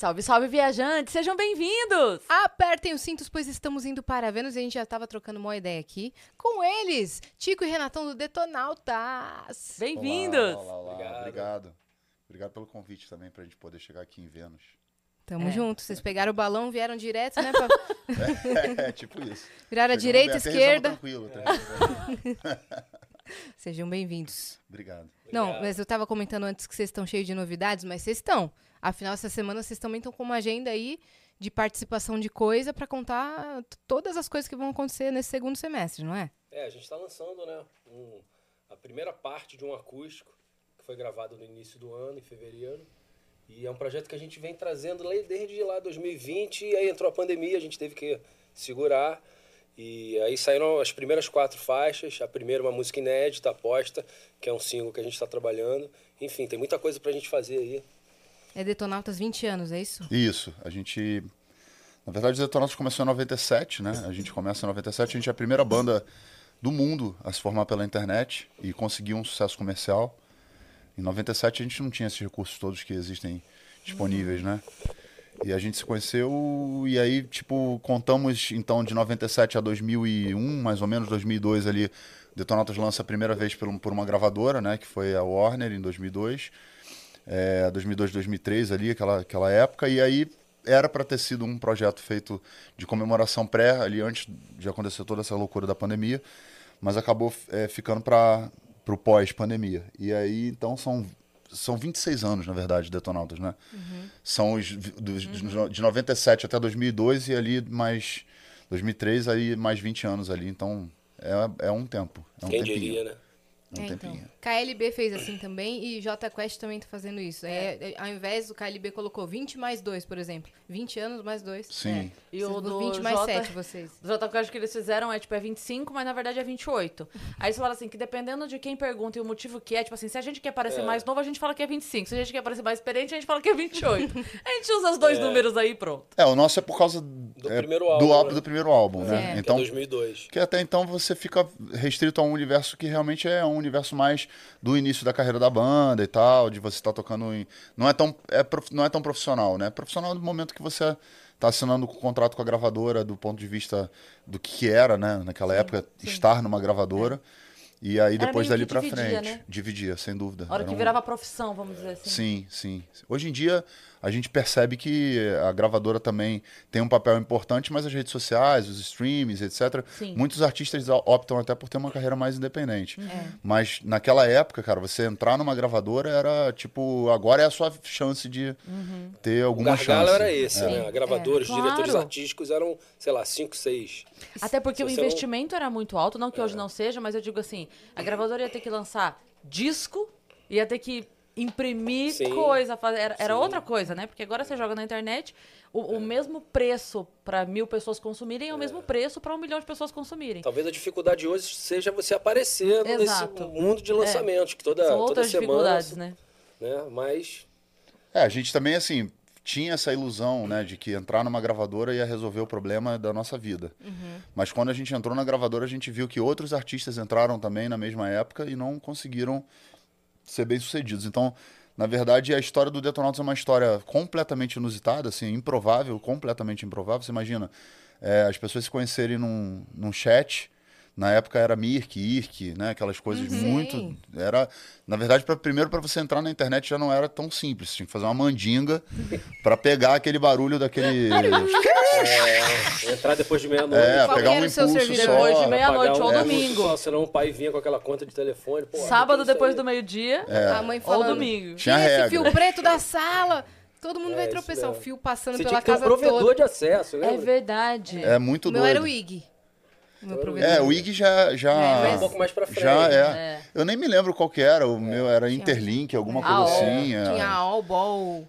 Salve, salve, viajantes! Sejam bem-vindos! Apertem os cintos, pois estamos indo para Vênus e a gente já estava trocando uma ideia aqui com eles, Tico e Renatão do Detonautas. Bem-vindos! Obrigado. Obrigado. Obrigado pelo convite também para a gente poder chegar aqui em Vênus. Tamo É. junto. Vocês pegaram o balão, vieram direto, né? Pra... É, tipo isso. Viraram a direita, bem, esquerda. tranquilo, aterrissamos bem. Sejam bem-vindos. Obrigado. Não, mas eu tava comentando antes que vocês estão cheios de novidades, mas vocês estão. Afinal, essa semana vocês também estão com uma agenda aí de participação de coisa pra contar todas as coisas que vão acontecer nesse segundo semestre, não é? É, a gente está lançando né, um- a primeira parte de um acústico que foi gravado no início do ano, em fevereiro. E é um projeto que a gente vem trazendo desde lá 2020, e aí entrou a pandemia, a gente teve que segurar. E aí saíram as primeiras quatro faixas. A primeira, uma música inédita, aposta, que é um single que a gente está trabalhando. Enfim, tem muita coisa pra gente fazer aí. É Detonautas 20 anos, é isso? Isso, a gente. Na verdade, o Detonautas começou em 97, né? A gente começa em 97, a gente é a primeira banda do mundo a se formar pela internet e conseguir um sucesso comercial. Em 97 a gente não tinha esses recursos todos que existem disponíveis, né? E a gente se conheceu e aí, tipo, contamos então de 97 a 2001, mais ou menos 2002 ali, Detonautas lança a primeira vez por, por uma gravadora, né, que foi a Warner em 2002. É, 2002, 2003 ali, aquela, aquela época, e aí era para ter sido um projeto feito de comemoração pré, ali antes de acontecer toda essa loucura da pandemia, mas acabou é, ficando para o pós-pandemia. E aí, então, são, são 26 anos, na verdade, de Detonautas, né? São os dos- de 97 até 2002 e ali mais 2003, aí mais 20 anos ali, então é, é um tempo. É um Quem tempinho. diria, né? É um É, tempinho. então. KLB fez assim também e J Quest também tá fazendo isso. É, é, ao invés do KLB colocou 20 mais 2, por exemplo. 20 anos mais 2. Sim. E o do 20 mais Jota- 7, vocês. O acho que eles fizeram é tipo é 25, mas na verdade é 28. Aí eles falaram assim que dependendo de quem pergunta e o motivo que é, tipo assim, se a gente quer parecer É. mais novo, a gente fala que é 25. Se a gente quer parecer mais experiente, a gente fala que é 28. a gente usa os dois números aí e pronto. É, o nosso é por causa é, primeiro do álbum, álbum né? do primeiro álbum, né? É. Que é Então, 2002. que até então você fica restrito a um universo que realmente é um universo mais do início da carreira da banda e tal, de você estar tocando em não é tão é prof- não é tão profissional, né? Profissional no momento que você está assinando o contrato com a gravadora do ponto de vista do que era, né, naquela época estar numa gravadora. E aí Era depois dali dividia, frente, né? dividia, sem dúvida. A hora Era que um- virava profissão, vamos dizer assim. Sim, sim. Hoje em dia a gente percebe que a gravadora também tem um papel importante, mas as redes sociais, os streams, etc. Sim. Muitos artistas optam até por ter uma carreira mais independente. É. Mas naquela época, cara, você entrar numa gravadora era tipo, agora é a sua chance de ter O alguma gargalo chance. era esse, né? A gravadora, os Claro. diretores artísticos eram, sei lá, 5, 6. Até porque Se o você não- investimento era muito alto, não que hoje não seja, mas eu digo assim, a gravadora ia ter que lançar disco, ia ter que imprimir Sim. coisa, fazer, era, era outra coisa, né? Porque agora você joga na internet, o, o mesmo preço para mil pessoas consumirem é o mesmo preço para um milhão de pessoas consumirem. Talvez a dificuldade hoje seja você aparecer nesse mundo de lançamentos, que toda, São toda outras semana. dificuldades, né? né? Mas É, a gente também, assim, tinha essa ilusão, né, de que entrar numa gravadora ia resolver o problema da nossa vida. Mas quando a gente entrou na gravadora, a gente viu que outros artistas entraram também na mesma época e não conseguiram ser bem-sucedidos. Então, na verdade, a história do Detonautas é uma história completamente inusitada, assim, improvável, completamente improvável. Você imagina, é, as pessoas se conhecerem num, num chat... Na época era Mirk, Irk, né? Aquelas coisas Uhum. muito. Era, na verdade, pra, primeiro para você entrar na internet já não era tão simples. Você tinha que fazer uma mandinga para pegar aquele barulho daquele. é, entrar depois de meia-noite. É, Qual pegar um seu impulso serviço? só. Depois de meia-noite pagar um ou impulso domingo. Só, senão o pai vinha com aquela conta de telefone. Pô, Sábado depois do meio-dia A mãe ou falando. domingo. Tinha esse regra. fio preto da sala. Todo mundo É, vai tropeçar. O mesmo. fio passando Você pela tinha que ter um casa provedor toda. de acesso, né? É verdade. É muito O meu doido. era o IG. É, o IG já. já É, Um pouco mais pra frente. Já é. É. Eu nem me lembro qual que era. O meu era Interlink, alguma Ah, coisa assim. é. Tinha All Ball,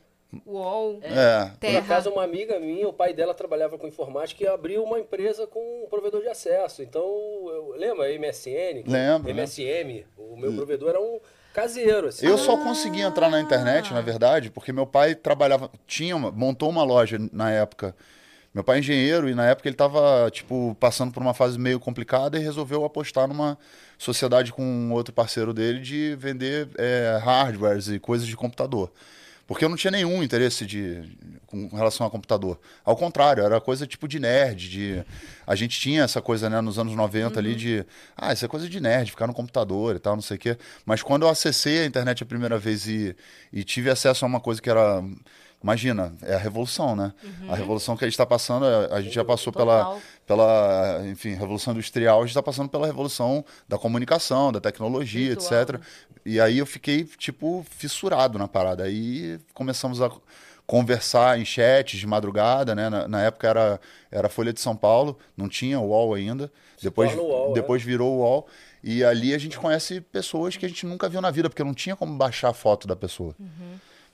UOL, É. Por Terra. acaso, uma amiga minha, o pai dela trabalhava com informática e abriu uma empresa com um provedor de acesso. Então, eu, lembra MSN? Lembro, MSM. O meu provedor era um caseiro, assim. Eu só consegui entrar na internet, na verdade, porque meu pai trabalhava, tinha uma, montou uma loja na época. Meu pai é engenheiro e na época ele estava tipo passando por uma fase meio complicada e resolveu apostar numa sociedade com outro parceiro dele de vender é, hardwares e coisas de computador. Porque eu não tinha nenhum interesse de, com relação ao computador. Ao contrário, era coisa tipo de nerd. De, a gente tinha essa coisa né, nos anos 90 ali de. Ah, isso é coisa de nerd, ficar no computador e tal, não sei o quê. Mas quando eu acessei a internet a primeira vez e, e tive acesso a uma coisa que era. Imagina, é a revolução, né? A revolução que a gente está passando, a, a gente já passou pela, Total. pela, enfim, revolução industrial, a gente está passando pela revolução da comunicação, da tecnologia, Virtual, etc. E aí eu fiquei, tipo, fissurado na parada. Aí começamos a conversar em chats de madrugada, né? Na, na época era, era Folha de São Paulo, não tinha o UOL ainda. Depois, UOL, depois virou o UOL. E ali a gente conhece pessoas que a gente nunca viu na vida, porque não tinha como baixar a foto da pessoa.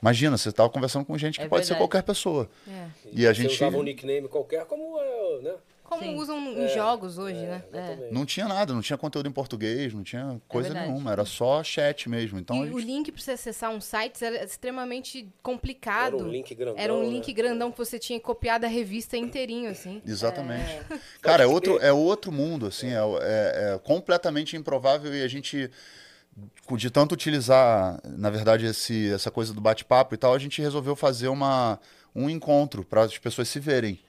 Imagina, você estava conversando com gente que É pode ser verdade. qualquer pessoa. É. E a Você gente usava um nickname qualquer, como é, né? Como Sim. usam em jogos hoje, né? Exatamente. não tinha nada, não tinha conteúdo em português, não tinha coisa nenhuma, era só chat mesmo. Então, a e o gente- link para você acessar um site era extremamente complicado. Era um link grandão. Era um né? link grandão que você tinha que copiar da revista inteirinho, assim. Exatamente. Cara, é outro, é outro mundo, assim, é, é- é completamente improvável e a gente, de tanto utilizar, na verdade, esse, essa coisa do bate-papo e tal, a gente resolveu fazer uma, um encontro para as pessoas se verem.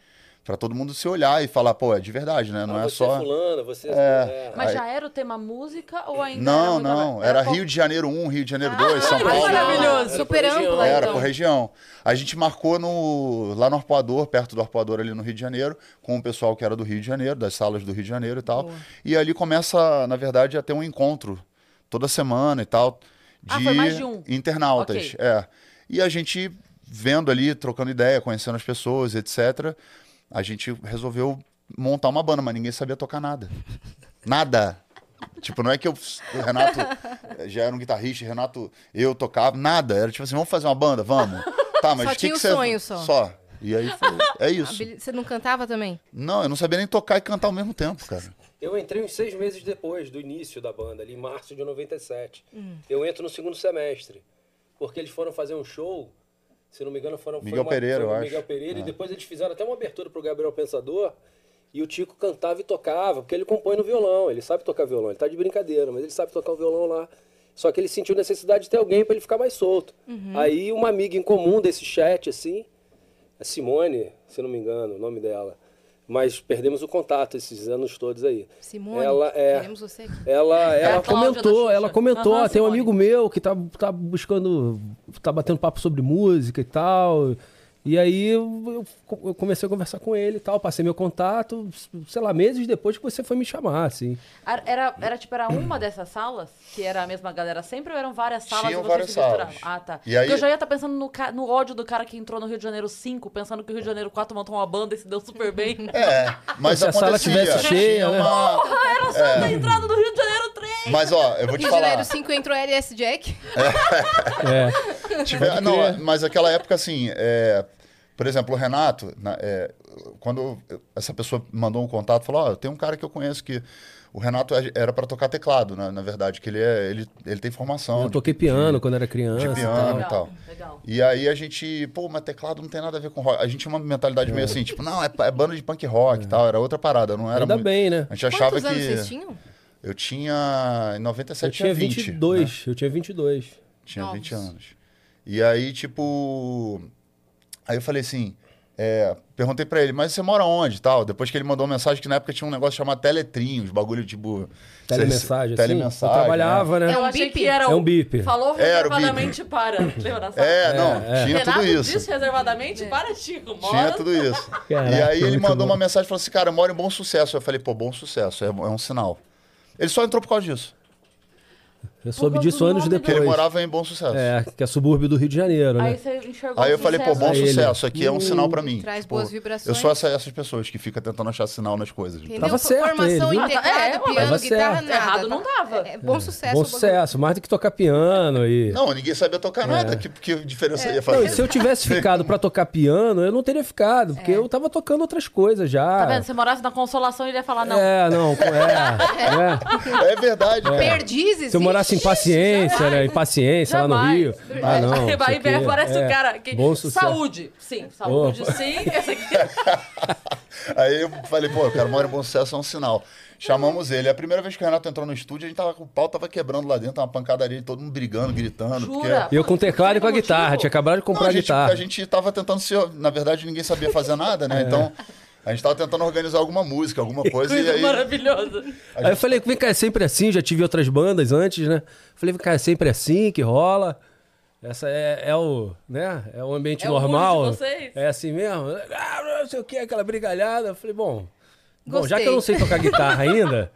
Para todo mundo se olhar e falar, pô, é de verdade, né? Não Ah, é você só. é fulana, você É. é... Mas Aí- já era o tema música ou ainda Não, era não. Era qual- Rio de Janeiro 1, Rio de Janeiro 2, São que Paulo. maravilhoso. Era Super por região. ampla, Era então. por região. A gente marcou no, lá no Arpoador, perto do Arpoador ali no Rio de Janeiro, com o pessoal que era do Rio de Janeiro, das salas do Rio de Janeiro e tal. Boa. E ali começa, na verdade, a ter um encontro toda semana e tal. De Ah, foi mais de um. internautas. Ok. É. E a gente vendo ali, trocando ideia, conhecendo as pessoas, etc. A gente resolveu montar uma banda, mas ninguém sabia tocar nada. Nada. Tipo, não é que eu, o Renato já era um guitarrista, Renato, eu tocava, nada. Era tipo assim, vamos fazer uma banda? Vamos. Tá, mas Só que tinha que o você... sonho só. Só. E aí foi, é isso. Você não cantava também? Não, eu não sabia nem tocar e cantar ao mesmo tempo, cara. Eu entrei uns seis meses depois do início da banda, ali em março de 97. Hum. Eu entro no segundo semestre. Porque eles foram fazer um show, se não me engano, foram Miguel uma, Pereira, foi eu o acho. Miguel Pereira, É. e depois eles fizeram até uma abertura pro Gabriel Pensador. E o Tico cantava e tocava, porque ele compõe no violão, ele sabe tocar violão, ele tá de brincadeira, mas ele sabe tocar o violão lá. Só que ele sentiu necessidade de ter alguém para ele ficar mais solto. Aí uma amiga em comum desse chat, assim, a Simone, se não me engano, o nome dela. Mas perdemos o contato esses anos todos aí. Simone, Ela é- queremos você aqui. Ela, É ela comentou, ela comentou, "Ah, tem um amigo meu que tá, tá buscando, tá batendo papo sobre música e tal. E aí eu, eu- comecei a conversar com ele e tal, passei meu contato, sei lá, meses depois que você foi me chamar, assim. Era, era, era, tipo, era uma dessas salas? Que era a mesma galera sempre ou eram várias salas Tinham e vocês várias salas. Ah, tá. E aí- Porque eu já ia estar pensando no, no ódio do cara que entrou no Rio de Janeiro 5, pensando que o Rio de Janeiro 4 montou uma banda e se deu super bem. É, mas Se a sala tivesse cheia, Tinha né? uma- era só ter entrado no Rio de Janeiro 3! Mas ó, eu vou te Rio de falar. Janeiro 5 entrou LS Jack. É. Tiver- não, mas aquela época, assim, é, por exemplo, o Renato, na- é, quando essa pessoa mandou um contato, falou: Ó, tem um cara que eu conheço que. O Renato é- era para tocar teclado, na, na verdade, que ele, é, ele, ele tem formação. Eu de- toquei piano quando era criança. de piano. e legal, tal. legal. E aí a gente, pô, mas teclado não tem nada a ver com rock. A gente tinha uma mentalidade meio assim, tipo, não, é, é banda de punk rock e tal, era outra parada, não era Ainda muito- bem, né? A gente achava Quantos anos que vocês tinham? eu tinha em Eu 97 tinha 20, 22, né? eu tinha 22. Tinha Novos. 20 anos. E aí, tipo. Aí eu falei assim. é, perguntei pra ele, mas você mora onde e tal? Depois que ele mandou uma mensagem que na época tinha um negócio chamado Teletrim, os bagulho tipo. Telemensagem, assim. Telemensagem. Eu trabalhava, né? Eu um achei bip? que era É um bip. Falou bip. reservadamente para. Lembra da sala? É, não, É, é. tinha Renato tudo isso. disse reservadamente para Chico. Mora... Tinha tudo isso. Caraca, e aí ele mandou bom. uma mensagem e falou assim: cara, eu moro em bom sucesso. Eu falei, pô, bom sucesso, é, é um sinal. Ele só entrou por causa disso. Eu soube disso anos nome Porque depois. ele morava em bom sucesso. É, que é subúrbio do Rio de Janeiro, Aí né? você enxergou Aí eu falei, pô, sucesso. bom Aí ele- sucesso, aqui é um sinal pra mim. Traz Tipo, boas vibrações. Eu sou essa- essas pessoas que ficam tentando achar sinal nas coisas. Entendeu? Tava certo Formação ele, integrada, Ah, tá- é, piano, tava guitarra, certo. nada. Errado não tava. É, é bom sucesso. Bom sucesso, mais do que tocar piano e... Não, ninguém sabia tocar nada. Que, que diferença ia fazer? Não, e se eu tivesse ficado pra tocar piano, eu não teria ficado, porque eu tava tocando outras coisas já. Tá vendo? Se morasse na consolação, ele ia falar, não. É, não, é, é. É verdade. Perdizes. Se eu morasse em ixi, paciência, né? Em paciência lá no Jamais. Rio. Ah, não. Vai aqui ver, aparece é o cara aqui. Bom sucesso. Saúde. Sim, saúde Opa. sim. Esse aqui. Aí eu falei, pô, eu quero maior bom sucesso, é um sinal. Chamamos ele. A primeira vez que o Renato entrou no estúdio, a gente tava com o pau, tava quebrando lá dentro, uma pancadaria, todo mundo brigando, gritando. Jura? E eu com o teclado e com a Motivo? guitarra. Tinha acabado de Não, comprar a a gente, guitarra. a gente tava tentando se. Na verdade, ninguém sabia fazer nada, É. né? Então, a gente tava tentando organizar alguma música, alguma coisa, e Coisa aí. maravilhosa. Aí eu falei, vem cá, é sempre assim, já tive outras bandas antes, né? Falei, vem cá, é sempre assim que rola. Essa é, é o, né? É o ambiente É o normal. de vocês. É assim mesmo. Ah, não sei o que, aquela brigalhada. Eu falei, bom, bom, já Gostei. que eu não sei tocar guitarra ainda,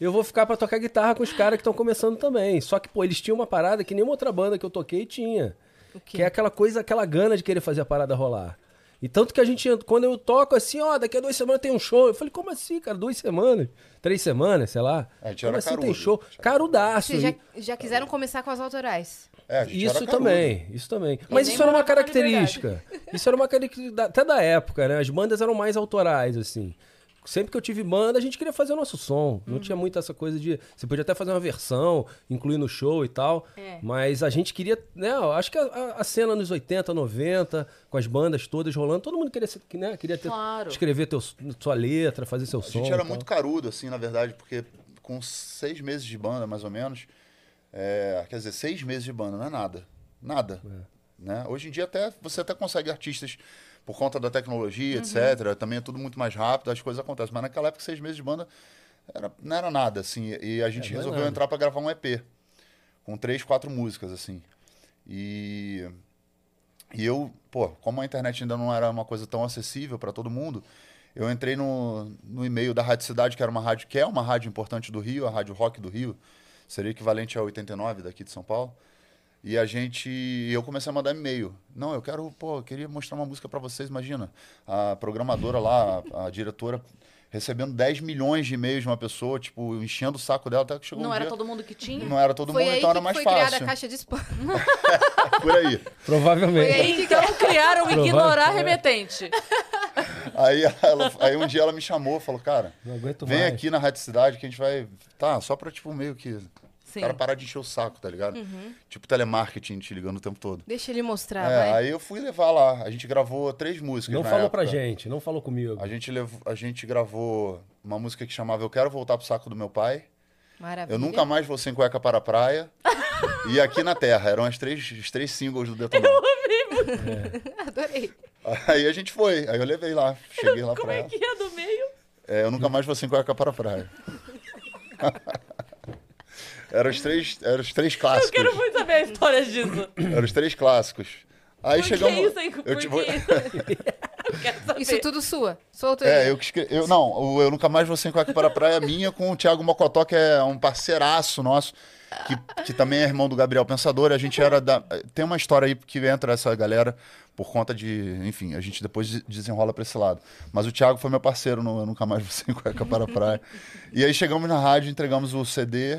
eu vou ficar pra tocar guitarra com os caras que estão começando também. Só que, pô, eles tinham uma parada que nenhuma outra banda que eu toquei tinha. O? Que é aquela coisa, aquela gana de querer fazer a parada rolar. E tanto que a gente, quando eu toco assim, ó, daqui a duas semanas tem um show. Eu falei, como assim, cara? Duas semanas? Três semanas, sei lá. É, a gente como era assim tem carudo. show? Carudaço. Vocês já, E- já quiseram começar com as autorais? É, a gente Isso também, isso também. Mas nem isso era uma característica. Isso era uma característica até da época, né? As bandas eram mais autorais, assim. Sempre que eu tive banda, a gente queria fazer o nosso som. Não tinha muito essa coisa de. Você podia até fazer uma versão, incluir no show e tal. É. Mas a gente queria. Né, eu acho que a, a- a cena nos 80, 90, com as bandas todas rolando, todo mundo queria, ser- né, queria ter, Claro. escrever teu, sua letra, fazer seu A som. gente e era muito carudo, assim, na verdade, porque com seis meses de banda, mais ou menos, é, quer dizer, seis meses de banda não é nada. Nada. Né? Hoje em dia até você até consegue artistas por conta da tecnologia, etc. Também é tudo muito mais rápido, as coisas acontecem. Mas naquela época, seis meses de banda era, não era nada, assim. E a gente É, é resolveu nada. entrar para gravar um EP. Com três, quatro músicas, assim. E... E eu, pô, como a internet ainda não era uma coisa tão acessível para todo mundo, eu entrei no, no e-mail da Rádio Cidade, que era uma rádio, que é uma rádio importante do Rio, a Rádio Rock do Rio, seria equivalente a 89 daqui de São Paulo. E a gente, eu comecei a mandar e-mail. Não, eu quero, pô, eu queria mostrar uma música para vocês, imagina. A programadora lá, a, a diretora recebendo 10 milhões de e-mails de uma pessoa, tipo, enchendo o saco dela até que chegou Não um era dia. todo mundo que tinha? Não era todo foi mundo, aí então era que mais foi criada fácil. a caixa de spam. Por aí. Provavelmente. Foi aí Então criaram o ignorar remetente. Aí, ela- aí um dia ela me chamou, falou, cara, Não aguento vem mais. aqui na Rádio Cidade que a gente vai. Tá, só pra, tipo, meio que. Sim. O cara parar de encher o saco, tá ligado? Tipo telemarketing te ligando o tempo todo. Deixa ele mostrar, É, vai. aí eu fui levar lá. A gente gravou três músicas. Não na falou época. pra gente, não falou comigo. A gente, levou, a gente gravou uma música que chamava Eu Quero Voltar pro Saco do Meu Pai. Maravilha. Eu Nunca Mais Vou Sem Cueca para a Praia. e Aqui na Terra. Eram as três, os três singles do Detonão. Adorei. Aí a gente foi. Aí eu levei lá. Cheguei lá Como pra é ela. que é do meio? É, eu nunca mais vou sem cueca para a praia. eram os três, eram os três Eu clássicos. quero muito saber a história disso. Eram os três clássicos. Aí Por chegamos. que isso aí? Por eu, tipo, isso? Eu tudo sua. Sua autoria. É, eu que escrevi. Eu, não, o Eu Nunca Mais Vou Sem Cueca para a Praia é minha com o Thiago Mocotó, que é um parceiraço nosso, que, que também é irmão do Gabriel Pensador. A gente era da. Tem uma história aí que entra essa galera por conta de. Enfim, a gente depois de- desenrola pra esse lado. Mas o Thiago foi meu parceiro no Eu Nunca Mais Vou Sem Cueca para a Praia. E aí chegamos na rádio, entregamos o CD.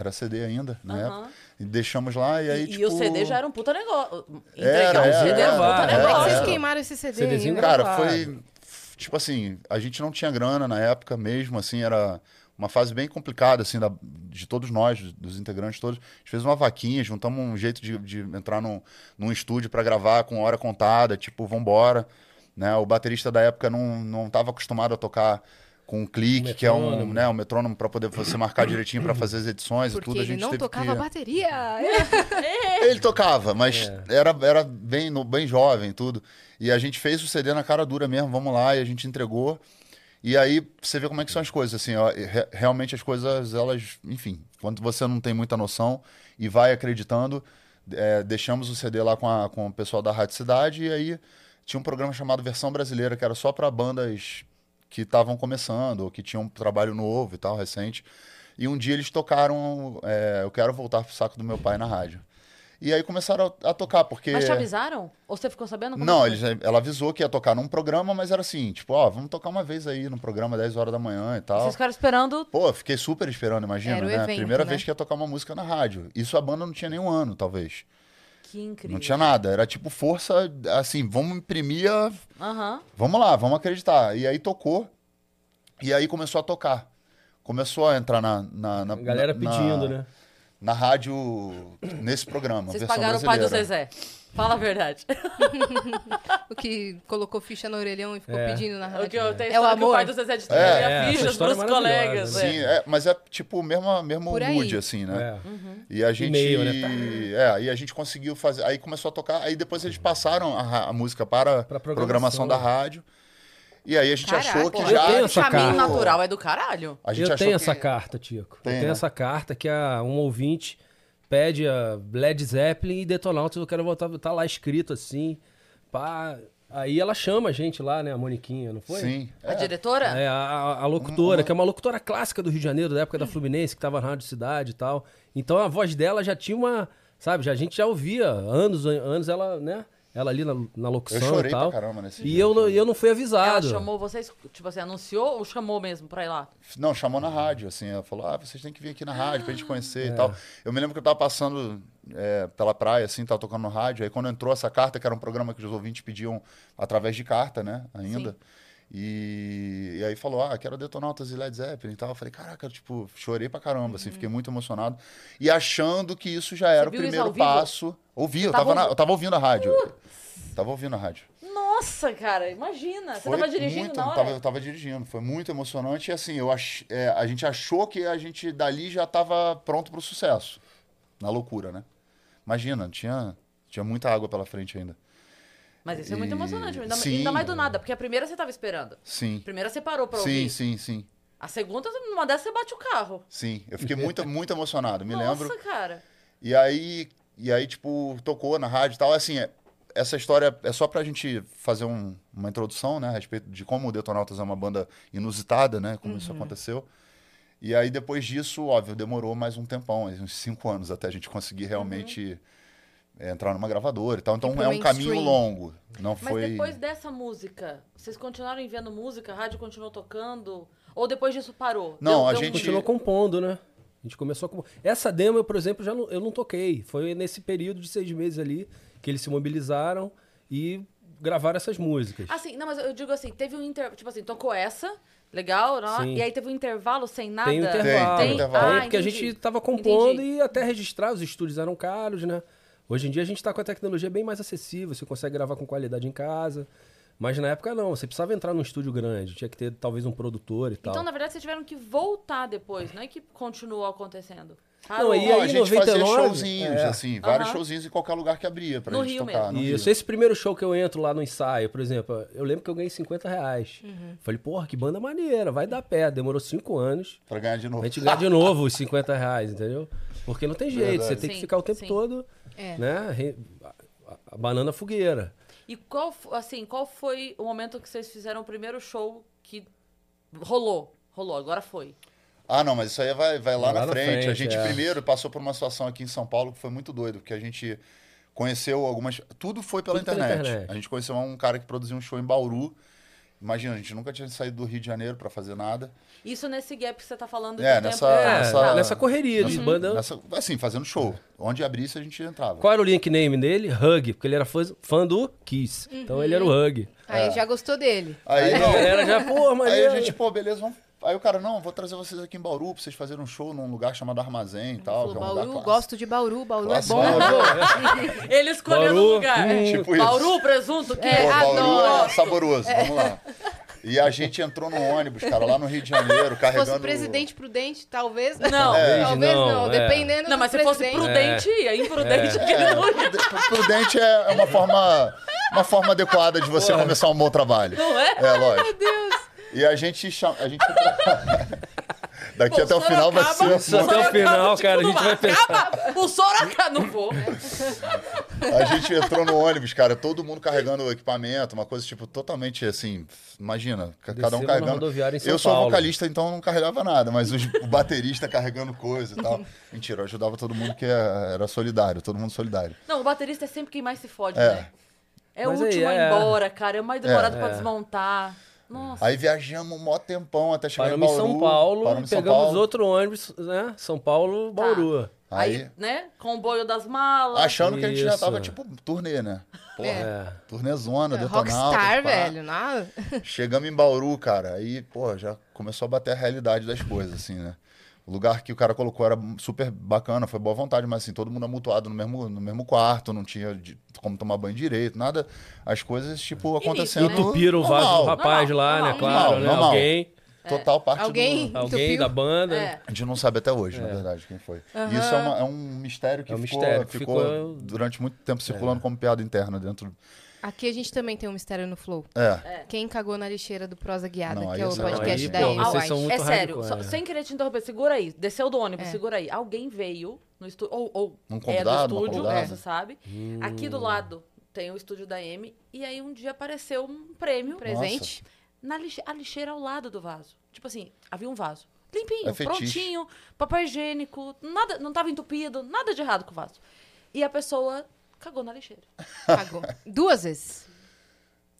Era CD ainda, na Aham. época. E deixamos lá, e aí, E, tipo... e o CD já era um puta negócio. Era, Entregar um era, CD era um puta era, Como é que negócio. vocês queimaram esse CD CDzinho aí? Cara, foi. Tipo assim, a gente não tinha grana na época mesmo, assim, era uma fase bem complicada, assim, da- de todos nós, dos integrantes todos. A gente fez uma vaquinha, juntamos um jeito de, de entrar num, num estúdio pra gravar com hora contada, tipo, vambora. Né? O baterista da época não, não tava acostumado a tocar com um clique, que é um, Metrônomo. né, um metrônomo pra poder você marcar direitinho pra fazer as edições Porque e tudo. A ele gente não teve tocava que... bateria. Ele tocava, mas era, era bem, no- bem jovem tudo. E a gente fez o CD na cara dura mesmo, vamos lá, e a gente entregou. E aí você vê como é que são as coisas, assim, ó, re- realmente as coisas, elas, enfim, quando você não tem muita noção e vai acreditando, é, deixamos o CD lá com, a- com o pessoal da Rádio Cidade, e aí tinha um programa chamado Versão Brasileira, que era só para bandas que estavam começando, ou que tinham um trabalho novo e tal, recente. E um dia eles tocaram é, Eu Quero Voltar pro Saco do Meu Pai na rádio. E aí começaram a, a tocar, porque... Mas te avisaram? Ou você ficou sabendo? Como Não, eles, ela avisou que ia tocar num programa, mas era assim, tipo, ó, vamos tocar uma vez aí no programa 10 horas da manhã e tal. Vocês ficaram esperando. Pô, fiquei super esperando, imagina, né? evento, Primeira né? vez que ia tocar uma música na rádio. Isso a banda não tinha nenhum ano, talvez. Que incrível. Não tinha nada. Era tipo força, assim, vamos imprimir a... Aham. Vamos lá, vamos acreditar. E aí tocou, e aí começou a tocar. Começou a entrar na... na, na A galera na- pedindo, né? Na rádio, nesse programa, Vocês pagaram o pai do brasileira. Zezé. Fala a verdade. O que colocou ficha no orelhão e ficou É. pedindo na O rádio. que eu tenho É o história que o amor. pai do Zezé de É, é, essa fichas pros é colegas. é. Sim, é, mas é tipo o mesmo, mesmo mood, assim, né? É. E a gente. E-mail, né? É, aí a gente conseguiu fazer. Aí começou a tocar. Aí depois eles passaram a, a música para a programação. programação da rádio. E aí a gente Caraca, achou que já. eu tenho O essa caminho carta. natural é do caralho. A gente eu achou tenho que- essa carta, Tico. Tem, eu tenho né? essa carta que a, um ouvinte pede a Led Zeppelin e Detonautas, eu quero voltar, tá lá escrito assim, pá. Aí ela chama a gente lá, né, a Moniquinha, não foi? Sim. A é. diretora? É, a, a- a locutora, que é uma locutora clássica do Rio de Janeiro, da época da Fluminense, que tava na Rádio Cidade e tal. Então a voz dela já tinha uma, sabe, já, a gente já ouvia anos, anos ela, né, ela ali na, na Eu locução chorei e tal. pra caramba nesse E eu, não- eu não fui Ela avisado. chamou vocês, tipo assim, anunciou ou chamou mesmo pra ir lá? Não, chamou na rádio, assim. Ela falou, ah, vocês têm que vir aqui na rádio pra gente conhecer É. e tal. Eu me lembro que eu tava passando é, pela praia, assim, tava tocando no rádio. Aí quando entrou essa carta, que era um programa que os ouvintes pediam através de carta, né, ainda. Sim. E, e aí falou, ah, quero Detonautas e Led Zeppelin e tal. Eu falei, caraca, tipo, chorei pra caramba, assim, fiquei muito emocionado. E achando que isso já era o primeiro passo. Ouvi, eu tava na- eu tava ouvindo a rádio. Tava ouvindo a rádio. Nossa, cara, imagina. Você Foi tava dirigindo muito, na hora? Tava, eu tava dirigindo, foi muito emocionante. E assim, eu ach, é, a gente achou que a gente dali já tava pronto pro sucesso. Na loucura, né? Imagina, tinha, tinha muita água pela frente ainda. Mas isso é muito E- emocionante. Ainda, Sim. ainda mais do nada, porque a primeira você tava esperando. Sim. A primeira você parou pra Sim, ouvir. sim, sim. A segunda, numa dessas, você bate o carro. Sim. Eu fiquei muito, muito emocionado, me Nossa, lembro. cara. E aí, e aí, tipo, tocou na rádio e tal. Assim, é- essa história é só pra gente fazer um- uma introdução, né? A respeito de como o Detonautas é uma banda inusitada, né? Como Uhum. isso aconteceu. E aí, depois disso, óbvio, demorou mais um tempão, uns cinco anos até a gente conseguir realmente é, entrar numa gravadora e tal. Então pro é um caminho longo. Não Mas foi. depois dessa música, vocês continuaram enviando música? A rádio continuou tocando? Ou depois disso parou? Não, a um- gente- continuou compondo, né? A gente começou a compor. Essa demo, eu, por exemplo, já não, eu não toquei. Foi nesse período de seis meses ali que eles se mobilizaram e gravaram essas músicas. Assim, não, mas eu digo assim, teve um intervalo. Tipo assim, tocou essa, legal, né? Sim. e aí teve um intervalo sem nada. Tem um Tem, intervalo. tem intervalo. Tem, Ah, porque a entendi. gente tava compondo Entendi. e até registrar, os estúdios eram caros, né? Hoje em dia a gente tá com a tecnologia bem mais acessível, você consegue gravar com qualidade em casa. Mas na época não, você precisava entrar num estúdio grande, tinha que ter talvez um produtor e tal. Então, na verdade, vocês tiveram que voltar depois, não é que continuou acontecendo. Não, Parou. e Não, aí, a gente fazia 99, showzinhos, é. assim, vários Aham. showzinhos em qualquer lugar que abria pra No gente Rio tocar. mesmo. no Isso, Rio. esse primeiro show que eu entro lá no ensaio, por exemplo, eu lembro que eu ganhei 50 reais. Falei, porra, que banda maneira, vai dar pé. Demorou cinco anos Pra ganhar de novo. gente ganhar de novo os 50 reais, entendeu? Porque não tem jeito, Verdade. você tem que Sim, ficar o tempo sim. todo, É. né, a, banana fogueira. E qual, assim, qual foi o momento que vocês fizeram o primeiro show que rolou? Rolou, agora foi. Ah, não, mas isso aí vai, vai lá, Lá na, na frente. A frente, gente é. primeiro passou por uma situação aqui em São Paulo que foi muito doido, porque a gente conheceu algumas. Tudo foi pela, Tudo pela internet. internet. A gente conheceu um cara que produziu um show em Bauru. Imagina, a gente nunca tinha saído do Rio de Janeiro pra fazer nada. Isso nesse gap que você tá falando É, de nessa- tempo. É, nessa- nessa correria de Nessa- banda. nessa- assim, fazendo show. Onde abrisse, a gente entrava. Qual era o nickname dele? Hug, porque ele era fã, fã do Kiss. Então ele era o Hug. Aí já gostou dele. Aí, Aí a não, galera já, pô, mas. aí a gente, pô, beleza, vamos. Aí o cara, não, vou trazer vocês aqui em Bauru pra vocês fazerem um show num lugar chamado Armazém e tal. Falou, que é um Bauru, gosto de Bauru, Bauru Clássico, é bom. Bauru. Ele escolheu Bauru, o lugar. hum, Tipo isso. Bauru, presunto, quê? É, Pô, Bauru adoro. é saboroso, vamos lá. E a gente entrou no ônibus, cara, lá no Rio de Janeiro, Se carregando... fosse presidente prudente, talvez. Não. É. Talvez não, Não, é. dependendo Não, do mas se fosse presidente. prudente, ia. Imprudente, É, aquele prude- Prudente é uma forma, uma forma adequada de você começar um bom trabalho. Não é? É, lógico. Meu Deus. E a gente chama... A gente... Daqui Pô, até o final vai Sorocaba- ser... Até o final, cara, a gente vai pensar. Acaba, o Sorocaba, não vou. A gente entrou no ônibus, cara, todo mundo carregando o equipamento, uma coisa, tipo, totalmente assim, imagina, ca- cada um carregando. eu sou Paulo. vocalista, então não carregava nada, mas os- o baterista carregando coisa e tal. Mentira, eu ajudava todo mundo que é- era solidário, todo mundo solidário. Não, o baterista é sempre quem mais se fode, É. né? É o Mas aí, último a ir é. embora, cara. É o mais demorado É. pra É. desmontar. Nossa. Aí viajamos um mó tempão até chegar Paramos em em Bauru. São Paulo paramos em São pegamos Paulo, outro ônibus, né? São Paulo, Tá. Bauru. Aí, Aí, né? Comboio das malas. achando que a gente já Isso. tava, tipo, turnê, né? Porra, É. turnezona, detonautas. Rockstar, pá. velho. Nada. Chegamos em Bauru, cara, aí, pô, já começou a bater a realidade das coisas, assim, né? O lugar que o cara colocou era super bacana, foi boa vontade, mas assim, todo mundo amutuado no mesmo, no mesmo quarto, não tinha de- como tomar banho direito, nada. As coisas, tipo, acontecendo. né? Entupiram o vaso do rapaz Normal, lá, né? normal, Claro, normal, né? normal. Alguém, Total parte Alguém- do. alguém da banda. É. A gente não sabe até hoje, na É. verdade, quem foi. E Isso é, uma- é um mistério que É um ficou, mistério que ficou ficou- durante muito tempo circulando como piada interna dentro. Aqui a gente também tem um mistério no Flow. É. Quem cagou na lixeira do Prosa Guiada, Não, que é o podcast aí, da pô, Amy vocês White. são muito é sério, só- é. sem querer te interromper, segura aí. Desceu do ônibus, É. segura aí. Alguém veio no estúdio, ou, ou Um é do estúdio, você sabe. Aqui Hum. do lado tem o estúdio da M. E aí um dia apareceu um prêmio Presente. na lixe- a lixeira ao lado do vaso. Tipo assim, havia um vaso. Limpinho, É prontinho, papel higiênico, nada, não tava entupido, nada de errado com o vaso. E a pessoa cagou na lixeira. Cagou. Duas vezes.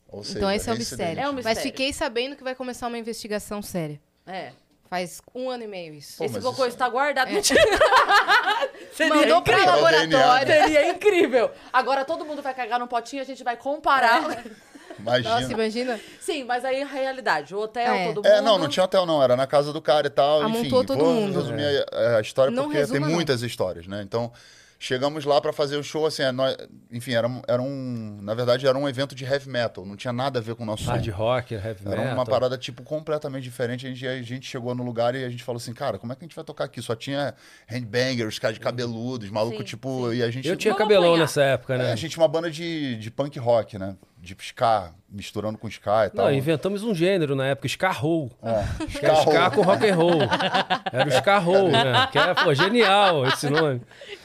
Ou seja, então esse é o reincidente. mistério. É um Mas mistério. fiquei sabendo que vai começar uma investigação séria. É. Faz um ano e meio isso. Pô, Esse mas cocô isso- está guardado. É. Mandou pra incrível. laboratório. Seria incrível. Agora todo mundo vai cagar num potinho, a gente vai comparar. Imagina. Nossa, imagina. Sim, mas aí a realidade. O hotel, É. todo mundo. É, não, não tinha hotel não, era na casa do cara e tal, enfim. Amontou todo vou mundo. resumir a, a história Não porque tem resuma, não. muitas histórias, né? Então, chegamos lá pra fazer o show, assim, é, nós, enfim, era, um- era um, na verdade era um evento de heavy metal, não tinha nada a ver com o nosso som. Hard rock, heavy Era metal. uma parada, tipo, completamente diferente. A gente, a gente chegou no lugar e a gente falou assim, cara, como é que a gente vai tocar aqui? Só tinha handbangers, caras de cabeludos, maluco, Sim, tipo, e a gente... Eu tinha cabelão apanhar. nessa época, É, né? a gente tinha uma banda de, de punk rock, né? De ska, misturando com ska e tal. Não, inventamos um gênero na época, ska roll. É, Que era ska com rock and roll. Era o ska roll, né? Que era, pô, genial esse nome.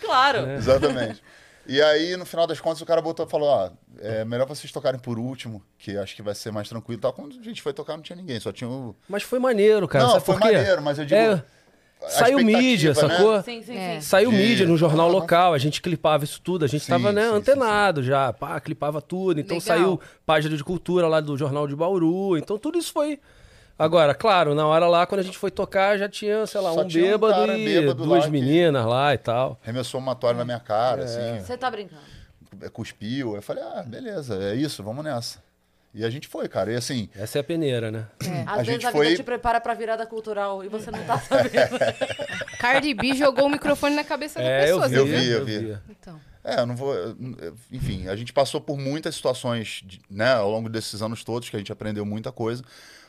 Claro. Exatamente. E aí, no final das contas, o cara botou e falou: ó, é melhor vocês tocarem por último, que acho que vai ser mais tranquilo tal. Quando a gente foi tocar, não tinha ninguém, só tinha o. Mas foi maneiro, cara. não, sabe foi por quê? maneiro, mas eu digo. É, saiu mídia, né? sacou? Sim, sim, É. sim. Saiu De- mídia no jornal Aham. local, a gente clipava isso tudo, a gente Sim, tava, né, sim, sim, antenado já, pá, clipava tudo. Então Legal. saiu página de cultura lá do Jornal de Bauru, então tudo isso foi... Agora, claro, na hora lá, quando a gente foi tocar, já tinha, sei lá, Só um um bêbado cara e bêbado duas meninas lá e tal. Remessou uma toalha na minha cara, É. assim, Você tá brincando. cuspiu. Eu falei: ah, beleza, é isso, vamos nessa. E a gente foi, cara. E assim, Essa é a peneira, né? Às A vezes gente a vida foi- te prepara pra virada cultural e você não tá sabendo. Cardi B jogou o microfone na cabeça da É, eu pessoa. vi, você Eu viu? vi, eu vi. Então. É, eu não vou. eu- eu- Enfim, a gente passou por muitas situações, né, ao longo desses anos todos, que a gente aprendeu muita coisa.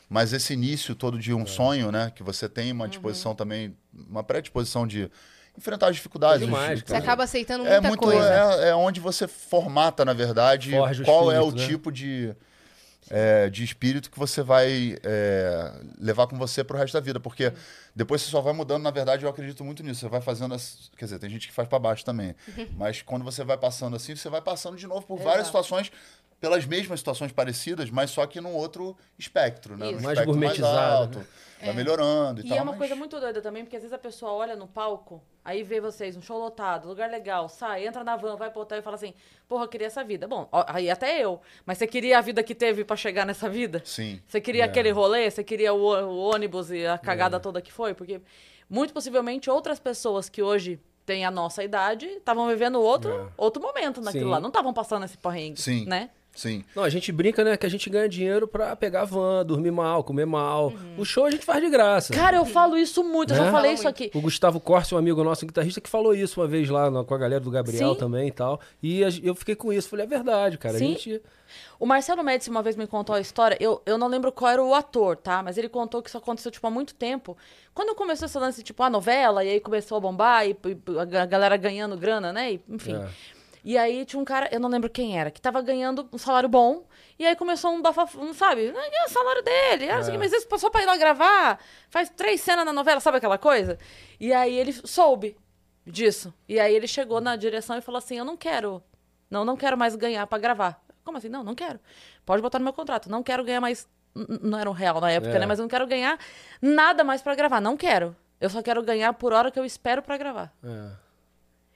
Mas esse início todo de um sonho, né, que você tem uma disposição também, uma predisposição de enfrentar as dificuldades. É demais, Você acaba aceitando é muita muito coisa. É, é onde você formata, na verdade, Forja o qual é o espírito, né? tipo de, é, de espírito que você vai é, levar com você pro resto da vida. Porque depois você só vai mudando, na verdade, eu acredito muito nisso. Você vai fazendo. As, quer dizer, tem gente que faz para baixo também. Mas quando você vai passando assim, você vai passando de novo por várias Exato. situações. Pelas mesmas situações parecidas, mas só que num outro espectro, né? Isso. Num Mais espectro gourmetizado, alto, vai melhorando e, E tal. é uma mas- coisa muito doida também, porque às vezes a pessoa olha no palco, aí vê vocês, um show lotado, lugar legal, sai, entra na van, vai pro hotel e fala assim, porra, eu queria essa vida. Bom, aí até eu. Mas você queria a vida que teve pra chegar nessa vida? Sim. Você queria É. aquele rolê? Você queria o, o ônibus e a cagada toda que foi? Porque muito possivelmente outras pessoas que hoje têm a nossa idade estavam vivendo outro, É. outro momento naquilo Sim. lá. Não estavam passando esse porrengue, Sim. né? Sim. Não, a gente brinca, né, que a gente ganha dinheiro pra pegar van, dormir mal, comer mal. O show a gente faz de graça. Cara, eu falo isso muito, eu Né? já falei Fala isso aqui. O Gustavo Corsi, um amigo nosso, guitarrista, que falou isso uma vez lá no- com a galera do Gabriel Sim. também e tal. E a- eu fiquei com isso. Falei, é verdade, cara. A Sim. gente. O Marcelo Médici uma vez me contou a história, eu, eu não lembro qual era o ator, tá? Mas ele contou que isso aconteceu, tipo, há muito tempo. Quando começou esse lance, tipo, a novela, e aí começou a bombar, e, e a ga- galera ganhando grana, né? E, enfim. É. E aí tinha um cara, eu não lembro quem era, que tava ganhando um salário bom, e aí começou um bafafá, não sabe? Ah, É o salário dele, não o quê, mas isso só pra ir lá gravar, faz três cenas na novela, sabe aquela coisa? E aí ele soube disso. E aí ele chegou na direção e falou assim: Eu não quero, não, não quero mais ganhar pra gravar. Como assim? Não, não quero. Pode botar no meu contrato. Não quero ganhar mais. Não era um real na época, É. né? Mas eu não quero ganhar nada mais pra gravar. Não quero. Eu só quero ganhar por hora que eu espero pra gravar. É.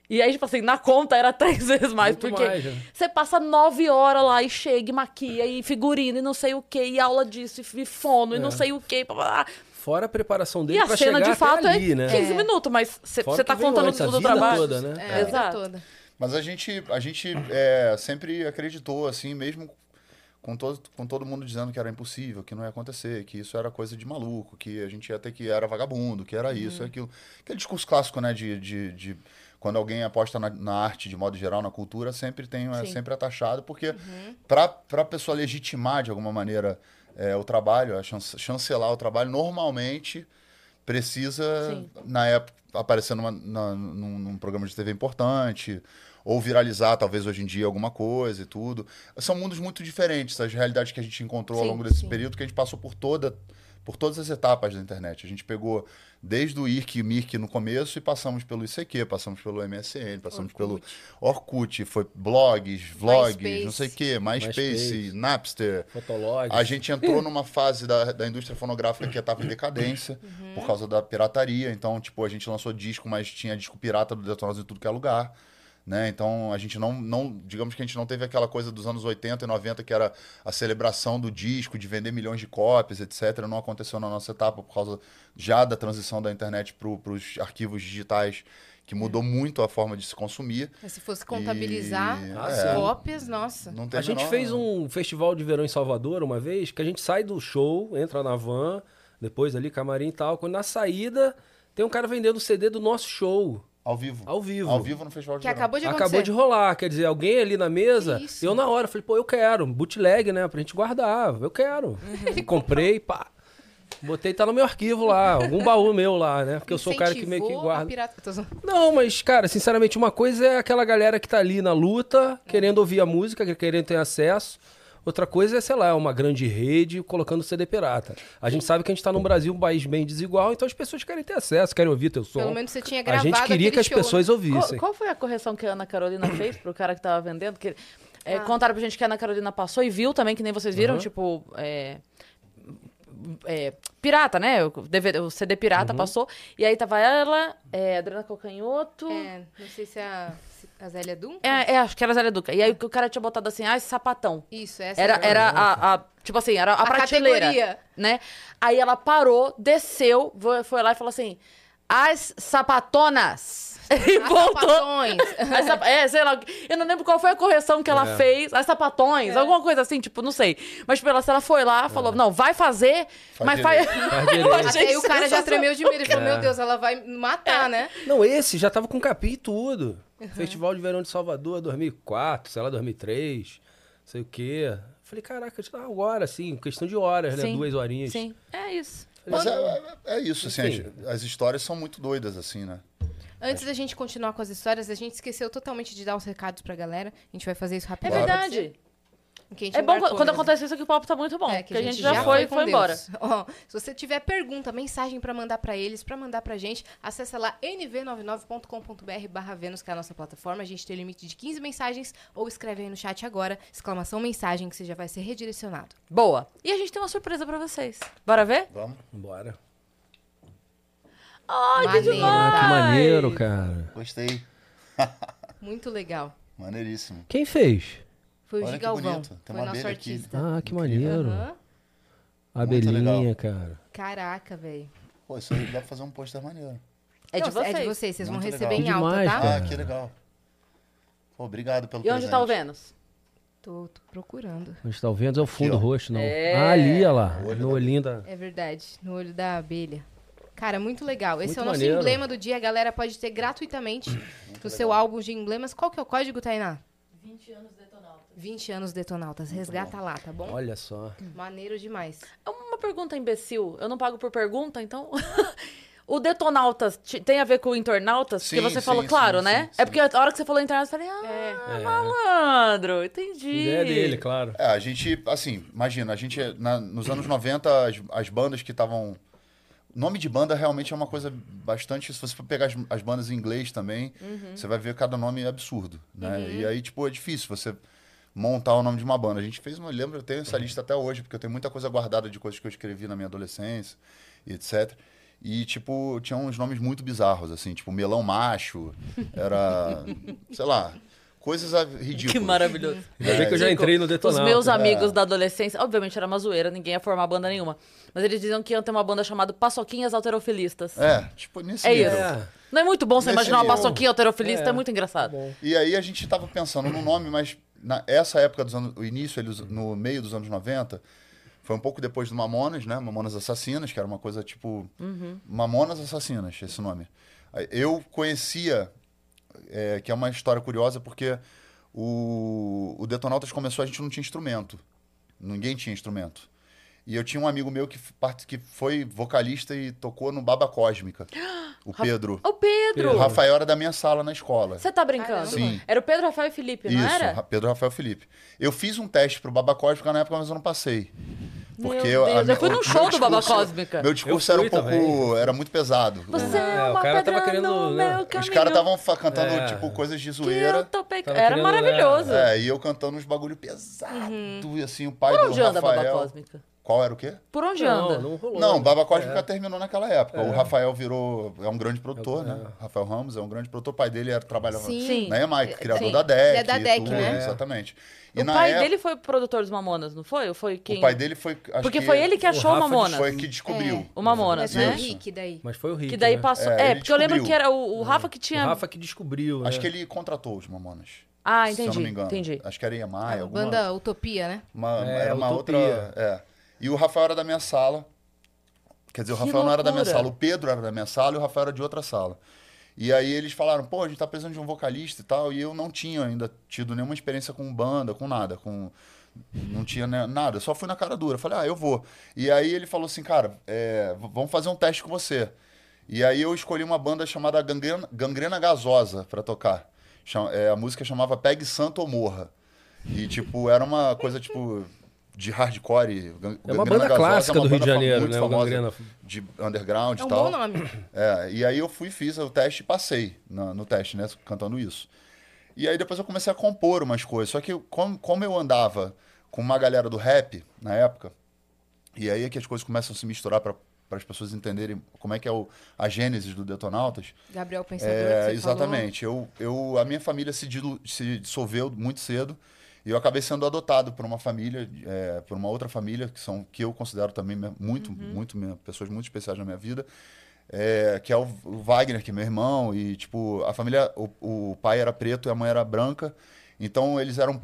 E aí, tipo assim, na conta era três vezes mais, Muito porque mais, né? você passa nove horas lá e chega e maquia, e figurino, e não sei o que, e aula disso, e, e fono, e não sei o que. Fora a preparação E dele a pra cena chegar de até fato ali, é né? 15 É. minutos, mas você Fora tá contando antes, a tudo do vida trabalho. toda, né? É, a vida Exato. toda. Mas a gente, a gente é, sempre acreditou, assim, mesmo com todo, com todo mundo dizendo que era impossível, que não ia acontecer, que isso era coisa de maluco, que a gente ia ter que era vagabundo, que era isso, aquilo. Aquele discurso clássico, né, de, de, de quando alguém aposta na, na arte de modo geral, na cultura, sempre tem é Sim. sempre ataxado, porque para a pessoa legitimar de alguma maneira é, o trabalho, a chance- chancelar o trabalho, normalmente precisa, Sim. na época, aparecer numa, na- num, num programa de TV importante, ou viralizar, talvez hoje em dia, alguma coisa e tudo. São mundos muito diferentes, as realidades que a gente encontrou ao Sim, longo desse período, que a gente passou por toda por todas as etapas da internet. A gente pegou desde o IRC e MIRC no começo e passamos pelo ICQ, passamos pelo MSN, passamos pelo Orkut, foi blogs, vlogs, MySpace. não sei o quê, MySpace, MySpace. Napster. Fotolog. A gente entrou numa fase da, da indústria fonográfica que estava em decadência Uhum. por causa da pirataria. Então, tipo, a gente lançou disco, mas tinha disco pirata do Detonautas em tudo que é lugar. Né? Então, a gente não, não. Digamos que a gente não teve aquela coisa dos anos 80 e 90, que era a celebração do disco, de vender milhões de cópias, etc. Não aconteceu na nossa etapa por causa já da transição da internet para os arquivos digitais, que mudou muito a forma de se consumir. Mas se fosse contabilizar E- as é. cópias, nossa. Não A gente menor- fez um festival de verão em Salvador uma vez, que a gente sai do show, entra na van, depois ali, camarim e tal. Quando na saída, tem um cara vendendo o CD do nosso show, Ao vivo. ao vivo. Ao vivo no Festival de Que Verão. acabou de acontecer. Acabou de rolar, quer dizer, alguém ali na mesa, isso? eu na hora falei, pô, eu quero, bootleg, né, pra gente guardar, eu quero. Uhum. Comprei, pá, botei, tá no meu arquivo lá, algum baú meu lá, né, porque eu sou o cara que meio que guarda. pirata-. Não, mas, cara, sinceramente, uma coisa é aquela galera que tá ali na luta, querendo ouvir a música, que- querendo ter acesso. Outra coisa é, sei lá, uma grande rede colocando CD pirata. A gente sabe que a gente tá num Brasil, um país bem desigual, então as pessoas querem ter acesso, querem ouvir teu som. Pelo menos você tinha a gravado gente queria que as show, né? pessoas Qual, ouvissem. qual foi a correção que a Ana Carolina fez pro cara que tava vendendo? Que, é, Contaram pra gente que a Ana Carolina passou e viu também, que nem vocês viram, Uhum. tipo. é, é, pirata, né? O, DVD, o CD pirata passou. E aí tava ela, é, Adriana Calcanhoto. É, não sei se é a, a Zélia Dum. É, é, acho que era Zélia Duca. E aí o cara tinha botado assim, ah, sapatão. Isso, essa Era, era a, a- Tipo assim, era a, A prateleira. categoria. Né? Aí ela parou, desceu, foi lá e falou assim: as sapatonas. E As voltou. sapatões. As sapa- É, sei lá. Eu não lembro qual foi a correção que ela É. fez. As sapatões, alguma coisa assim, tipo, não sei. Mas tipo, ela, ela foi lá, falou: não, vai fazer, Faz mas faz. Faz Eu direito. achei Até aí o cara já tremeu de medo. Ele falou, É. meu Deus, ela vai me matar, né? Não, esse já tava com capim e tudo. Festival de Verão de Salvador, 2004, sei lá, 2003, sei o quê. Falei, caraca, agora, assim, questão de horas, né? Sim, Duas horinhas. Sim, é isso. Mas é, é- é isso, assim, as, as histórias são muito doidas, assim, né? Antes da gente continuar com as histórias, a gente esqueceu totalmente de dar os recados pra galera. A gente vai fazer isso É rapidinho. verdade. Que a gente É bom quando mesmo. acontece isso que o papo tá muito bom. É, porque a gente, já, foi e com foi Deus. embora. Ó, se você tiver pergunta, mensagem pra mandar pra eles, pra mandar pra gente, acessa lá nv99.com.br barra Vênus, que é a nossa plataforma. A gente tem limite de 15 mensagens, ou escreve aí no chat agora, exclamação mensagem, que você já vai ser redirecionado. Boa. E a gente tem uma surpresa pra vocês. Bora ver? Vamos? Bora. Ai, que demais! Ah, que maneiro, cara. Gostei. Muito legal. Maneiríssimo. Quem fez? Foi o Olha que Gigalvão. bonito. Tem Foi uma nosso abelha aqui. artista. Ah, que maneiro. Aham. Abelhinha, cara. Caraca, velho. Pô, isso aí dá pra fazer um pôster maneiro. É de Não, vocês. É de vocês, vocês vão receber legal. em alta, Demais, tá? cara. Ah, que legal. Pô, obrigado pelo E onde tá o presente. Vênus? Tô, tô procurando. Onde tá o vento é o fundo ó. roxo, não. É. Ah, ali, olha lá. Olho no da- olhinho da... É verdade, no olho da abelha. Cara, muito legal. Esse Muito é o nosso maneiro. emblema do dia. A galera pode ter gratuitamente no seu álbum de emblemas. Qual que é o código, Tainá? 20 anos detonautas. 20 anos Detonautas. Resgata lá, tá bom? Olha só. Maneiro demais. Uma pergunta imbecil. Eu não pago por pergunta, então. o Detonautas tem a ver com o Internautas? Sim, que você sim, falou, sim, claro, sim, né? sim. É porque a hora que você falou Internautas, eu falei, ah, É. malandro, entendi. Ideia dele, claro. É, a gente, assim, imagina, a gente, na- nos anos 90, as, as bandas que estavam. Nome de banda realmente é uma coisa bastante. Se você for pegar as, as bandas em inglês também, você vai ver cada nome absurdo, né? E aí, tipo, é difícil você montar o nome de uma banda. A gente fez uma. Lembra, eu tenho essa lista até hoje, porque eu tenho muita coisa guardada de coisas que eu escrevi na minha adolescência e etc. E, tipo, tinha uns nomes muito bizarros, assim, tipo, Melão Macho, era. sei lá, coisas a- ridículas. Que maravilhoso. Ainda bem que eu já entrei no Os detonauta. meus amigos É. da adolescência, obviamente era uma zoeira, ninguém ia formar banda nenhuma. Mas eles diziam que iam ter uma banda chamada Paçoquinhas Alterofilistas. É, tipo, nesse É nível. isso. É. Não é muito bom você Nesse imaginar uma nível. paçoquinha alterofilista, é, É, muito engraçado. E aí a gente tava pensando no nome, mas na, essa época dos anos, o início, eles, no meio dos anos 90, foi um pouco depois do Mamonas, né? Mamonas Assassinas, que era uma coisa tipo. Mamonas Assassinas, esse nome. Eu conhecia, é, que é uma história curiosa, porque o, o Detonautas começou, a gente não tinha instrumento. Ninguém tinha instrumento. E eu tinha um amigo meu que, que foi vocalista e tocou no Baba Cósmica. O Pedro. Ô, Pedro! O Rafael era da minha sala na escola. Você tá brincando? Sim. Era o Pedro, Rafael e Felipe, não Isso, era? Ra- Pedro Rafael Felipe. Eu fiz um teste pro Baba Cósmica na época, mas eu não passei. Meu Porque Deus, a eu minha- fui num o show meu do Baba discurso- Cósmica. Meu discurso era um pouco. também. Era muito pesado. Você É, é o uma cara pedra tava querendo, né? meu Os caras estavam cantando, É. tipo, coisas de que eu zoeira. tô pe... Tava Era querendo, maravilhoso. É, e eu cantando uns bagulho pesado. E assim, o pai Por do onde anda a Baba Rafael. Cósmica? Qual era o quê? Por onde Não, anda? não rolou. Não, né? Baba Cósmica É. terminou naquela época. O Rafael virou. É um grande produtor, né? Rafael Ramos é um grande produtor. O pai dele era, trabalhava Sim. Na EMAI, criador Sim. da DEC. Ele é da DEC, tudo, né? Exatamente. E O na pai época, dele foi produtor dos Mamonas, não foi? Ou foi quem? O pai dele foi. acho Porque que foi ele que o achou o Rafa Mamonas. Foi que descobriu. É. O Mamonas, Mas foi o né? Rick daí. Mas foi o Rick. Que daí né? passou. É, É, porque eu lembro descobriu. que era o, o Rafa que tinha. O Rafa que descobriu, né? Acho que ele contratou os Mamonas. Ah, Se eu entendi. não me engano. Entendi. Acho que era EMAI, alguma Banda Utopia, né? Uma, É, era uma Utopia. outra. É. E o Rafael era da minha sala. Quer dizer, o Que Rafael não era da minha loucura. sala, o Pedro era da minha sala e o Rafael era de outra sala. E aí eles falaram, pô, a gente tá precisando de um vocalista e tal. E eu não tinha ainda tido nenhuma experiência com banda, com nada, com. Não tinha nada, só fui na cara dura. Falei, ah, eu vou. E aí ele falou assim, cara, é, vamos fazer um teste com você. E aí eu escolhi uma banda chamada Gangrena, Gangrena Gasosa pra tocar. É, a música chamava Pegue Santo ou Morra. E, tipo, era uma coisa, tipo, de hardcore. É uma banda clássica é uma do Rio de Janeiro, né? Famosa Gangrena. De underground É e um tal. bom nome. É, e aí eu fui, fiz o teste e passei no teste, né? Cantando isso. E aí depois eu comecei a compor umas coisas. Só que como, como eu andava com uma galera do rap na época, e aí é que as coisas começam a se misturar para as pessoas entenderem como é que é o, a gênese do Detonautas. Gabriel Pensador. É, que você exatamente. Eu, eu, a minha família se, dilu- se dissolveu muito cedo e eu acabei sendo adotado por uma família, é, por uma outra família que são que eu considero também muito, muito minha, pessoas muito especiais na minha vida, é, que é o, o Wagner, que é meu irmão e tipo a família, o, o pai era preto e a mãe era branca, então eles eram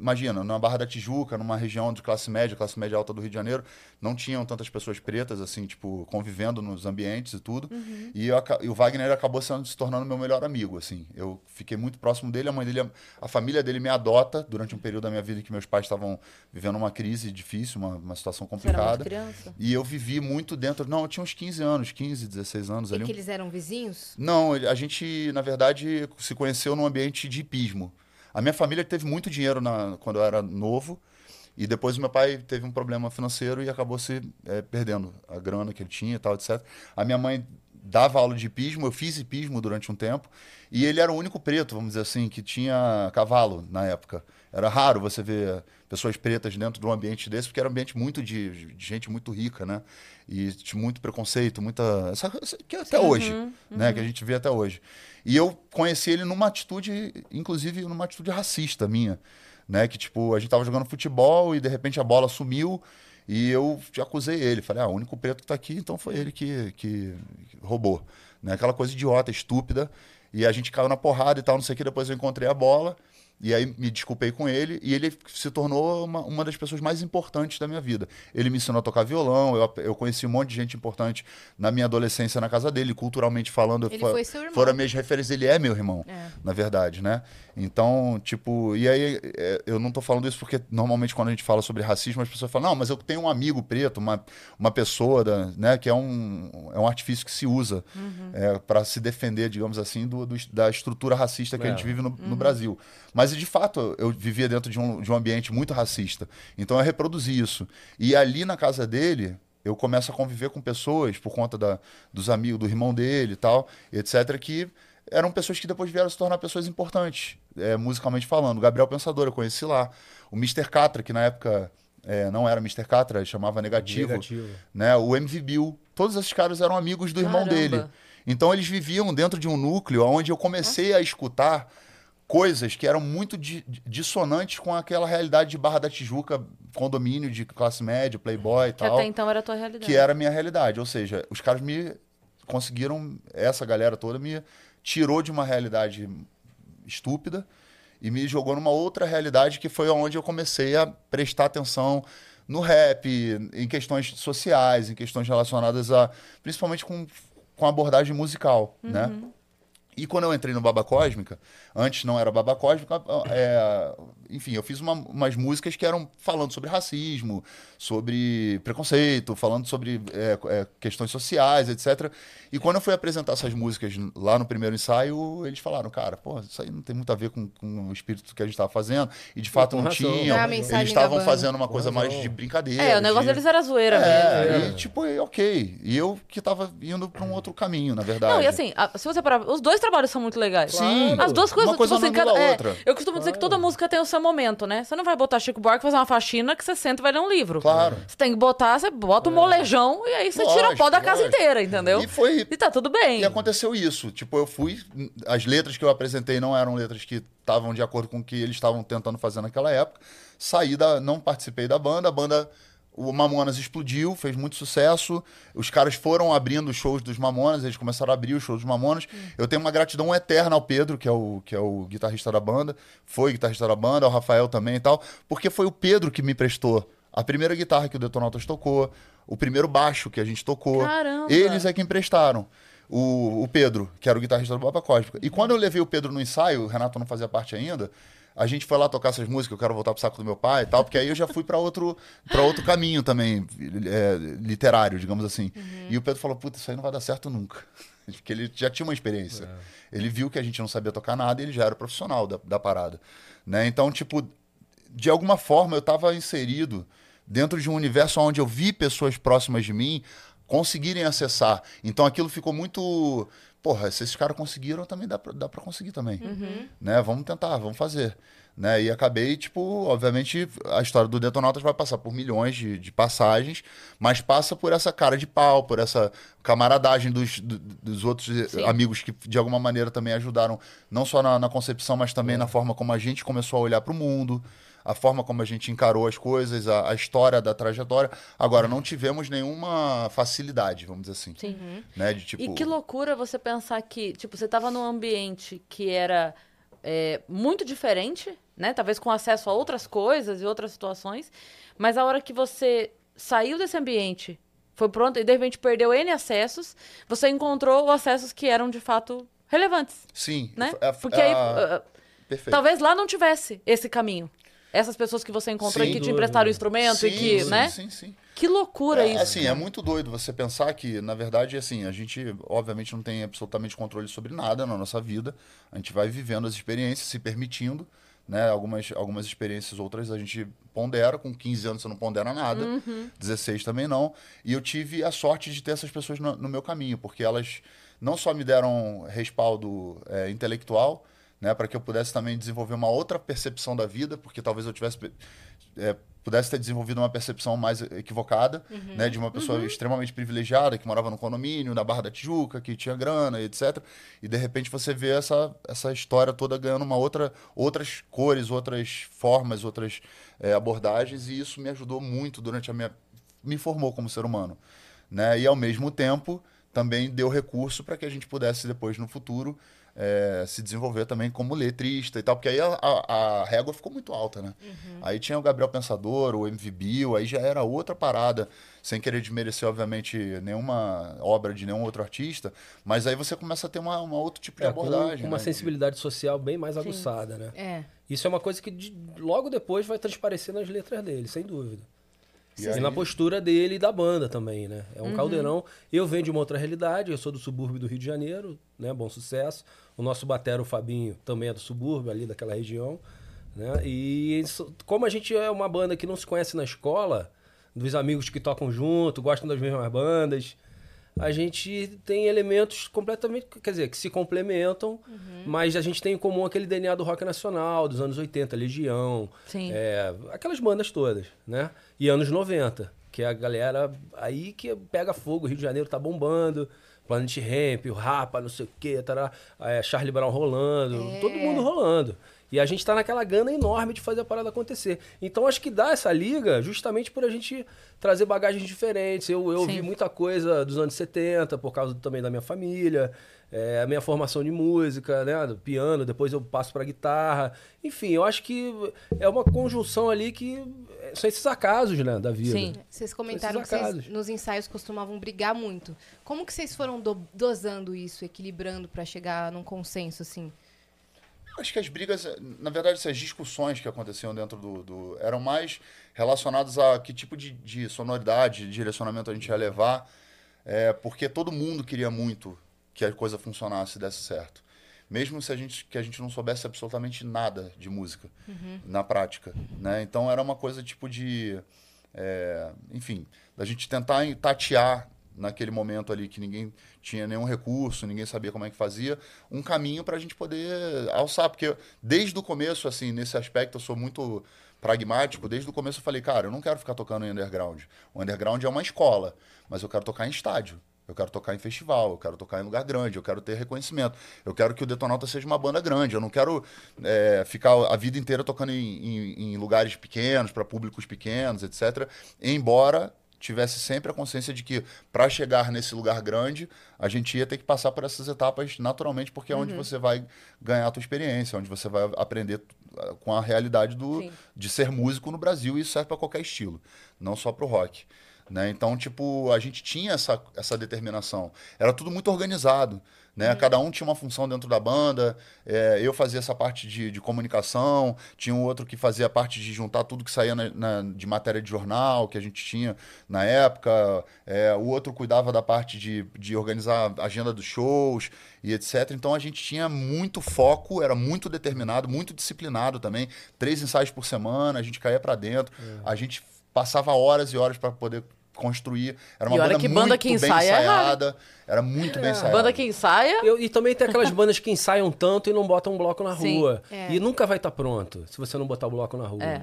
Imagina, na Barra da Tijuca, numa região de classe média, classe média alta do Rio de Janeiro, não tinham tantas pessoas pretas, assim, tipo, convivendo nos ambientes e tudo. E, eu e o Wagner acabou sendo, se tornando meu melhor amigo, assim. Eu fiquei muito próximo dele, a mãe dele, a família dele me adota durante um período da minha vida em que meus pais estavam vivendo uma crise difícil, uma, uma situação Você era muito complicada. criança? E eu vivi muito dentro. Não, eu tinha uns 15 anos, 15, 16 anos E ali. que eles eram vizinhos? Não, a gente, na verdade, se conheceu num ambiente de hipismo. A minha família teve muito dinheiro na- quando eu era novo, e depois meu pai teve um problema financeiro e acabou se eh, perdendo a grana que ele tinha e tal, etc. A minha mãe dava aula de hipismo, eu fiz hipismo durante um tempo, e ele era o único preto, vamos dizer assim, que tinha cavalo na época. Era raro você ver pessoas pretas dentro de um ambiente desse, porque era um ambiente muito de, de gente muito rica, né? E tinha muito preconceito, muita. essa- essa- que até hoje, né? Que a gente vê até hoje. E eu conheci ele numa atitude, inclusive numa atitude racista minha, né? Que tipo, a gente tava jogando futebol e de repente a bola sumiu e eu te acusei ele. Falei, ah, o único preto que tá aqui, então foi ele que, que roubou. Né? Aquela coisa idiota, estúpida. E a gente caiu na porrada e tal, não sei o que. Depois eu encontrei a bola. E aí me desculpei com ele e ele se tornou uma, uma das pessoas mais importantes da minha vida. Ele me ensinou a tocar violão, eu, eu conheci um monte de gente importante na minha adolescência na casa dele, culturalmente falando. Ele fo- foi seu irmão. Foram minhas referências, ele é meu irmão, É. na verdade, né? Então, tipo, e aí é, eu não tô falando isso porque normalmente quando a gente fala sobre racismo, as pessoas falam, não, mas eu tenho um amigo preto, uma, uma pessoa, da, né, que é um, é um artifício que se usa Uhum. para se defender, digamos assim, do, do- da estrutura racista que a É. gente vive no, Uhum. no Brasil. Mas, de fato, eu vivia dentro de um, de um ambiente muito racista. Então, eu reproduzi isso. E ali na casa dele, eu começo a conviver com pessoas, por conta da, dos amigos, do irmão dele e tal, etc., que eram pessoas que depois vieram se tornar pessoas importantes, é, musicalmente falando. O Gabriel Pensador, eu conheci lá. O Mr. Catra, que na época é, não era Mr. Catra, chamava Negativo. Negativo. Né? O MV Bill. Todos esses caras eram amigos do irmão Caramba. dele. Então eles viviam dentro de um núcleo onde eu comecei a escutar coisas que eram muito di- di- dissonantes com aquela realidade de Barra da Tijuca, condomínio de classe média, playboy e Que tal até então era a tua realidade. que era a minha realidade. Ou seja, os caras me conseguiram, essa galera toda me tirou de uma realidade estúpida e me jogou numa outra realidade que foi onde eu comecei a prestar atenção no rap, em questões sociais, em questões relacionadas a. principalmente com, com abordagem musical, né? E quando eu entrei no Baba Cósmica, antes não era Baba Cósmica, é, enfim, eu fiz uma- umas músicas que eram falando sobre racismo, sobre preconceito, falando sobre é, é, questões sociais, etc. E quando eu fui apresentar essas músicas lá no primeiro ensaio, eles falaram, cara, pô, isso aí não tem muito a ver com, com o espírito que a gente estava fazendo. E de fato não razão. tinham. A mensagem Eles estavam fazendo uma coisa mais de brincadeira. É, o negócio de... deles era zoeira mesmo. É, É. e tipo, ok. E eu que tava indo pra um outro caminho, na verdade. Não, e assim, se você parar, os dois trabalhos são muito legais. Sim. As duas coisas, Uma coisa tipo, assim, cada- é, outra. eu costumo dizer que toda música tem o seu momento, né? Você não vai botar Chico Buarque fazer uma faxina que você senta e vai ler um livro. Claro. Você tem que botar, você bota um molejão e aí você tira o pó Lógico, da casa lógico. inteira, entendeu? E foi. E tá tudo bem. E aconteceu isso. Tipo, eu fui. As letras que eu apresentei não eram letras que estavam de acordo com o que eles estavam tentando fazer naquela época. Saí da. Não participei da banda. A banda. O Mamonas explodiu, fez muito sucesso. Os caras foram abrindo os shows dos Mamonas, eles começaram a abrir os shows dos Mamonas. Eu tenho uma gratidão eterna ao Pedro, que é o, que é o guitarrista da banda. Foi guitarrista da banda, ao Rafael também e tal. Porque foi o Pedro que me prestou a primeira guitarra que o Detonautas tocou, o primeiro baixo que a gente tocou. Caramba! Eles é que emprestaram. O, o Pedro, que era o guitarrista do Baba Cósmica. E quando eu levei o Pedro no ensaio, o Renato não fazia parte ainda, a gente foi lá tocar essas músicas, eu quero voltar pro saco do meu pai e tal, porque aí eu já fui para outro, pra outro caminho também, é, literário, digamos assim. E o Pedro falou, puta, isso aí não vai dar certo nunca. Porque ele já tinha uma experiência. Ele viu que a gente não sabia tocar nada e ele já era profissional da, da parada. Né? Então, tipo, de alguma forma eu estava inserido dentro de um universo onde eu vi pessoas próximas de mim conseguirem acessar. Então aquilo ficou muito. Porra, se esses caras conseguiram, também dá pra, dá pra conseguir também. Né? Vamos tentar, vamos fazer. Né? E acabei, tipo, obviamente, a história do Detonautas vai passar por milhões de, de passagens, mas passa por essa cara de pau, por essa camaradagem dos, do- dos outros Sim. amigos que, de alguma maneira, também ajudaram, não só na, na concepção, mas também na forma como a gente começou a olhar para o mundo, a forma como a gente encarou as coisas, a, a história da trajetória. Agora, não tivemos nenhuma facilidade, vamos dizer assim. Sim. Né? De, tipo, E que loucura você pensar que, tipo, você tava num ambiente que era é, muito diferente, né? Talvez com acesso a outras coisas e outras situações, mas a hora que você saiu desse ambiente, foi pronto e de repente perdeu N acessos, você encontrou acessos que eram de fato relevantes, Sim. né? é- é- Porque aí, a- uh, Perfeito. talvez lá não tivesse esse caminho. Essas pessoas que você encontrou Sem e que te emprestaram o instrumento e Sim, que, sim, né? Sim, sim. Que loucura É, isso. assim, é muito doido você pensar que, na verdade, assim, a gente, obviamente, não tem absolutamente controle sobre nada na nossa vida. A gente vai vivendo as experiências, se permitindo, né? Algumas, algumas experiências, outras a gente pondera. Com 15 anos você não pondera nada. Uhum. 16 também não. E eu tive a sorte de ter essas pessoas no, no meu caminho, porque elas não só me deram respaldo é, intelectual, né, para que eu pudesse também desenvolver uma outra percepção da vida, porque talvez eu tivesse é, pudesse ter desenvolvido uma percepção mais equivocada, né, de uma pessoa extremamente privilegiada que morava no condomínio, na Barra da Tijuca, que tinha grana, etc. E de repente você vê essa, essa história toda ganhando uma outra outras cores, outras formas, outras é, abordagens e isso me ajudou muito durante a minha me formou como ser humano, né? E ao mesmo tempo também deu recurso para que a gente pudesse depois no futuro é, se desenvolver também como letrista e tal, porque aí a, a, a régua ficou muito alta, né? Aí tinha o Gabriel Pensador, o MV Bill, aí já era outra parada, sem querer desmerecer, obviamente, nenhuma obra de nenhum outro artista, mas aí você começa a ter uma, uma outro tipo de É, com abordagem. uma né? sensibilidade social bem mais aguçada, né? É. Isso é uma coisa que de- logo depois vai transparecer nas letras dele, sem dúvida. E E, aí- na postura dele e da banda também, né? É um Uhum. caldeirão. Eu venho de uma outra realidade, eu sou do subúrbio do Rio de Janeiro, né? Bom sucesso. O nosso batera, o Fabinho, também é do subúrbio, ali daquela região. Né? E isso- como a gente é uma banda que não se conhece na escola, dos amigos que tocam junto, gostam das mesmas bandas, a gente tem elementos completamente, quer dizer, que se complementam, mas a gente tem em comum aquele DNA do rock nacional, dos anos 80, Legião, Sim. é, aquelas bandas todas, né? E anos 90, que é a galera aí que pega fogo, o Rio de Janeiro tá bombando, Planet Ramp, o Rapa, não sei o quê, tará, é, Charlie Brown rolando, É. todo mundo rolando. E a gente tá naquela gana enorme de fazer a parada acontecer. Então acho que dá essa liga justamente por a gente trazer bagagens diferentes. Eu, eu Sim. vi muita coisa dos anos 70, por causa também da minha família, é, a minha formação de música, né? Do piano, depois eu passo pra guitarra. Enfim, eu acho que é uma conjunção ali que é, são esses acasos, né, da vida. Sim. Vocês comentaram que vocês, nos ensaios costumavam brigar muito. Como que vocês foram do- dosando isso, equilibrando pra chegar num consenso, assim? Acho que as brigas, na verdade, essas discussões que aconteciam dentro do. do- eram mais relacionadas a que tipo de, de sonoridade, de direcionamento a gente ia levar, é, porque todo mundo queria muito que a coisa funcionasse e desse certo. Mesmo se a gente, que a gente não soubesse absolutamente nada de música na prática. Né? Então era uma coisa tipo de. é, enfim, da gente tentar tatear naquele momento ali que ninguém tinha nenhum recurso, ninguém sabia como é que fazia, um caminho para a gente poder alçar. Porque desde o começo, assim, nesse aspecto, eu sou muito pragmático. Desde o começo eu falei, cara, eu não quero ficar tocando em underground. O underground é uma escola, mas eu quero tocar em estádio. Eu quero tocar em festival, eu quero tocar em lugar grande, eu quero ter reconhecimento. Eu quero que o Detonauta seja uma banda grande. Eu não quero é, ficar a vida inteira tocando em, em- em lugares pequenos, para públicos pequenos, etc. Embora tivesse sempre a consciência de que para chegar nesse lugar grande, a gente ia ter que passar por essas etapas naturalmente, porque é onde você vai ganhar a tua experiência, onde você vai aprender ah, com a realidade do, Sim. de ser músico no Brasil, e isso serve para qualquer estilo, não só para o rock. Né? Então, tipo, a gente tinha essa, essa determinação. Era tudo muito organizado. Né? Cada um tinha uma função dentro da banda. É, eu fazia essa parte de, de comunicação, tinha um outro que fazia a parte de juntar tudo que saía na- na- de matéria de jornal que a gente tinha na época. É, o outro cuidava da parte de, de organizar a agenda dos shows e etc. Então a gente tinha muito foco, era muito determinado, muito disciplinado também. Três ensaios por semana, a gente caía pra dentro. A gente passava horas e horas para poder construir. Era uma E olha banda que muito banda que bem ensaia é raro. ensaiada. Era muito bem ensaiada. Banda que ensaia. Eu- e também tem aquelas bandas que ensaiam tanto e não botam um bloco na Sim. rua. É. E nunca vai estar pronto se você não botar o bloco na rua. É.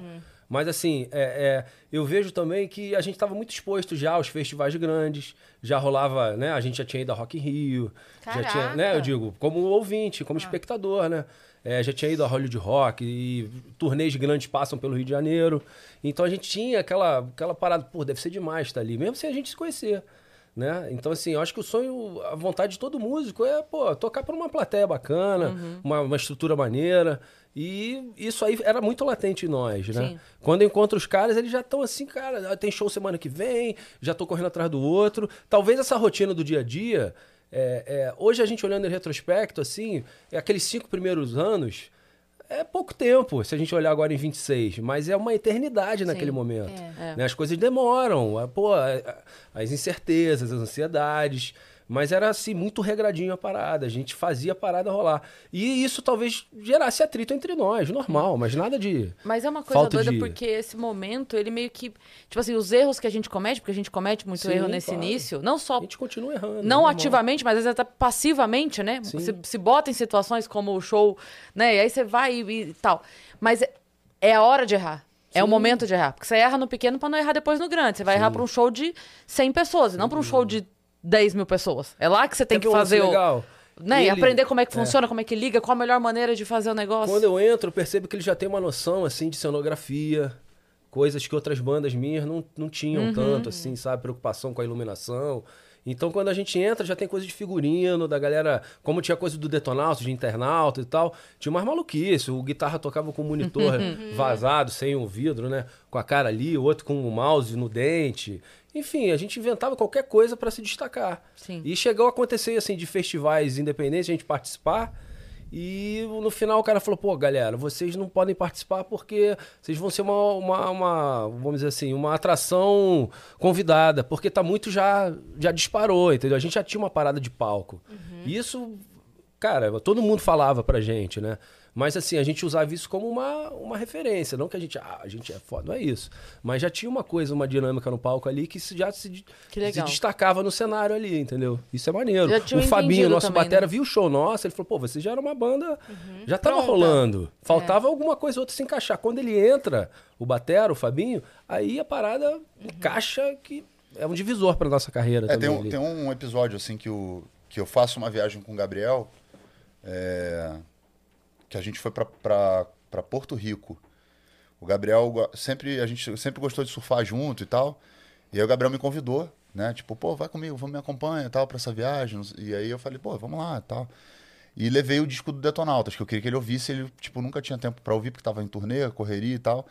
Mas assim, é, é, eu vejo também que a gente estava muito exposto já aos festivais grandes. Já rolava, né? A gente já tinha ido a Rock in Rio. Já tinha, Caraca! né? Eu digo, como ouvinte, Ah. como espectador, né? É, já tinha ido a Hollywood Rock e turnês grandes passam pelo Rio de Janeiro. Então a gente tinha aquela, aquela parada, pô, deve ser demais estar ali, mesmo sem a gente se conhecer. Né? Então, assim, eu acho que o sonho, a vontade de todo músico é, pô, tocar para uma plateia bacana, Uhum. uma, uma estrutura maneira. E isso aí era muito latente em nós, né? Sim. Quando eu encontro os caras, eles já estão assim, cara, tem show semana que vem, já tô correndo atrás do outro. Talvez essa rotina do dia a dia, é, é, hoje a gente olhando em retrospecto, assim, é aqueles cinco primeiros anos, é pouco tempo, se a gente olhar agora em 26, mas é uma eternidade naquele momento. é. É. Né? As coisas demoram, a- pô, a- as incertezas, as ansiedades. Mas era assim, muito regradinho a parada. A gente fazia a parada rolar. E isso talvez gerasse atrito entre nós, normal, mas nada de. Mas é uma coisa Falta doida de- porque esse momento, ele meio que. Tipo assim, os erros que a gente comete, porque a gente comete muito Sim, erro nesse claro. início, não só A gente continua errando. não normal. ativamente, mas às vezes até passivamente, né? Sim. Se, se bota em situações como o show, né? E aí você vai e, e tal. Mas é, a hora de errar. É o Sim. momento de errar. Porque você erra no pequeno pra não errar depois no grande. Você vai errar pra um show de 100 pessoas, e não pra um show de 10 mil pessoas. É lá que você tem Quer que um lance fazer o. legal? Né? E Ele- aprender como é que funciona, como é que liga, qual a melhor maneira de fazer o negócio. Quando eu entro, eu percebo que ele já tem uma noção, assim, de cenografia, coisas que outras bandas minhas não, não tinham Uhum. tanto, assim, sabe? Preocupação com a iluminação. Então, quando a gente entra, já tem coisa de figurino, da galera... Como tinha coisa do detonauta, de internauta e tal, tinha umas maluquices. O guitarra tocava com o monitor vazado, sem o vidro, né? Com a cara ali, o outro com o mouse no dente. Enfim, a gente inventava qualquer coisa para se destacar. Sim. E chegou a acontecer, assim, de festivais independentes, a gente participar... E no final o cara falou, pô, galera, vocês não podem participar porque vocês vão ser uma, uma, uma, vamos dizer assim, uma atração convidada, porque tá muito já, já disparou, entendeu? A gente já tinha uma parada de palco. E isso, cara, todo mundo falava pra gente, né? Mas assim, a gente usava isso como uma, uma referência, não que a gente, ah, a gente é foda, não é isso. Mas já tinha uma coisa, uma dinâmica no palco ali que se- já se, Que se destacava no cenário ali, entendeu? Isso é maneiro. O Fabinho, nosso também, batera, né? viu o show nosso, ele falou, pô, você já era uma banda, já tava Pronta. rolando. Faltava alguma coisa ou outra se encaixar. Quando ele entra, o batera, o Fabinho, aí a parada encaixa que é um divisor pra nossa carreira É, tem, também. um, ali. tem um episódio assim que, o, que eu faço uma viagem com o Gabriel, é, que a gente foi pra Porto Rico. O Gabriel sempre a gente sempre gostou de surfar junto e tal. E aí o Gabriel me convidou, né? Tipo, pô, vai comigo, vamos me acompanha tal pra essa viagem. E aí eu falei, pô, vamos lá tal. E levei o disco do Detonautas, que eu queria que ele ouvisse, ele tipo nunca tinha tempo pra ouvir porque tava em turnê, correria e tal.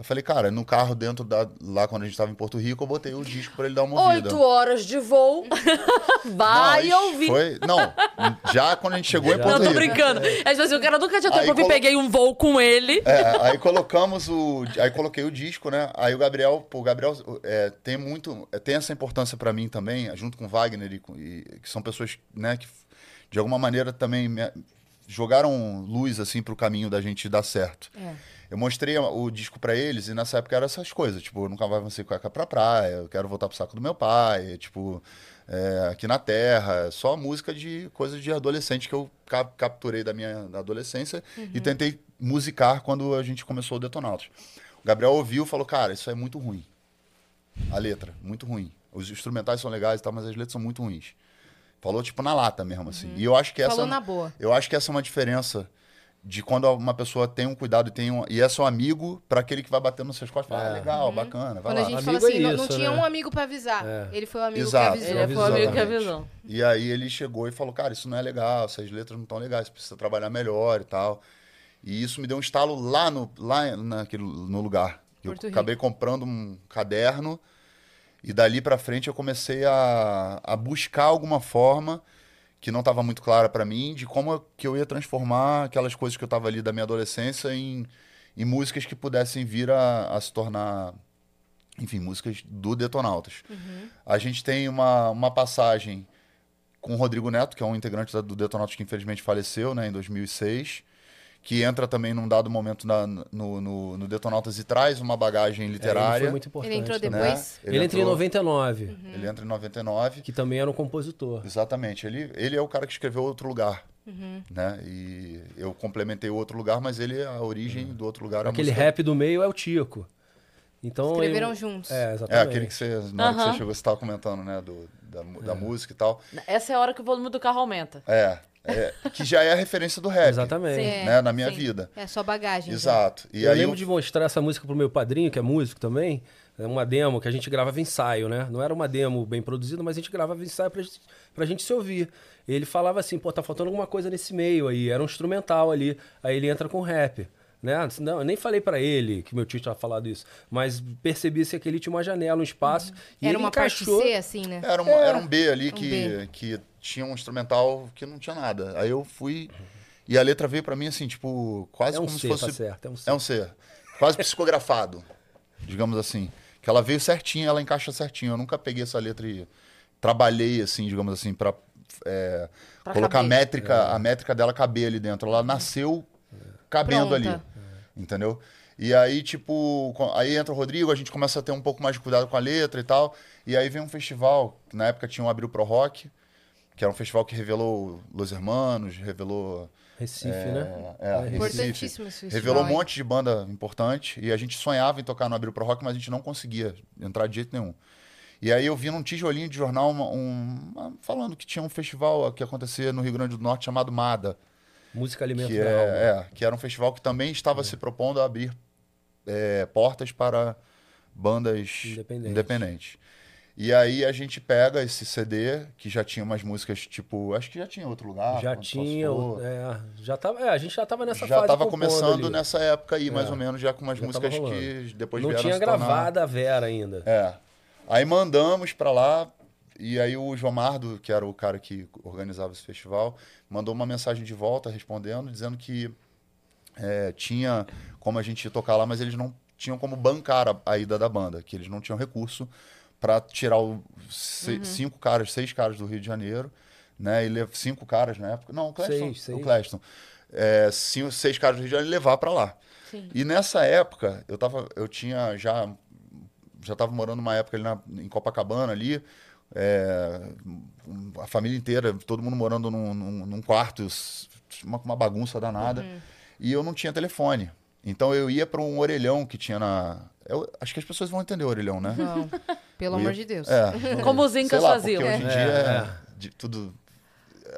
Eu falei, cara, no carro dentro da lá quando a gente tava em Porto Rico, eu botei o disco pra ele dar uma ouvida. Oito horas de voo. Vai Não, ouvir. Foi, não, já quando a gente chegou em Já. Porto Não, tô Rico. brincando. É tipo assim, o cara nunca tinha pra ouvir, colo- peguei um voo com ele. É, aí colocamos o. Aí coloquei o disco, né? Aí o Gabriel, pô, o Gabriel é, tem muito. é, tem essa importância pra mim também, junto com o Wagner, e, e- que são pessoas, né, que de alguma maneira também me- jogaram luz assim pro caminho da gente dar certo. É. Eu mostrei o disco pra eles e nessa época eram essas coisas, tipo, eu nunca mais vou ser cueca pra praia, eu quero voltar pro saco do meu pai, tipo, é, aqui na terra, só música de coisas de adolescente que eu cap- capturei da minha adolescência e tentei musicar quando a gente começou o Detonautas. O Gabriel ouviu e falou, cara, isso é muito ruim. A letra, muito ruim. Os instrumentais são legais e tal, mas as letras são muito ruins. Falou, tipo, na lata mesmo, assim. E eu acho que essa... Falou na boa. Eu acho que essa é uma diferença de quando uma pessoa tem um cuidado e, tem um, e é seu amigo para aquele que vai batendo nas suas costas. e Fala, ah, legal, bacana, vai Quando lá. a gente Amigo fala assim, é não, não isso, tinha né? um amigo pra avisar. É. Ele foi o amigo Exato. que Ele avisou. foi o amigo que avisou. E aí ele chegou e falou, cara, isso não é legal, essas letras não estão legais, você precisa trabalhar melhor e tal. E isso me deu um estalo lá no, lá naquele, no lugar. Eu Porto Rico. acabei comprando um caderno e dali pra frente eu comecei a, a buscar alguma forma que não estava muito clara para mim de como eu- que eu ia transformar aquelas coisas que eu estava ali da minha adolescência em, em músicas que pudessem vir a, a se tornar, enfim, músicas do Detonautas. A gente tem uma, uma passagem com o Rodrigo Neto, que é um integrante do Detonautas que infelizmente faleceu né, em 2006, que entra também num dado momento na- no, no, no Detonautas e traz uma bagagem É, ele literária. foi muito importante. Ele entrou né? depois? Ele, entra em entrou- 99, Ele entra em 99. que também era um compositor. Exatamente. Ele, ele é o cara que escreveu Outro Lugar. Uhum. Né? E eu complementei o Outro Lugar, mas ele, a origem do Outro Lugar... a Aquele música- rap do meio é o Tico. Então, Escreveram eu- juntos. É, É, exatamente. aquele que você, na hora que você chegou, você estava comentando, né? Do, da, da música e tal. Essa é a hora que o volume do carro aumenta. É, é, que já é a referência do rap. Exatamente. Sim. Né? Na minha Sim. vida. É só bagagem. Exato. E eu aí lembro eu- de mostrar essa música pro meu padrinho, que é músico também. É uma demo que a gente gravava ensaio, né? Não era uma demo bem produzida, mas a gente gravava ensaio pra, gente- pra gente se ouvir. Ele falava assim, pô, tá faltando alguma coisa nesse meio aí. Era um instrumental ali. Aí ele entra com rap. Né? Não, eu nem falei pra ele que meu tio tinha falado isso, mas percebi se que ele tinha uma janela, um espaço. E Era ele uma encaixou. parte C, assim, né? Era, um, era um B ali Um que, B. que tinha um instrumental que não tinha nada. Aí eu fui. E a letra veio pra mim assim, tipo, quase É um como C, se fosse. tá certo, é um C. É um C. Quase psicografado, digamos assim. Que ela veio certinho, ela encaixa certinho. Eu nunca peguei essa letra e trabalhei, assim, digamos assim, pra, é, Pra colocar a métrica, a métrica dela caber ali dentro. Ela nasceu cabendo Pronta. ali. Entendeu? E aí, tipo, aí entra o Rodrigo, a gente começa a ter um pouco mais de cuidado com a letra e tal. E aí vem um festival, que na época tinha um Abril Pro Rock, que era um festival que revelou Los Hermanos, revelou. Recife, é, né? é, É, Recife. Revelou um monte de banda importante e a gente sonhava em tocar no Abril Pro Rock, mas a gente não conseguia entrar de jeito nenhum. E aí eu vi num tijolinho de jornal uma- um, uma- falando que tinha um festival que acontecia no Rio Grande do Norte chamado MADA, Música Alimento que, é, é, que era um festival que também estava se propondo a abrir é, portas para bandas Independentes. independentes. E aí a gente pega esse CD, que já tinha umas músicas, tipo, acho que já tinha outro lugar. já tinha, é, já tava, é, a gente já tava nessa já fase estava compondo começando ali. nessa época aí, mais É. ou menos, já com umas Já músicas tava que depois Não vieram tinha gravada a Vera ainda. É. Aí mandamos pra lá, e aí o João Mardo, que era o cara que organizava esse festival, mandou uma mensagem de volta respondendo, dizendo que é, tinha como a gente tocar lá, mas eles não tinham como bancar a, a ida da banda, que eles não tinham recurso para tirar o, se- cinco caras, seis caras do Rio de Janeiro, né? E cinco caras na época. Não, o Cleston. Seis, seis. O Cleston. É, cinco, seis caras do Rio de Janeiro e levar para lá. Sim. E nessa época, eu, tava, eu tinha já. Já estava morando uma época ali na- em Copacabana ali. é, a família inteira, todo mundo morando num, num- num quarto, uma, uma bagunça danada. E eu não tinha telefone. Então eu ia para um orelhão que tinha na. Eu- acho que as pessoas vão entender o orelhão, né? Não, pelo amor de Deus. É. Como os Sei incas lá, faziam. Porque hoje em É, dia é. é de tudo.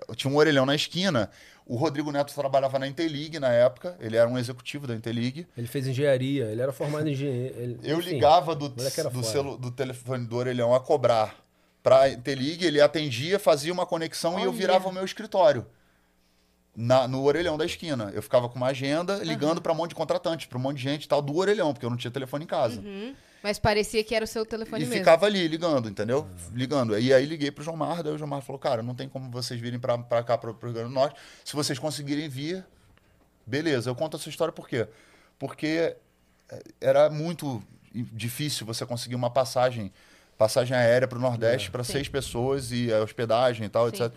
Eu tinha um orelhão na esquina O Rodrigo Neto trabalhava na Interlig na época, ele era um executivo da Interlig. Ele fez engenharia, ele era formado em engenharia. ele- Eu enfim. ligava do, do, celu, do telefone do orelhão a cobrar pra Interlig, ele atendia, fazia uma conexão e eu Olha. virava o meu escritório. Na, no orelhão da esquina. Eu ficava com uma agenda ligando pra um monte de contratantes, pra um monte de gente e tal, do orelhão, porque eu não tinha telefone em casa. Uhum. Mas parecia que era o seu telefone E mesmo. ficava ali ligando, entendeu? Ligando. E aí liguei pro João Mar, daí o João Mar falou, cara, não tem como vocês virem pra, pra cá, pro, pro Rio Grande do Norte. Se vocês conseguirem vir, beleza. Eu conto essa história por quê? Porque eh, era muito difícil você conseguir uma passagem, passagem aérea pro Nordeste pra Sim. seis pessoas e a hospedagem e tal, Sim. etc.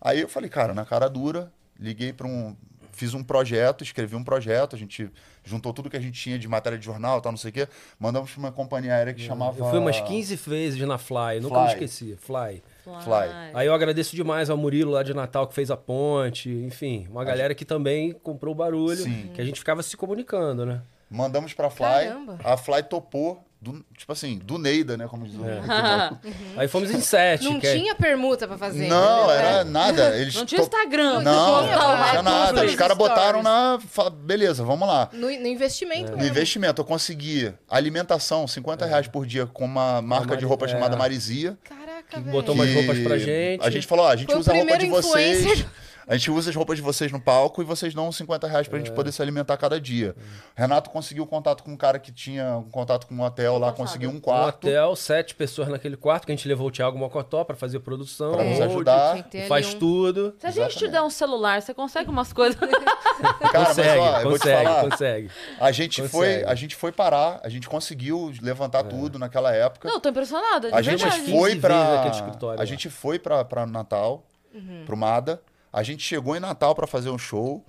Aí eu falei, cara, na cara dura, liguei para um. Fiz um projeto, escrevi um projeto, a gente juntou tudo que a gente tinha de matéria de jornal, tal, não sei o quê. Mandamos para uma companhia aérea que chamava. Eu fui umas 15 vezes na Fly, nunca me Fly. esqueci. Fly. Fly. Aí eu agradeço demais ao Murilo lá de Natal que fez a ponte, enfim, uma galera que também comprou o barulho, Sim. que a gente ficava se comunicando, né? Mandamos pra Fly. Caramba. A Fly topou, do, tipo assim, do Neida, né? Como diz o. Aí fomos em sete. Não que é- tinha permuta pra fazer. Não, era nada. Eles Não tinha Instagram. Não, tinha, não lá, tinha é nada. Os caras botaram na. Beleza, vamos lá. No, no investimento No mesmo. investimento, eu consegui alimentação, 50 reais por dia, com uma marca Mari- de roupa é. chamada Marizia. Caraca, velho. botou umas roupas pra gente. A gente falou, ó, a gente Foi usa a roupa de vocês. A gente usa as roupas de vocês no palco e vocês dão 50 reais pra gente É. poder se alimentar cada dia. Renato conseguiu contato com um cara que tinha um contato com um hotel lá, conseguiu um Um quarto. hotel, sete pessoas naquele quarto, que a gente levou o Thiago Mocotó pra fazer produção. Pra nos ajudar. Faz um- tudo. Se a gente te Exatamente. der um celular, você consegue umas coisas. Cara, consegue, mas ó, eu vou te consegue, falar. consegue. A gente, Consegue. foi, a gente foi parar, a gente conseguiu levantar tudo naquela época. Não, tô impressionada. A gente verdade. umas foi 15 pra. A gente foi pra, pra Natal, pro Mada. A gente chegou em Natal pra fazer um show.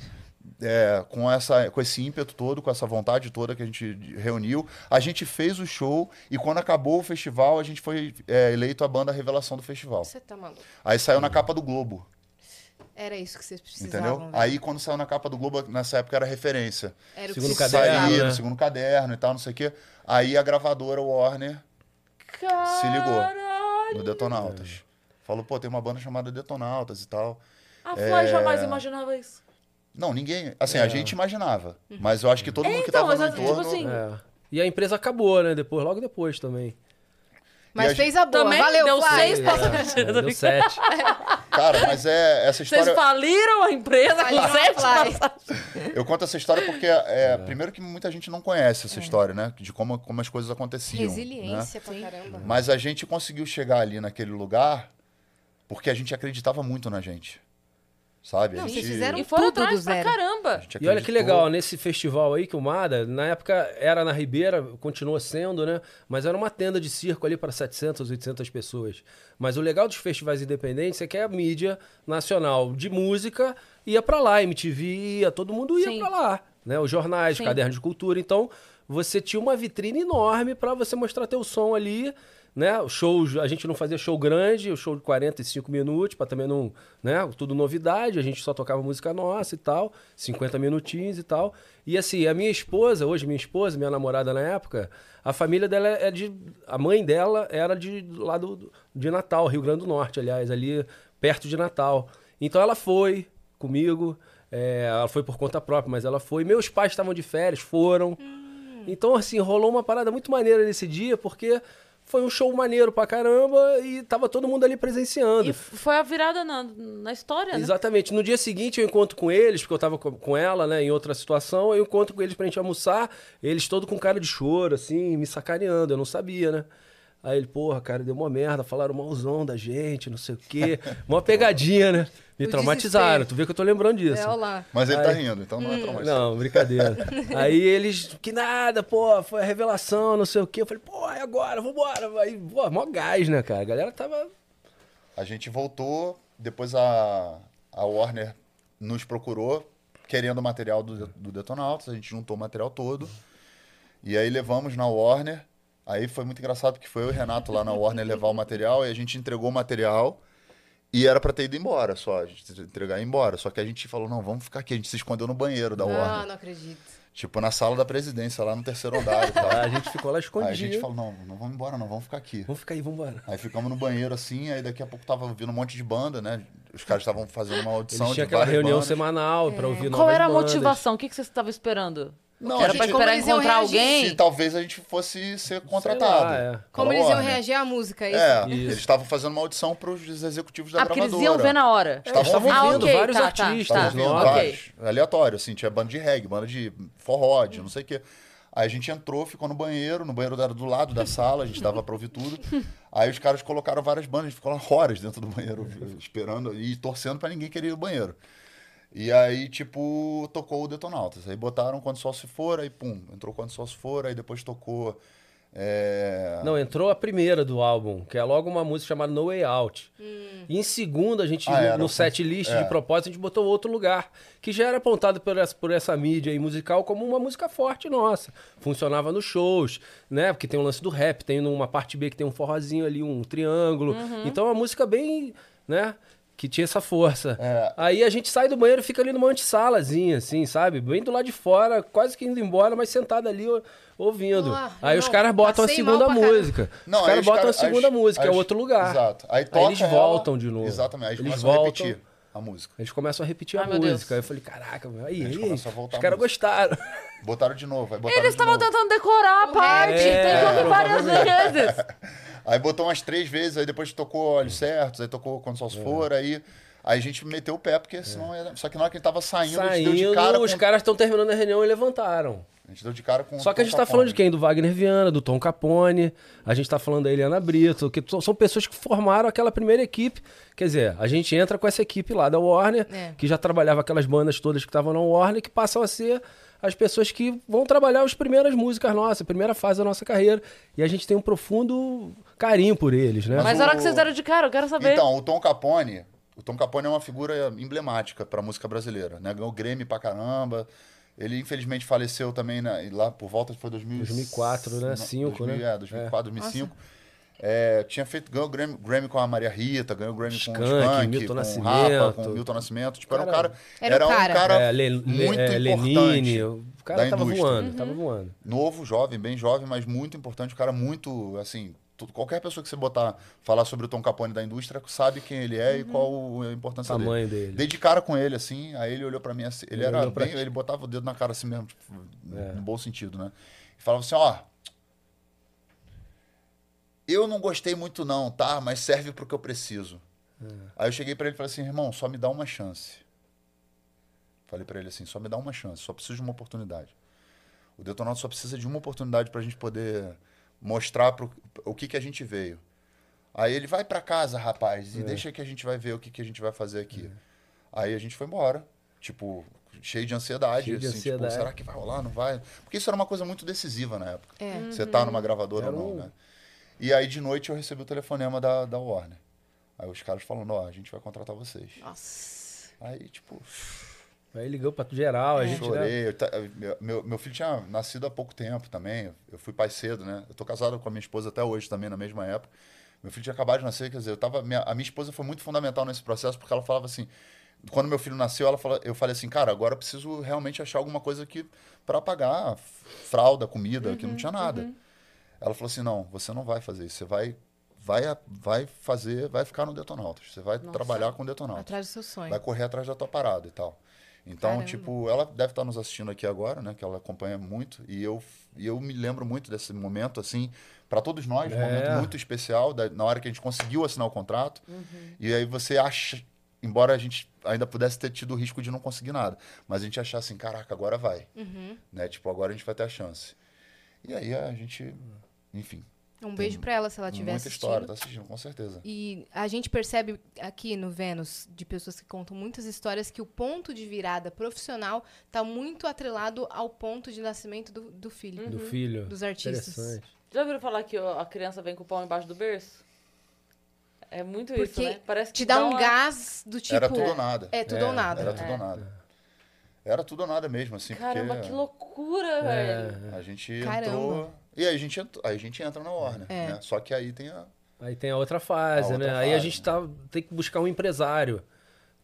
é, com, essa, com esse ímpeto todo, com essa vontade toda que a gente reuniu. A gente fez o show e quando acabou o festival, a gente foi é, eleito a banda revelação do festival. Você tá maluco. Aí saiu na capa do Globo, Era isso que vocês precisavam. entendeu? velho. Aí quando saiu na capa do Globo, nessa época era referência. Era o que Segundo vocês caderno. Saía né? no segundo caderno e tal, não sei o quê. Aí a gravadora Warner se ligou no Detonautas. Falou, pô, tem uma banda chamada Detonautas e tal. A Fly jamais imaginava isso. Não, ninguém. Assim, a gente imaginava. Mas eu acho que todo mundo que então, tava no mas, tipo entorno. assim, É. E a empresa acabou, né? Depois, logo depois também. Mas a fez a boa. Também Valeu, deu Fly. seis É, passagens. é, deu sete. Cara, mas é essa Vocês história. faliram a empresa Faliram com sete Fly. passagens. Eu conto essa história porque, é, primeiro que muita gente não conhece essa história, né? De como, como as coisas aconteciam. né? Resiliência pra caramba. Mas a gente conseguiu chegar ali naquele lugar porque a gente acreditava muito na gente. Sabe? A Não, gente, vocês fizeram E foram Tudo do atrás pra caramba. a E olha que legal, nesse festival aí que o Mada, na época era na Ribeira, continua sendo, né? Mas era uma tenda de circo ali para 700, 800 pessoas. Mas o legal dos festivais independentes é que a mídia nacional de música ia para lá, MTV ia, todo mundo ia para lá, né? Os jornais, Sim. cadernos de cultura. Então, você tinha uma vitrine enorme para você mostrar teu som ali, né? O show, a gente não fazia show grande, o show de 45 minutos, para também não, né? Tudo novidade, a gente só tocava música nossa e tal, 50 minutinhos e tal. E assim, a minha esposa, hoje minha esposa, minha namorada na época, a família dela é de. A mãe dela era de lá do, de Natal, Rio Grande do Norte, aliás, ali perto de Natal. Então ela foi comigo, é, ela foi por conta própria, mas ela foi. Meus pais estavam de férias, foram. Então, assim, rolou uma parada muito maneira nesse dia, porque foi um show maneiro pra caramba e tava todo mundo ali presenciando. E foi a virada na, na história, né? Exatamente. No dia seguinte eu encontro com eles, porque eu tava com- com ela, né, em outra situação, eu encontro com eles pra gente almoçar, eles todo com cara de choro, assim, me sacaneando, eu não sabia, né? Aí ele, porra, cara, deu uma merda, falaram malzão da gente, não sei o quê. Uma pegadinha, né? Me O traumatizaram, desespero. tu vê que eu tô lembrando disso. É, olha lá. Mas ele tá Aí- rindo, então não é traumatizante. Não, brincadeira. Aí eles, que nada, pô, foi a revelação, não sei o quê. Eu falei, pô, é agora, vambora. Aí, pô, mó gás, né, cara? A galera tava. A gente voltou, depois a, a Warner nos procurou, querendo o material do, do Detonautas, a gente juntou o material todo. E aí levamos na Warner. Aí foi muito engraçado porque foi eu e o Renato lá na Warner levar o material e a gente entregou o material. E era pra ter ido embora só, a gente entregar e ir embora. Só que a gente falou, não, vamos ficar aqui. A gente se escondeu no banheiro da Ah, Warner. não acredito. Tipo, na sala da presidência, lá no terceiro andar. A gente ficou lá Aí a escondido. gente falou, não, não vamos embora não, vamos ficar aqui. Vamos ficar aí, vambora. Aí ficamos no banheiro assim, aí daqui a pouco tava vindo um monte de banda, né? os caras estavam fazendo uma audição Eles tinham de aquela reunião bandas. semanal pra ouvir novas Qual era a bandas. motivação? O que, que você estava esperando? Não, Era a pra gente- Como esperar encontrar reagir? alguém? Se talvez a gente fosse ser contratado. lá, é. Como eles iam reagir à música, é isso? É, Isso. eles estavam fazendo uma audição pros executivos da Ah, porque gravadora. eles iam ver na hora. É, Estavam estavam Ah, ouvindo ok, vários tá, tá, artistas Estavam tá. ouvindo ok. vários. Aleatório, assim, tinha banda de reggae, banda de forró, de não sei o quê. Aí a gente entrou, ficou no banheiro, no banheiro era do lado da sala, a gente dava pra ouvir tudo. Aí os caras colocaram várias bandas, a gente ficou lá horas dentro do banheiro, esperando e torcendo pra ninguém querer ir ao banheiro. E aí, tipo, tocou o Detonautas. Aí botaram Quando o Sol Se For, aí pum, entrou Quando o Sol Se For, aí depois tocou. é, Não, entrou a primeira do álbum, que é logo uma música chamada No Way Out. E em segundo, a gente, Ah, no, era no set list é. de propósito, a gente botou outro lugar, que já era apontado por essa, por essa mídia aí musical como uma música forte nossa. Funcionava nos shows, né? Porque tem o lance do rap, tem uma parte B que tem um forrozinho ali, um triângulo. Então é uma música bem, né? Que tinha essa força. É. Aí a gente sai do banheiro e fica ali numa antessalazinha, assim, sabe? Bem do lado de fora, quase que indo embora, mas sentado ali ouvindo. Ah, aí não, os caras botam a segunda música. Não, os aí caras botam caras- a segunda as- música, é as- outro lugar. Exato. Aí, Aí eles ela- voltam de novo. Exatamente. Aí eles, Eles começam voltam. a repetir a música. Eles começam a repetir Ai, a meu música. Deus. Aí eu falei, caraca, aí, Eles aí, começam a voltar os caras gostaram. Botaram de novo. Aí botaram Eles estavam tentando decorar a parte. É, tem que ouvir várias vezes. Aí botou umas três vezes, aí depois tocou Olhos Certos, aí tocou Quando o Sol Se For, aí... Aí a gente meteu o pé, porque senão ia... Só que na hora que a gente tava saindo, a gente deu de Saindo, cara os com... caras estão terminando a reunião e levantaram. A gente deu de cara com Só que a gente o tá falando de quem? Do Wagner Viana, do Tom Capone, a gente tá falando da Eliana Brito, que são- são pessoas que formaram aquela primeira equipe. Quer dizer, a gente entra com essa equipe lá da Warner, É. que já trabalhava aquelas bandas todas que estavam na Warner, que passam a ser as pessoas que vão trabalhar as primeiras músicas nossas, a primeira fase da nossa carreira. E a gente tem um profundo carinho por eles, né? Mas Mas a hora o- que vocês deram de cara, eu quero saber. Então, o Tom Capone, o Tom Capone é uma figura emblemática pra música brasileira, né? Ganhou Grêmio pra caramba. Ele infelizmente faleceu também né, lá por volta foi 2000, 2004, né? Não, Cinco, 2000, né? É, 2004, 2005. É, tinha feito ganhou Grammy, Grammy com a Maria Rita, ganhou Grammy com o Skank, Skank, Milton com o Nascimento. Rapa, com o Milton Nascimento. Tipo, era um Cara, era era o um cara. cara É, Le- Le- muito é, importante. Lenine, o cara da tava indústria. voando, tava voando. novo, jovem, bem jovem, mas muito importante, um cara muito, assim, tu- qualquer pessoa que você botar falar sobre o Tom Capone da indústria sabe quem ele é e qual a importância O dele. tamanho dele. Dei de cara com ele, assim, aí ele olhou pra mim assim, ele, Ele era bem, ele botava o dedo na cara assim mesmo, tipo, É. no bom sentido, né? E falava assim, ó, eu não gostei muito não, tá? Mas serve pro que eu preciso. É. Aí eu cheguei pra ele e falei assim, irmão, só me dá uma chance. Falei pra ele assim, só me dá uma chance, só preciso de uma oportunidade. O Detonautas só precisa de uma oportunidade pra gente poder mostrar pro, o que que a gente veio. Aí ele vai pra casa, rapaz, e É. deixa que a gente vai ver o que que a gente vai fazer aqui. Aí a gente foi embora, tipo, cheio de ansiedade, Cheio de assim, ansiedade. tipo, será que vai rolar, não vai? Porque isso era uma coisa muito decisiva na época. É. Você tá numa gravadora Era ou não, um- né? E aí de noite eu recebi o telefonema da, da Warner. Aí os caras falando, ó, a gente vai contratar vocês. Nossa. Aí, tipo, Aí ligou pra geral, a gente, né? chorei. Eu meu- meu, filho tinha nascido há pouco tempo também. Eu fui pai cedo, né? Eu tô casado com a minha esposa até hoje também, na mesma época. Meu filho tinha acabado de nascer, quer dizer, eu tava. Minha, a minha esposa foi muito fundamental nesse processo, porque ela falava assim. Quando meu filho nasceu, ela fala, eu falei assim, cara, agora eu preciso realmente achar alguma coisa aqui para pagar fralda, comida, que não tinha nada. Ela falou assim, não, você não vai fazer isso, você vai, vai, vai fazer, vai ficar no Detonautas, você vai trabalhar com Detonautas Atrás do seu sonho. vai correr atrás da tua parada e tal. Então, Caramba. tipo, ela deve estar nos assistindo aqui agora, né? Que ela acompanha muito. E eu, e eu me lembro muito desse momento, assim, para todos nós, um É. momento muito especial, da- na hora que a gente conseguiu assinar o contrato. Uhum. E aí você acha, embora a gente ainda pudesse ter tido o risco de não conseguir nada, mas a gente achar assim, caraca, agora vai. Uhum. Né? Tipo, agora a gente vai ter a chance. E aí a gente, enfim, Um beijo pra ela se ela estiver muita assistindo. história, tá assistindo, com certeza. E a gente percebe aqui no Vênus, de pessoas que contam muitas histórias, que o ponto de virada profissional está muito atrelado ao ponto de nascimento do, do filho. Do filho. Dos artistas. Interessante. Já ouviram falar que ó, a criança vem com o pau embaixo do berço? É muito isso, Porque né? Parece que Te dá um uma- gás do tipo. era tudo ou nada. É tudo É, ou nada. Era tudo É. ou nada. Era tudo ou nada mesmo, assim, Caramba, porque... que loucura, É. velho. A gente Caramba. entrou. E aí a gente, aí a gente entra na Warner. É. Né? Só que aí tem a. Aí tem a outra fase, A outra né? Aí a fase, gente tá, tem que buscar um empresário.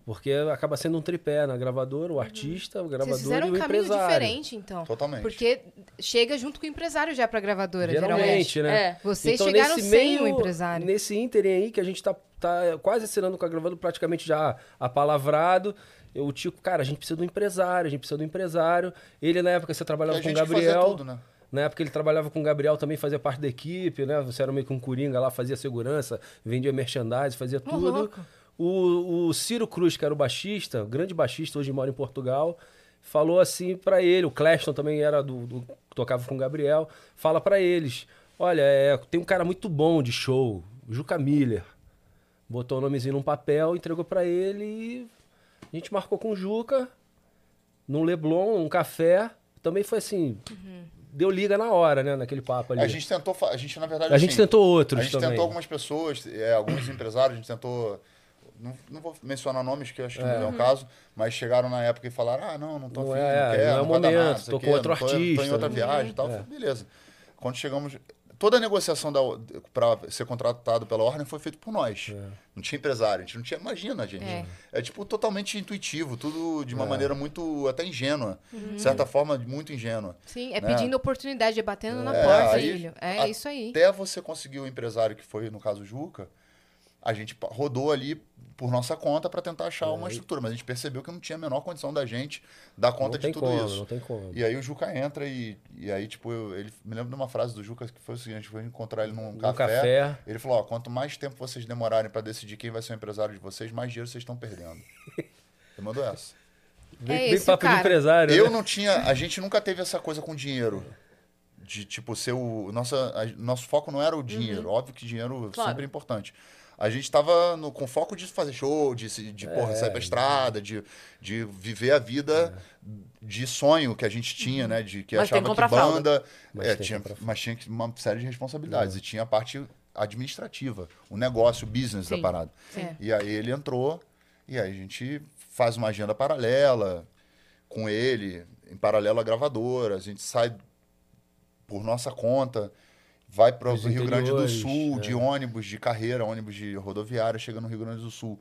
Porque acaba sendo um tripé na gravadora, o artista, o Vocês gravador fizeram e um o caminho empresário. diferente, então. Totalmente. Porque chega junto com o empresário já pra gravadora, geralmente. Geralmente, né? É. Vocês Então, chegaram nesse sem meio- o empresário. Nesse ínterim aí, que a gente tá, tá quase assinando com a gravadora, praticamente já apalavrado. eu- O Tico, cara, a gente precisa do empresário, a gente precisa do empresário. Ele, na época, você E trabalhava com o Gabriel. tudo, né? Na época ele trabalhava com o Gabriel, também fazia parte da equipe, né? Você era meio que um coringa lá, fazia segurança, vendia merchandise, fazia tudo. O, o Ciro Cruz, que era o baixista, grande baixista, hoje mora em Portugal, falou assim pra ele, o Cleston também era do, do- tocava com o Gabriel, fala pra eles, olha, é, tem um cara muito bom de show, Juca Miller. Botou o nomezinho num papel, entregou pra ele e a gente marcou com o Juca, num Leblon, um café. Também foi assim, deu liga na hora, né, naquele papo ali. A gente tentou, a gente na verdade A gente assim, tentou outros A gente também. tentou algumas pessoas, é, alguns empresários, a gente tentou. Não, não vou mencionar nomes, que eu acho que não é o caso, mas chegaram na época e falaram: ah, não, não tô Não afim, é, não quero, não é não o vai dar momento, nada, não tô com outro não tô, tô em artista, outra né? viagem e tal. Falei, beleza. Quando chegamos. Toda a negociação para ser contratado pela Warner foi feita por nós. É. Não tinha empresário, a gente não tinha. Imagina, gente. É. É, tipo totalmente intuitivo, tudo de uma É. maneira muito até ingênua. Uhum. De certa forma, muito ingênua. Sim, é né? pedindo oportunidade, é batendo na É, porta, aí- filho. É isso aí. Até você conseguir o empresário, que foi no caso o Juca, a gente rodou ali por nossa conta para tentar achar uma estrutura, mas a gente percebeu que não tinha a menor condição da gente dar conta não tem de tudo como, isso. não tem como. E aí o Juca entra e, e aí, tipo, eu- ele me lembro de uma frase do Juca que foi o seguinte: a gente foi encontrar ele num No café. café. Ele falou: ó, quanto mais tempo vocês demorarem para decidir quem vai ser o empresário de vocês, mais dinheiro vocês estão perdendo. Ele mandou essa. Bem, É bem esse papo de cara. empresário. Eu né? não tinha. A gente nunca teve essa coisa com dinheiro. De, tipo, ser o. Nossa, a- nosso foco não era o dinheiro. Óbvio que dinheiro Claro. sempre é importante. A gente tava no, com foco de fazer show, de, se- de porra, sair pra estrada, de, de viver a vida de sonho que a gente tinha, né? De que Mas achava que que banda. Mas é, tinha, mas tinha uma série de responsabilidades. E tinha a parte administrativa, o negócio, o business Sim. da parada. É. E aí ele entrou, e aí a gente faz uma agenda paralela com ele, em paralelo à gravadora, a gente sai por nossa conta, vai para o Rio Grande do Sul, é. de ônibus, de carreira, ônibus de rodoviária, chega no Rio Grande do Sul,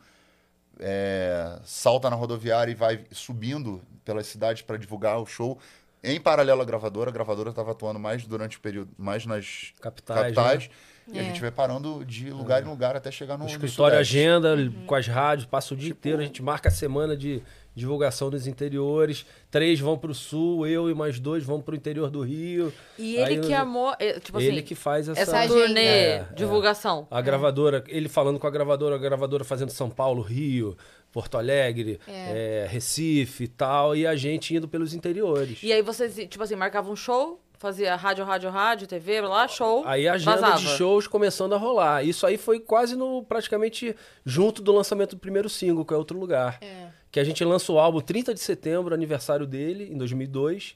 é, salta na rodoviária e vai subindo pelas cidades para divulgar o show. Em paralelo à gravadora, a gravadora estava atuando mais durante o período, mais nas Capitais, capitais. E É. a gente vai parando de lugar em lugar até chegar no, O no escritório Sudeste. agenda Uhum. com as rádios, passa o dia inteiro, a gente marca a semana de divulgação dos interiores. Três vão pro sul, eu e mais dois vão pro interior do Rio. E ele Aí que amou. eh, Tipo ele assim, que faz essa, essa turnê, É, divulgação. A gravadora, ele falando com a gravadora, a gravadora fazendo São Paulo, Rio, Porto Alegre, É. é, Recife e tal, e a gente indo pelos interiores. E aí vocês, tipo assim, marcavam um show, fazia rádio, rádio, rádio, TV, lá, show. Aí a agenda vazava. de shows começando a rolar. Isso aí foi quase no praticamente junto do lançamento do primeiro single, que é Outro Lugar. É. Que a gente lança o álbum 30 de setembro, aniversário dele, em 2002.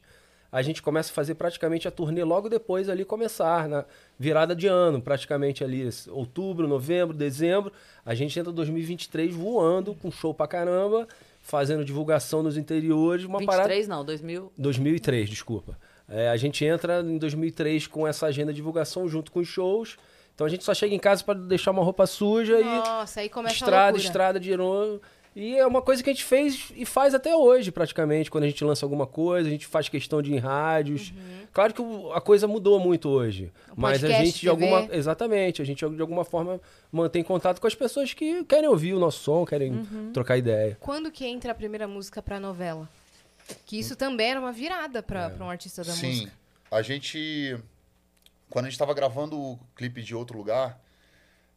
A gente começa a fazer praticamente a turnê logo depois ali começar, na virada de ano, praticamente ali, outubro, novembro, dezembro. A gente entra 2023 voando, com show pra caramba, fazendo divulgação nos interiores, uma parada 23 não, 2000. 2003, desculpa. É, a gente entra em 2003 com essa agenda de divulgação junto com os shows. Então a gente só chega em casa para deixar uma roupa suja Nossa, aí e começa a estrada, estrada de novo. E é uma coisa que a gente fez e faz até hoje, praticamente. Quando a gente lança alguma coisa, a gente faz questão de ir em rádios. Claro que a coisa mudou muito hoje. O Mas a Uhum. gente, de alguma. TV. Exatamente, a gente de alguma forma mantém contato com as pessoas que querem ouvir o nosso som, querem Uhum. trocar ideia. Quando que entra a primeira música pra novela? Que isso também era uma virada pra, É. um artista da Sim. música. A gente. Quando a gente estava gravando o clipe de outro lugar,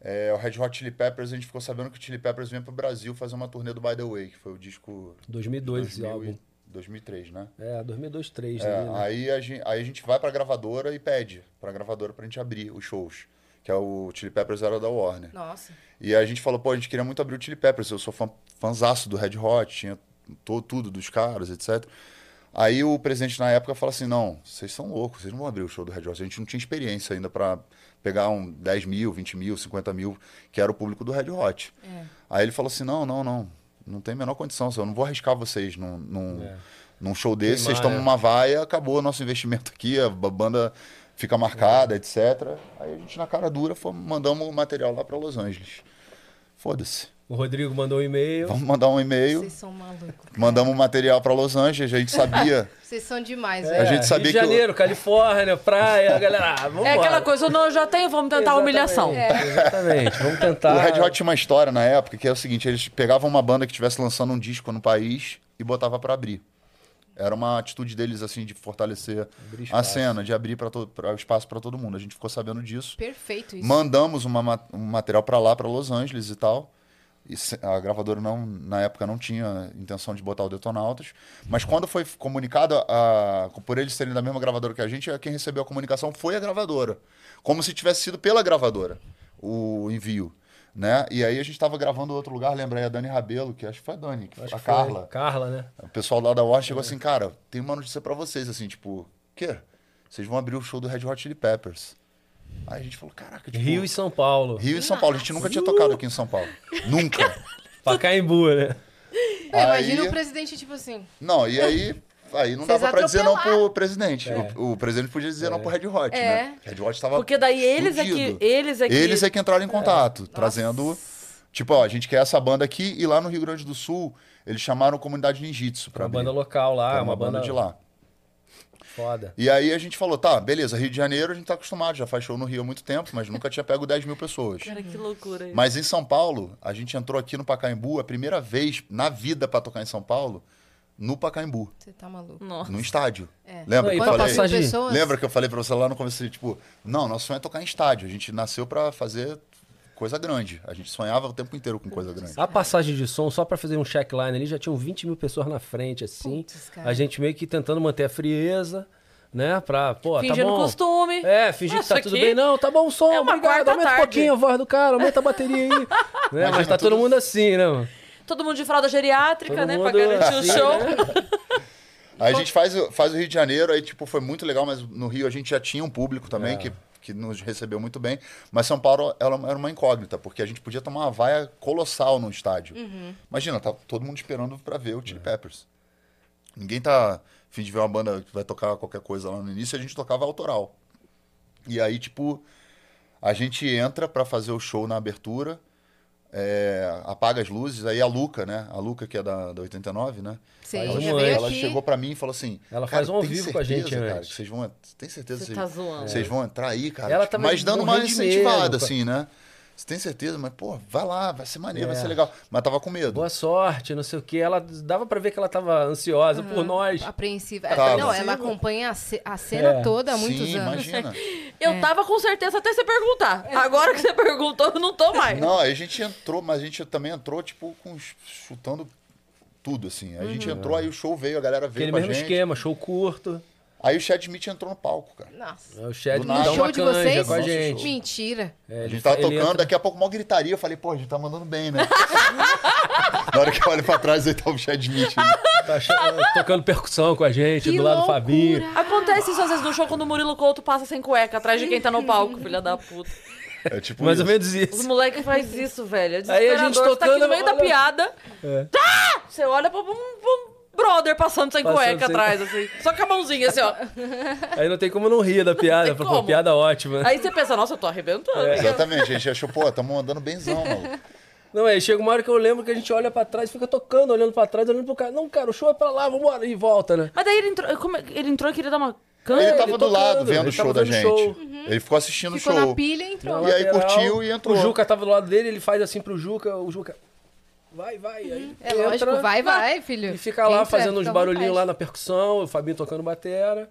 é, o Red Hot Chili Peppers, a gente ficou sabendo que o Chili Peppers vinha pro Brasil fazer uma turnê do By The Way, que foi o disco 2002 esse 2000 álbum. e 2003, né? É, 2002, 2003. É, né? aí, a gente, aí a gente vai pra gravadora e pede pra gravadora pra gente abrir os shows. Que é o Chili Peppers era da Warner. Nossa. E a gente falou, pô, a gente queria muito abrir o Chili Peppers. Eu sou fã, fãzaço do Red Hot, tinha to, tudo dos caras, etc. Aí o presidente na época falou assim: não, vocês são loucos, vocês não vão abrir o show do Red Hot. A gente não tinha experiência ainda pra pegar um 10 mil, 20 mil, 50 mil, que era o público do Red Hot. É. Aí ele falou assim: não, não, não, não tem a menor condição, eu não vou arriscar vocês num, num, É. num show desse, vocês tomam é. uma vaia, acabou o nosso investimento aqui, a ba- banda fica marcada, etc. Aí a gente, na cara dura, fomos, mandamos o material lá pra Los Angeles. Foda-se. O Rodrigo mandou um e-mail. Vamos mandar um e-mail. Vocês são malucos. Mandamos um material pra Los Angeles, a gente sabia. Vocês são demais, A velho. gente sabia É, Rio de que o- Janeiro, Califórnia, praia, a galera. Ah, vamos É aquela coisa, não, eu já tenho, vamos tentar a humilhação. Exatamente, vamos tentar. O Red Hot tinha uma história na época que é o seguinte: eles pegavam uma banda que estivesse lançando um disco no país e botava pra abrir. Era uma atitude deles, assim, de fortalecer a cena, de abrir pra to- pra- espaço pra todo mundo. A gente ficou sabendo disso. Perfeito isso. Mandamos uma ma- um material pra lá, pra Los Angeles e tal. E a gravadora não, na época não tinha intenção de botar o Detonautas. Mas quando foi comunicado, a- por eles serem da mesma gravadora que a gente, quem recebeu a comunicação foi a gravadora. Como se tivesse sido pela gravadora o envio. Né? E aí a gente tava gravando em outro lugar, lembrei a Dani Rabelo, que acho que foi a Dani, que a que foi. Carla. Carla, né? O pessoal lá da Warner chegou assim, cara, tem uma notícia pra vocês, assim, tipo, o quê? Vocês vão abrir o show do Red Hot Chili Peppers. Aí a gente falou, caraca, tipo, Rio e São Paulo. Rio e São Paulo. A gente nunca tinha tocado aqui em São Paulo. Nunca. Pacaembu, né? É, imagina Aí- o presidente, tipo assim. Não, e aí. Aí não Vocês dava pra dizer não atropelaram. pro presidente. O, o presidente podia dizer não pro Red Hot, É. né? Red Hot tava. Porque daí eles é fudido. que. Eles é que. Eles é que entraram em contato, trazendo. Tipo, ó, a gente quer essa banda aqui e lá no Rio Grande do Sul eles chamaram Comunidade Ninjitsu pra Uma abrir. banda local lá, era uma, banda, de lá. Foda. E aí a gente falou, tá, beleza, Rio de Janeiro a gente tá acostumado, já faz show no Rio há muito tempo, mas nunca tinha pego 10 mil pessoas. Cara, que loucura isso. Mas em São Paulo, a gente entrou aqui no Pacaembu, a primeira vez na vida pra tocar em São Paulo, no Pacaembu, Você tá maluco. Nossa. no estádio. É. Lembra que eu pra falei? pessoas? Lembra que eu falei pra você lá no começo, tipo, não, nosso sonho é tocar em estádio. A gente nasceu pra fazer coisa grande. A gente sonhava o tempo inteiro com coisa grande. A passagem de som, só pra fazer um checkline ali, já tinham 20 mil pessoas na frente, assim. Putz, a gente meio que tentando manter a frieza, né? Pra, pô, Fingindo tá bom. costume. É, fingir que tá tudo bem. Não, tá bom o som, é obrigado. Aumenta um tarde. pouquinho a voz do cara, aumenta a bateria aí. né? Mas tá todo mundo assim, né, mano? Todo mundo de fralda geriátrica, Todo né? mundo Pra garantir o assim, show. né? Aí a gente faz, o- faz o Rio de Janeiro, aí tipo, foi muito legal, mas no Rio a gente já tinha um público também É. que, que nos recebeu muito bem. Mas São Paulo ela era uma incógnita, porque a gente podia tomar uma vaia colossal no estádio. Imagina, tá todo mundo esperando pra ver o Chili Peppers. Ninguém tá a fim de ver uma banda que vai tocar qualquer coisa lá no início, a gente tocava autoral. E aí, tipo, a gente entra pra fazer o show na abertura, é, apaga as luzes, aí a Luca, né? A Luca, que é da, da 89, né? Sim, veio antes. Ela chegou pra mim e falou assim: Ela "Cara, faz um ao vivo com a gente certeza, cara, antes." que vocês vão. Tem certeza Você que tá vocês, zoando. vocês vão entrar aí, cara? Ela Tipo, tava mas dando uma incentivada, medo, assim, né? Você tem certeza? Mas, pô, vai lá, vai ser maneiro, É. vai ser legal. Mas tava com medo. Boa sorte, não sei o que. Ela dava pra ver que ela tava ansiosa por nós. Apreensiva. Tava. Não, ela acompanha a, ce- a cena É. toda há muitos Sim, anos. imagina. Eu tava com certeza até você perguntar. Agora que você perguntou, eu não tô mais. Não, aí a gente entrou, mas a gente também entrou, tipo, com, chutando tudo, assim. A Uhum. gente entrou, aí o show veio, a galera veio Aquele com a mesmo gente. esquema, show curto. Aí o Chad Smith entrou no palco, cara. Nossa. O Chad Do nada. dá No uma de canja vocês? com a gente. Mentira. É, A gente tava ele tocando, entra- daqui a pouco uma gritaria. Eu falei, pô, a gente tá mandando bem, né? Na hora que eu olho pra trás, aí tá o Chad Smith. ali. tá achando- tocando percussão com a gente, Que do lado do loucura. Fabinho. Acontece isso às vezes no show quando o Murilo Couto passa sem cueca atrás de quem tá no palco, filha da puta. É tipo Mais ou isso. menos Os isso. moleques fazem isso, velho. É Aí a gente. Você tá aqui no tocando, meio da piada. É. Tá! Você olha pra um, pra um brother passando sem Passando cueca sem- atrás, assim. Só com a mãozinha, assim, ó. Aí não tem como não rir da piada, Tem pô, como. piada ótima. Aí você pensa, nossa, eu tô arrebentando. É. Exatamente, a gente achou, pô, tamo andando benzão, maluco. Não, aí chega uma hora que eu lembro que a gente olha pra trás, fica tocando, olhando pra trás, olhando pro cara. Não, cara, o show é pra lá, vambora. E volta, né? Mas daí ele entrou, como é- ele entrou e queria dar uma cana. Ele ele tava do tocando, lado vendo ele o show da gente. show. Ele ficou assistindo o Ficou show. na pilha e entrou. Na E aí curtiu e entrou. O Juca tava do lado dele, ele faz assim pro Juca, o Juca. Vai, vai. Aí É lógico, vai, vai, filho. E fica lá Entra, fazendo uns barulhinhos lá na percussão, o Fabinho tocando batera.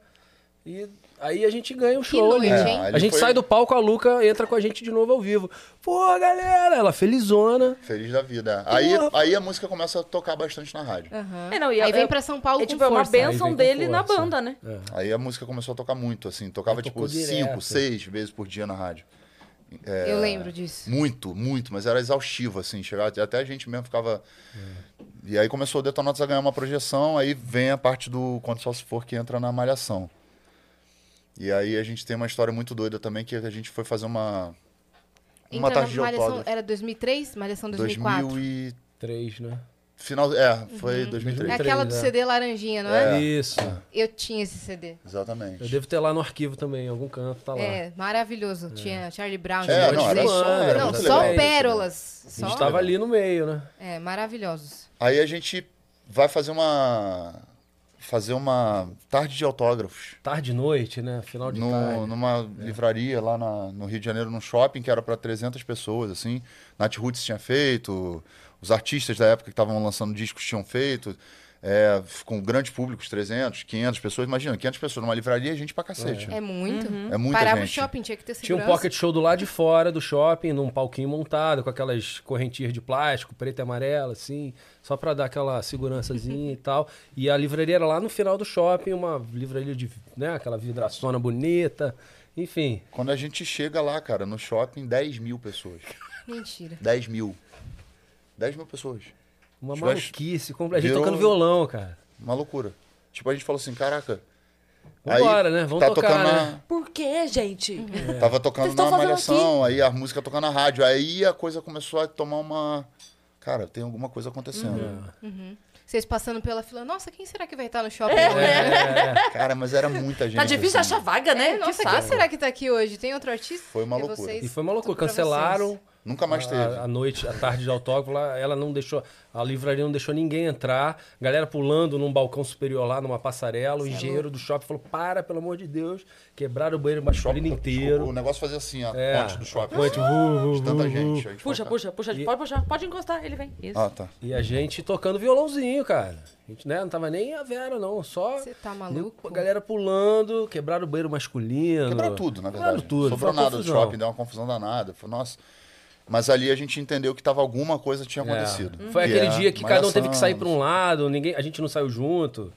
E aí a gente ganha o Que show. noite, né? hein? É, A gente foi sai do palco, a Luca entra com a gente de novo ao vivo. Pô, galera, ela felizona. Feliz da vida. Aí, aí a música começa a tocar bastante na rádio. Aham. É, não, e Aí é- vem é- pra São Paulo É com tipo, é uma força. Vem com dele na força. banda, né? Aí a música começou a tocar muito, assim. Tocava, tipo, direto. cinco, seis vezes por dia na rádio. É, Eu lembro disso. Muito, muito, mas era exaustivo, assim. Chegava, até a gente mesmo ficava. E aí começou o Detonados a ganhar uma projeção, aí vem a parte do Quando Só Se For que entra na Malhação. E aí a gente tem uma história muito doida também, que a gente foi fazer uma. Uma Entra tarde de autógrafo. era 2003? Malhação 2004? 2000 e... Três, né? Final, é, foi 2003. É aquela do né? CD laranjinha, não é? Isso. Eu tinha esse CD. Exatamente. Eu devo ter lá no arquivo também, em algum canto, tá lá. É, maravilhoso. Tinha Charlie Brown. É, não, era só- era Não, só legal. pérolas. A Só... gente tava ali no meio, né? É, maravilhosos. Aí a gente vai fazer uma. Fazer uma tarde de autógrafos. Tarde e noite, né? Final de no- tarde. numa livraria lá na- no Rio de Janeiro, num shopping, que era para 300 pessoas, assim. Nath Roots tinha feito, os artistas da época que estavam lançando discos tinham feito, é, com grandes públicos, 300, 500 pessoas. Imagina, 500 pessoas numa livraria, gente pra cacete. É muito. É muita Parava gente. o shopping, tinha que ter Tinha um segurança. pocket show do lado de fora do shopping, num palquinho montado, com aquelas correntinhas de plástico, preto e amarelo, assim, só pra dar aquela segurançazinha e tal. E a livraria era lá no final do shopping, uma livraria de, né, aquela vidraçona bonita, enfim. Quando a gente chega lá, cara, no shopping, 10 mil pessoas. Mentira. 10 mil. 10 mil pessoas. Uma Tivesse- maluquice, compre- a gente virou- tocando violão, cara. Uma loucura. Tipo, a gente falou assim, caraca. Vambora, né? Vamos tá tocar, tocando né? na- Por quê, gente? Tava tocando na malhação, aí a música tocando na rádio. Aí a coisa começou a tomar uma. Cara, tem alguma coisa acontecendo. Vocês passando pela fila, nossa, quem será que vai estar no shopping É, hoje? é. Cara, mas era muita gente. Tá difícil assim. achar vaga, né? É, nossa, quem será que tá aqui hoje? Tem outro artista? Foi uma É loucura. vocês, E foi uma loucura. Cancelaram. Nunca mais teve. A, a noite, a tarde de autógrafo, lá, ela não deixou, a livraria não deixou ninguém entrar. Galera pulando num balcão superior lá, numa passarela. O é engenheiro do shopping falou: para, pelo amor de Deus. Quebraram o banheiro masculino inteiro. O negócio fazia assim, a É, ponte do shopping. ponte, vu, De tanta gente. A Puxa, puxa, puxa. E- Pode puxar, pode encostar, ele vem. Isso. Ah, tá. E a gente tocando violãozinho, cara. A gente né, não tava nem a Vera, não. Só Você tá maluco? a galera pulando, quebraram o banheiro masculino. Quebrou tudo, na Quebraram verdade. tudo. Sobrou nada do shopping, deu uma confusão danada. Foi, nossa. Mas ali a gente entendeu que tava alguma coisa tinha É. acontecido. Foi Que aquele dia que cada um teve que sair pra um lado, ninguém, a gente não saiu junto.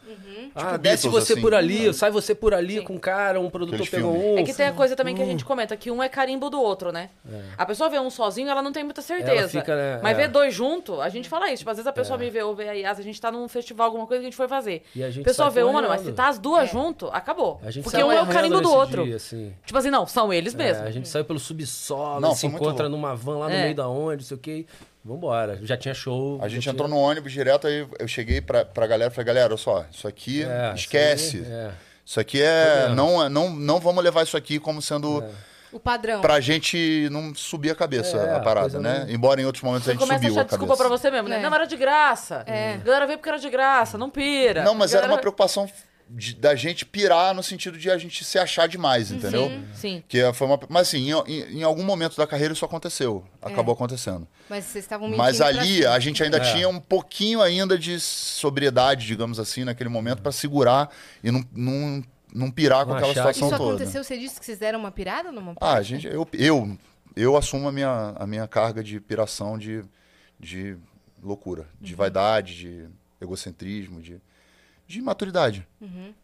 Ah, desce Beatles, você assim. por ali, sai você por ali com um cara, um produtor Aqueles pegou filmes. um. É que tem a coisa também que a gente comenta, que um é carimbo do outro, né? A pessoa vê um sozinho, ela não tem muita certeza. Fica, né, Mas é. vê dois junto, a gente fala isso. Tipo, às vezes a pessoa me vê ou vê a Yas, a gente tá num festival, alguma coisa que a gente foi fazer. E a gente pessoa sai vê uma, não, mas se tá as duas junto, acabou. A gente Porque um é o carimbo do outro. dia, assim. Tipo assim, não, são eles É, mesmo. a gente saiu pelo subsolo, Não, se muito encontra numa van lá no É. meio da onde, não sei o que. Vambora. Já tinha show. A gente já entrou tinha- no ônibus direto, aí eu cheguei pra, pra galera e falei, galera, olha só, isso aqui É, esquece. isso aí, é. Isso aqui é. Não, é- não, não vamos levar isso aqui como sendo. O padrão. Pra gente não subir a cabeça É, a parada, né? não- Embora em outros momentos a Você gente começa a subiu achar a desculpa cabeça. pra você mesmo, né? É. Não, era de graça. É. A galera veio porque era de graça, não pira. Não, mas A era uma galera- preocupação de- da gente pirar no sentido de a gente se achar demais, entendeu? Sim. Que foi uma, mas assim, em, em- algum momento da carreira isso aconteceu. Acabou acontecendo. Mas vocês estavam mentindo Mas ali a gente ainda É. tinha um pouquinho ainda de sobriedade, digamos assim, naquele momento, pra segurar e não, não, não pirar com Não aquela achar situação Isso toda. aconteceu, você disse que vocês deram uma pirada numa Ah, a parte? gente, eu, eu, eu assumo a minha, a minha carga de piração de, de loucura, de vaidade, de egocentrismo, de, de maturidade.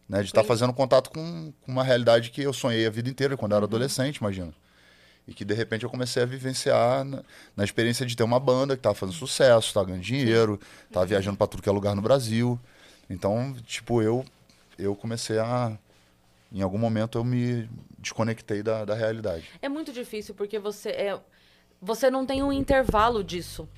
Né? De estar fazendo contato com, com uma realidade que eu sonhei a vida inteira quando eu era adolescente, imagina. E que de repente eu comecei a vivenciar na, na experiência de ter uma banda que estava fazendo sucesso, estava ganhando dinheiro, estava viajando para tudo que é lugar no Brasil. Então, tipo, eu, eu comecei a. Em algum momento eu me desconectei da, da realidade. É muito difícil porque você é você não tem um intervalo disso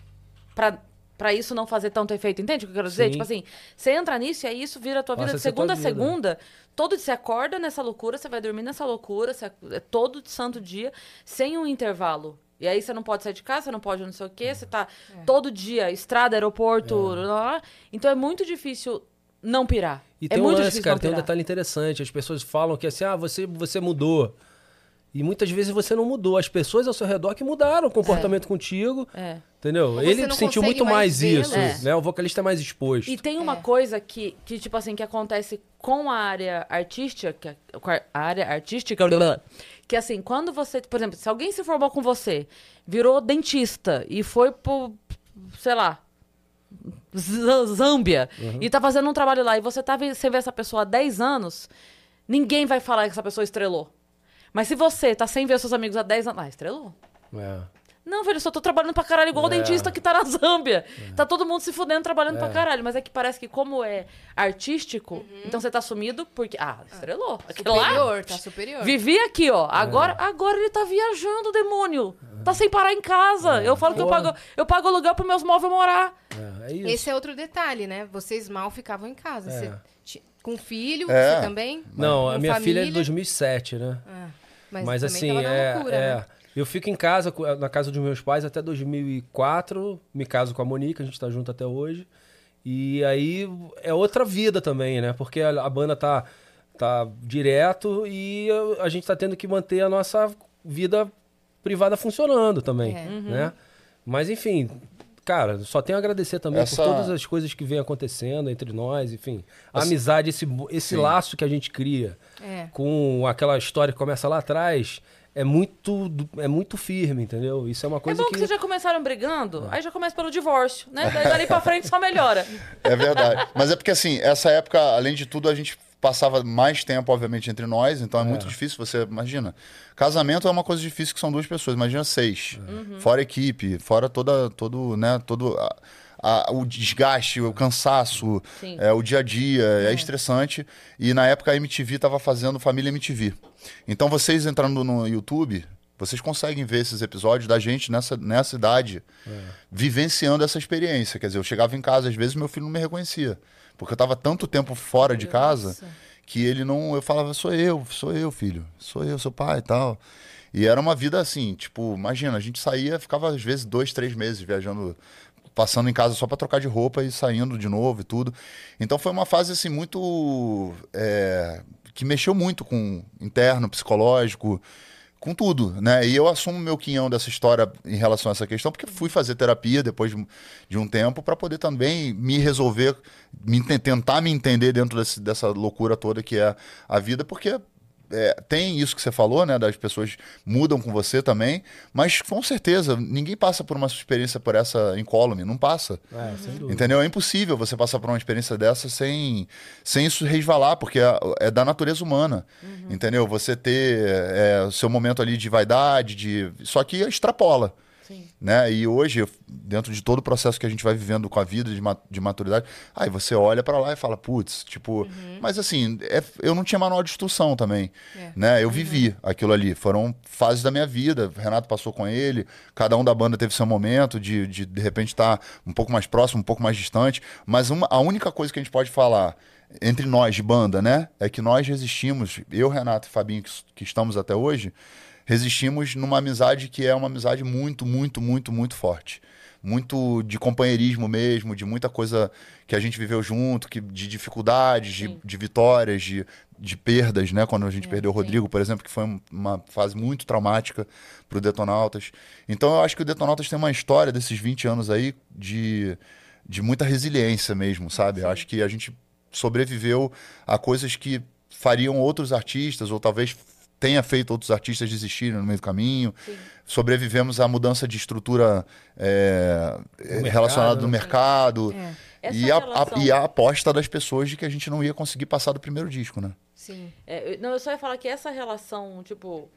pra para isso não fazer tanto efeito. Entende o que eu quero dizer? Sim. Tipo assim, você entra nisso e aí isso vira a tua vida de segunda a vida. segunda. Todo dia você acorda nessa loucura, você vai dormir nessa loucura, você, é todo santo dia sem um intervalo. E aí você não pode sair de casa, você não pode não sei o quê, você tá É. todo dia, estrada, aeroporto, lá, lá, lá. então é muito difícil não pirar. E é tem um muito lance, difícil cara, tem um detalhe interessante. As pessoas falam que assim, ah, você, você mudou. E muitas vezes você não mudou. As pessoas ao seu redor que mudaram o comportamento contigo. É. Entendeu? Ele sentiu muito mais mais isso. É. Né? O vocalista é mais exposto. E tem uma É. coisa que, que, tipo assim, que acontece com a área artística, com a área artística, que assim, quando você, por exemplo, se alguém se formou com você, virou dentista e foi pro, sei lá, Zâmbia, e tá fazendo um trabalho lá, e você tá vendo, você vê essa pessoa há 10 anos, ninguém vai falar que essa pessoa estrelou. Mas se você tá sem ver seus amigos há 10 anos, ah, estrelou. É. Não, velho, eu só tô trabalhando pra caralho igual o É. dentista que tá na Zâmbia. Tá todo mundo se fudendo trabalhando pra caralho. Mas é que parece que como é artístico, então você tá sumido porque... Ah, estrelou. Aquilo lá... Superior, tá superior. Vivi aqui, ó. Agora, agora ele tá viajando, demônio. Tá sem parar em casa. Eu falo que eu pago, eu pago aluguel pros meus móveis morar. É, é isso. Esse é outro detalhe, né? Vocês mal ficavam em casa. É. Você com filho, É. você também? Não, a minha filha é de família? 2007, né? Mas, Mas, assim, é, loucura, é, né? eu fico em casa, na casa dos meus pais até 2004, me caso com a Monique, a gente tá junto até hoje. E aí é outra vida também, né? Porque a, a banda tá, tá direto e a, gente tá tendo que manter a nossa vida privada funcionando também, É. né? Mas enfim, cara, só tenho a agradecer também Essa- por todas as coisas que vem acontecendo entre nós, enfim. A amizade, esse, esse laço que a gente cria É. com aquela história que começa lá atrás, é muito, é muito firme, entendeu? Isso é uma É coisa bom que... que. vocês já começaram brigando, aí já começa pelo divórcio, né? Daí dali pra frente só melhora. É verdade. Mas é porque, assim, essa época, além de tudo, a gente passava mais tempo, obviamente, entre nós, então é, muito difícil você. Imagina. Casamento é uma coisa difícil que são duas pessoas, imagina seis. Fora equipe, fora toda, todo, né, todo. a- a- o desgaste, o cansaço, é, o dia a dia, é. estressante. E na época a MTV estava fazendo Família MTV. Então vocês entrando no YouTube, vocês conseguem ver esses episódios da gente nessa, nessa idade, vivenciando essa experiência. Quer dizer, eu chegava em casa, às vezes meu filho não me reconhecia. Porque eu estava tanto tempo fora de casa que ele não. Eu falava, sou eu, sou eu, filho. Sou eu, seu pai e tal. E era uma vida assim, tipo, imagina, a gente saía, ficava às vezes dois, três meses viajando, passando em casa só para trocar de roupa e saindo de novo e tudo. Então foi uma fase assim muito. é, que mexeu muito com interno, psicológico, com tudo, né? E eu assumo meu quinhão dessa história em relação a essa questão, porque fui fazer terapia depois de um- tempo para poder também me resolver, me tentar me entender dentro desse- dessa loucura toda que é a vida, porque é, tem isso que você falou, né? Das pessoas mudam com você também, mas com certeza ninguém passa por uma experiência por essa incólume, não passa. É, sem dúvida. Entendeu? É impossível você passar por uma experiência dessa sem, sem isso resvalar, porque é, é da natureza humana. Entendeu? Você ter é, o seu momento ali de vaidade, de. Só que extrapola. Sim. Né? E hoje, dentro de todo o processo que a gente vai vivendo com a vida de, ma- de maturidade, aí você olha pra lá e fala, putz, tipo. Mas assim, é- eu não tinha manual de instrução também. É. Né? Eu vivi aquilo ali. Foram fases da minha vida. Renato passou com ele, cada um da banda teve seu momento de, de, de repente, estar um pouco mais próximo, um pouco mais distante. Mas uma, a única coisa que a gente pode falar entre nós de banda, né? É que nós resistimos, eu, Renato e Fabinho, que, que estamos até hoje, resistimos numa amizade que é uma amizade muito, muito, muito, muito forte. Muito de companheirismo mesmo, de muita coisa que a gente viveu junto, que, de dificuldades, de, Sim. de vitórias, de, de perdas, né? Quando a gente perdeu o sim. Rodrigo, por exemplo, que foi um- uma fase muito traumática pro Detonautas. Então eu acho que o Detonautas tem uma história desses 20 anos aí de, de muita resiliência mesmo, sabe? Eu acho que a gente sobreviveu a coisas que fariam outros artistas, ou talvez tenha feito outros artistas desistirem no meio do caminho. Sobrevivemos à mudança de estrutura é, mercado, relacionada no né? mercado. É, E a, a- e a aposta das pessoas de que a gente não ia conseguir passar do primeiro disco, né? sim. É, não, eu só ia falar que essa relação, tipo,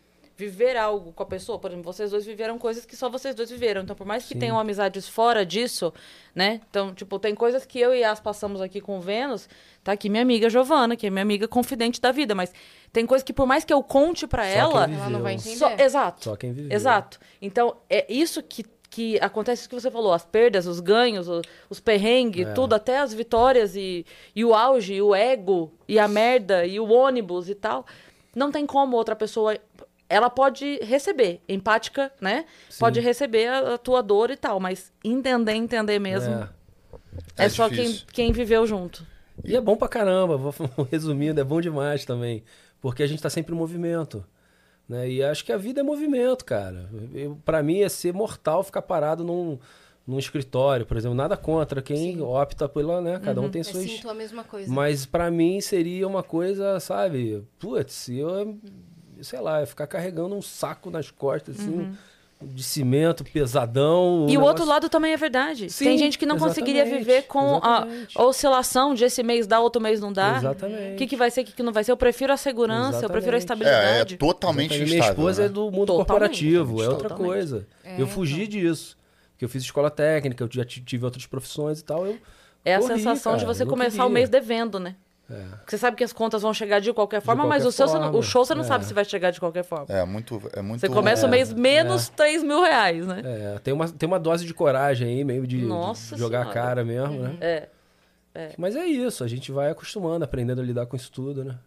viver algo com a pessoa, por exemplo, vocês dois viveram coisas que só vocês dois viveram. Então, por mais que Sim. tenham amizades fora disso, né? Então, tipo, tem coisas que eu e As passamos aqui com o Vênus. Tá aqui minha amiga Giovana, que é minha amiga confidente da vida, mas tem coisas que por mais que eu conte pra Só ela, quem Ela não vai entender. só, exato. Só quem viveu. Exato. Então, é isso que, que acontece, isso que você falou, as perdas, os ganhos, o- os perrengues, É. tudo, até as vitórias e, e o auge, e o ego, e a merda, e o ônibus e tal. Não tem como outra pessoa. Ela pode receber, empática, né? Pode receber a, a tua dor e tal, mas entender, entender mesmo. É. É, É só quem, quem viveu junto. E é bom pra caramba, vou resumindo, é bom demais também. Porque a gente tá sempre em movimento. Né? E acho que a vida é movimento, cara. Eu, pra mim é ser mortal ficar parado num, num escritório, por exemplo. Nada contra quem opta pela, né? Cada um tem Eu suas. sinto a mesma coisa. Mas pra mim seria uma coisa, sabe? Putz, eu, sei lá, eu ficar carregando um saco nas costas, assim, de cimento, pesadão. E o negócio- outro lado também é verdade. Sim, Tem gente que não conseguiria exatamente, viver com a, exatamente. a oscilação de esse mês dá, outro mês não dá. Exatamente. O que, que vai ser, o que, que não vai ser. Eu prefiro a segurança, eu prefiro a Exatamente. É, é estabilidade. totalmente Minha instável. esposa né? é do mundo Totalmente, corporativo, é outra totalmente. coisa. É, eu fugi disso. Porque eu fiz escola técnica, eu já ti- tive outras profissões e tal. Eu É a corri, sensação de cara, você eu começar o queria. mês devendo, né? É. Porque você sabe que as contas vão chegar de qualquer forma, mas qualquer o, seu, você não- o forma, show você não é. sabe se vai chegar de qualquer forma. É muito, é muito. Você começa É, o mês menos 3 mil reais, né? É, tem uma, tem uma dose de coragem aí, meio de, de jogar a cara mesmo, né? É. Mas é isso, a gente vai acostumando, aprendendo a lidar com isso tudo, né?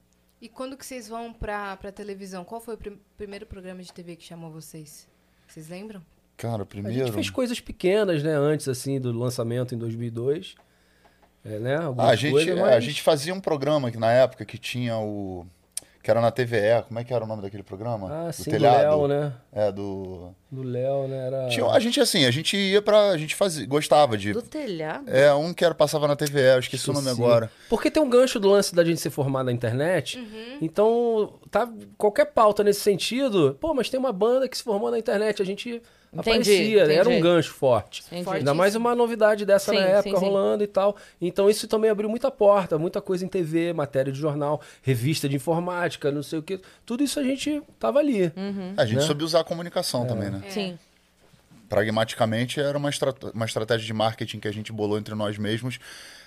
E quando que vocês vão pra, pra televisão? Qual foi o prim- primeiro programa de TV que chamou vocês? Vocês lembram? Cara, A primeiro. gente fez coisas pequenas, né, antes, assim, do lançamento em 2002. É, né? Ah, a, gente, coisas, é, mas- a gente fazia um programa que na época que tinha o. Que era na TVE. Como é que era o nome daquele programa? Ah, do sim, do telhado. Léo, né? É, do. Do Léo, né? Era... Tinha, a gente, assim, a gente ia pra. A gente fazia, gostava de. Do telhado. É, um que era, passava na TVE, eu esqueci, o nome Esqueci. agora. Porque tem um gancho do lance da gente ser formado na internet. Uhum. Então, tá qualquer pauta nesse sentido. Pô, mas tem uma banda que se formou na internet. A gente aparecia. né? Era um entendi. gancho forte. Entendi. Ainda mais uma novidade dessa Sim, na sim, época sim. rolando e tal. Então isso também abriu muita porta, muita coisa em TV, matéria de jornal, revista de informática, não sei o que. Tudo isso a gente tava ali. Uhum. A gente Né? soube usar a comunicação também, né? Sim. Pragmaticamente, era uma, estra- uma estratégia de marketing que a gente bolou entre nós mesmos